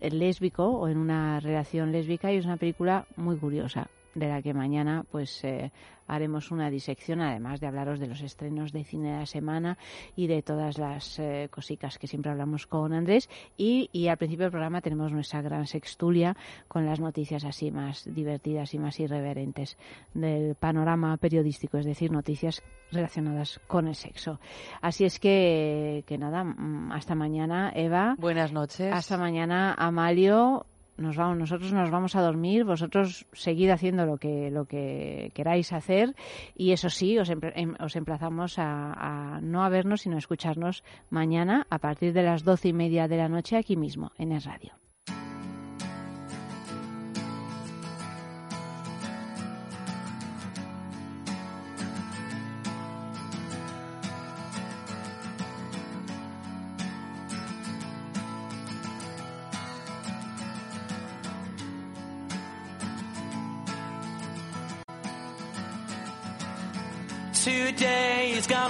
Speaker 1: lésbico o en una relación lésbica y es una película muy curiosa de la que mañana pues eh, haremos una disección además de hablaros de los estrenos de cine de la semana y de todas las eh, cositas que siempre hablamos con Andrés y, y al principio del programa tenemos nuestra gran sextulia con las noticias así más divertidas y más irreverentes del panorama periodístico, es decir, noticias relacionadas con el sexo. Así es que, que nada, mm, hasta mañana, Eva.
Speaker 33: Buenas noches.
Speaker 1: Hasta mañana, Amalio. Nos vamos, nosotros nos vamos a dormir, vosotros seguid haciendo lo que, lo que queráis hacer y eso sí, os, em- os emplazamos a, a no a vernos, sino a escucharnos mañana a partir de las doce y media de la noche aquí mismo, en el radio.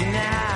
Speaker 3: you now.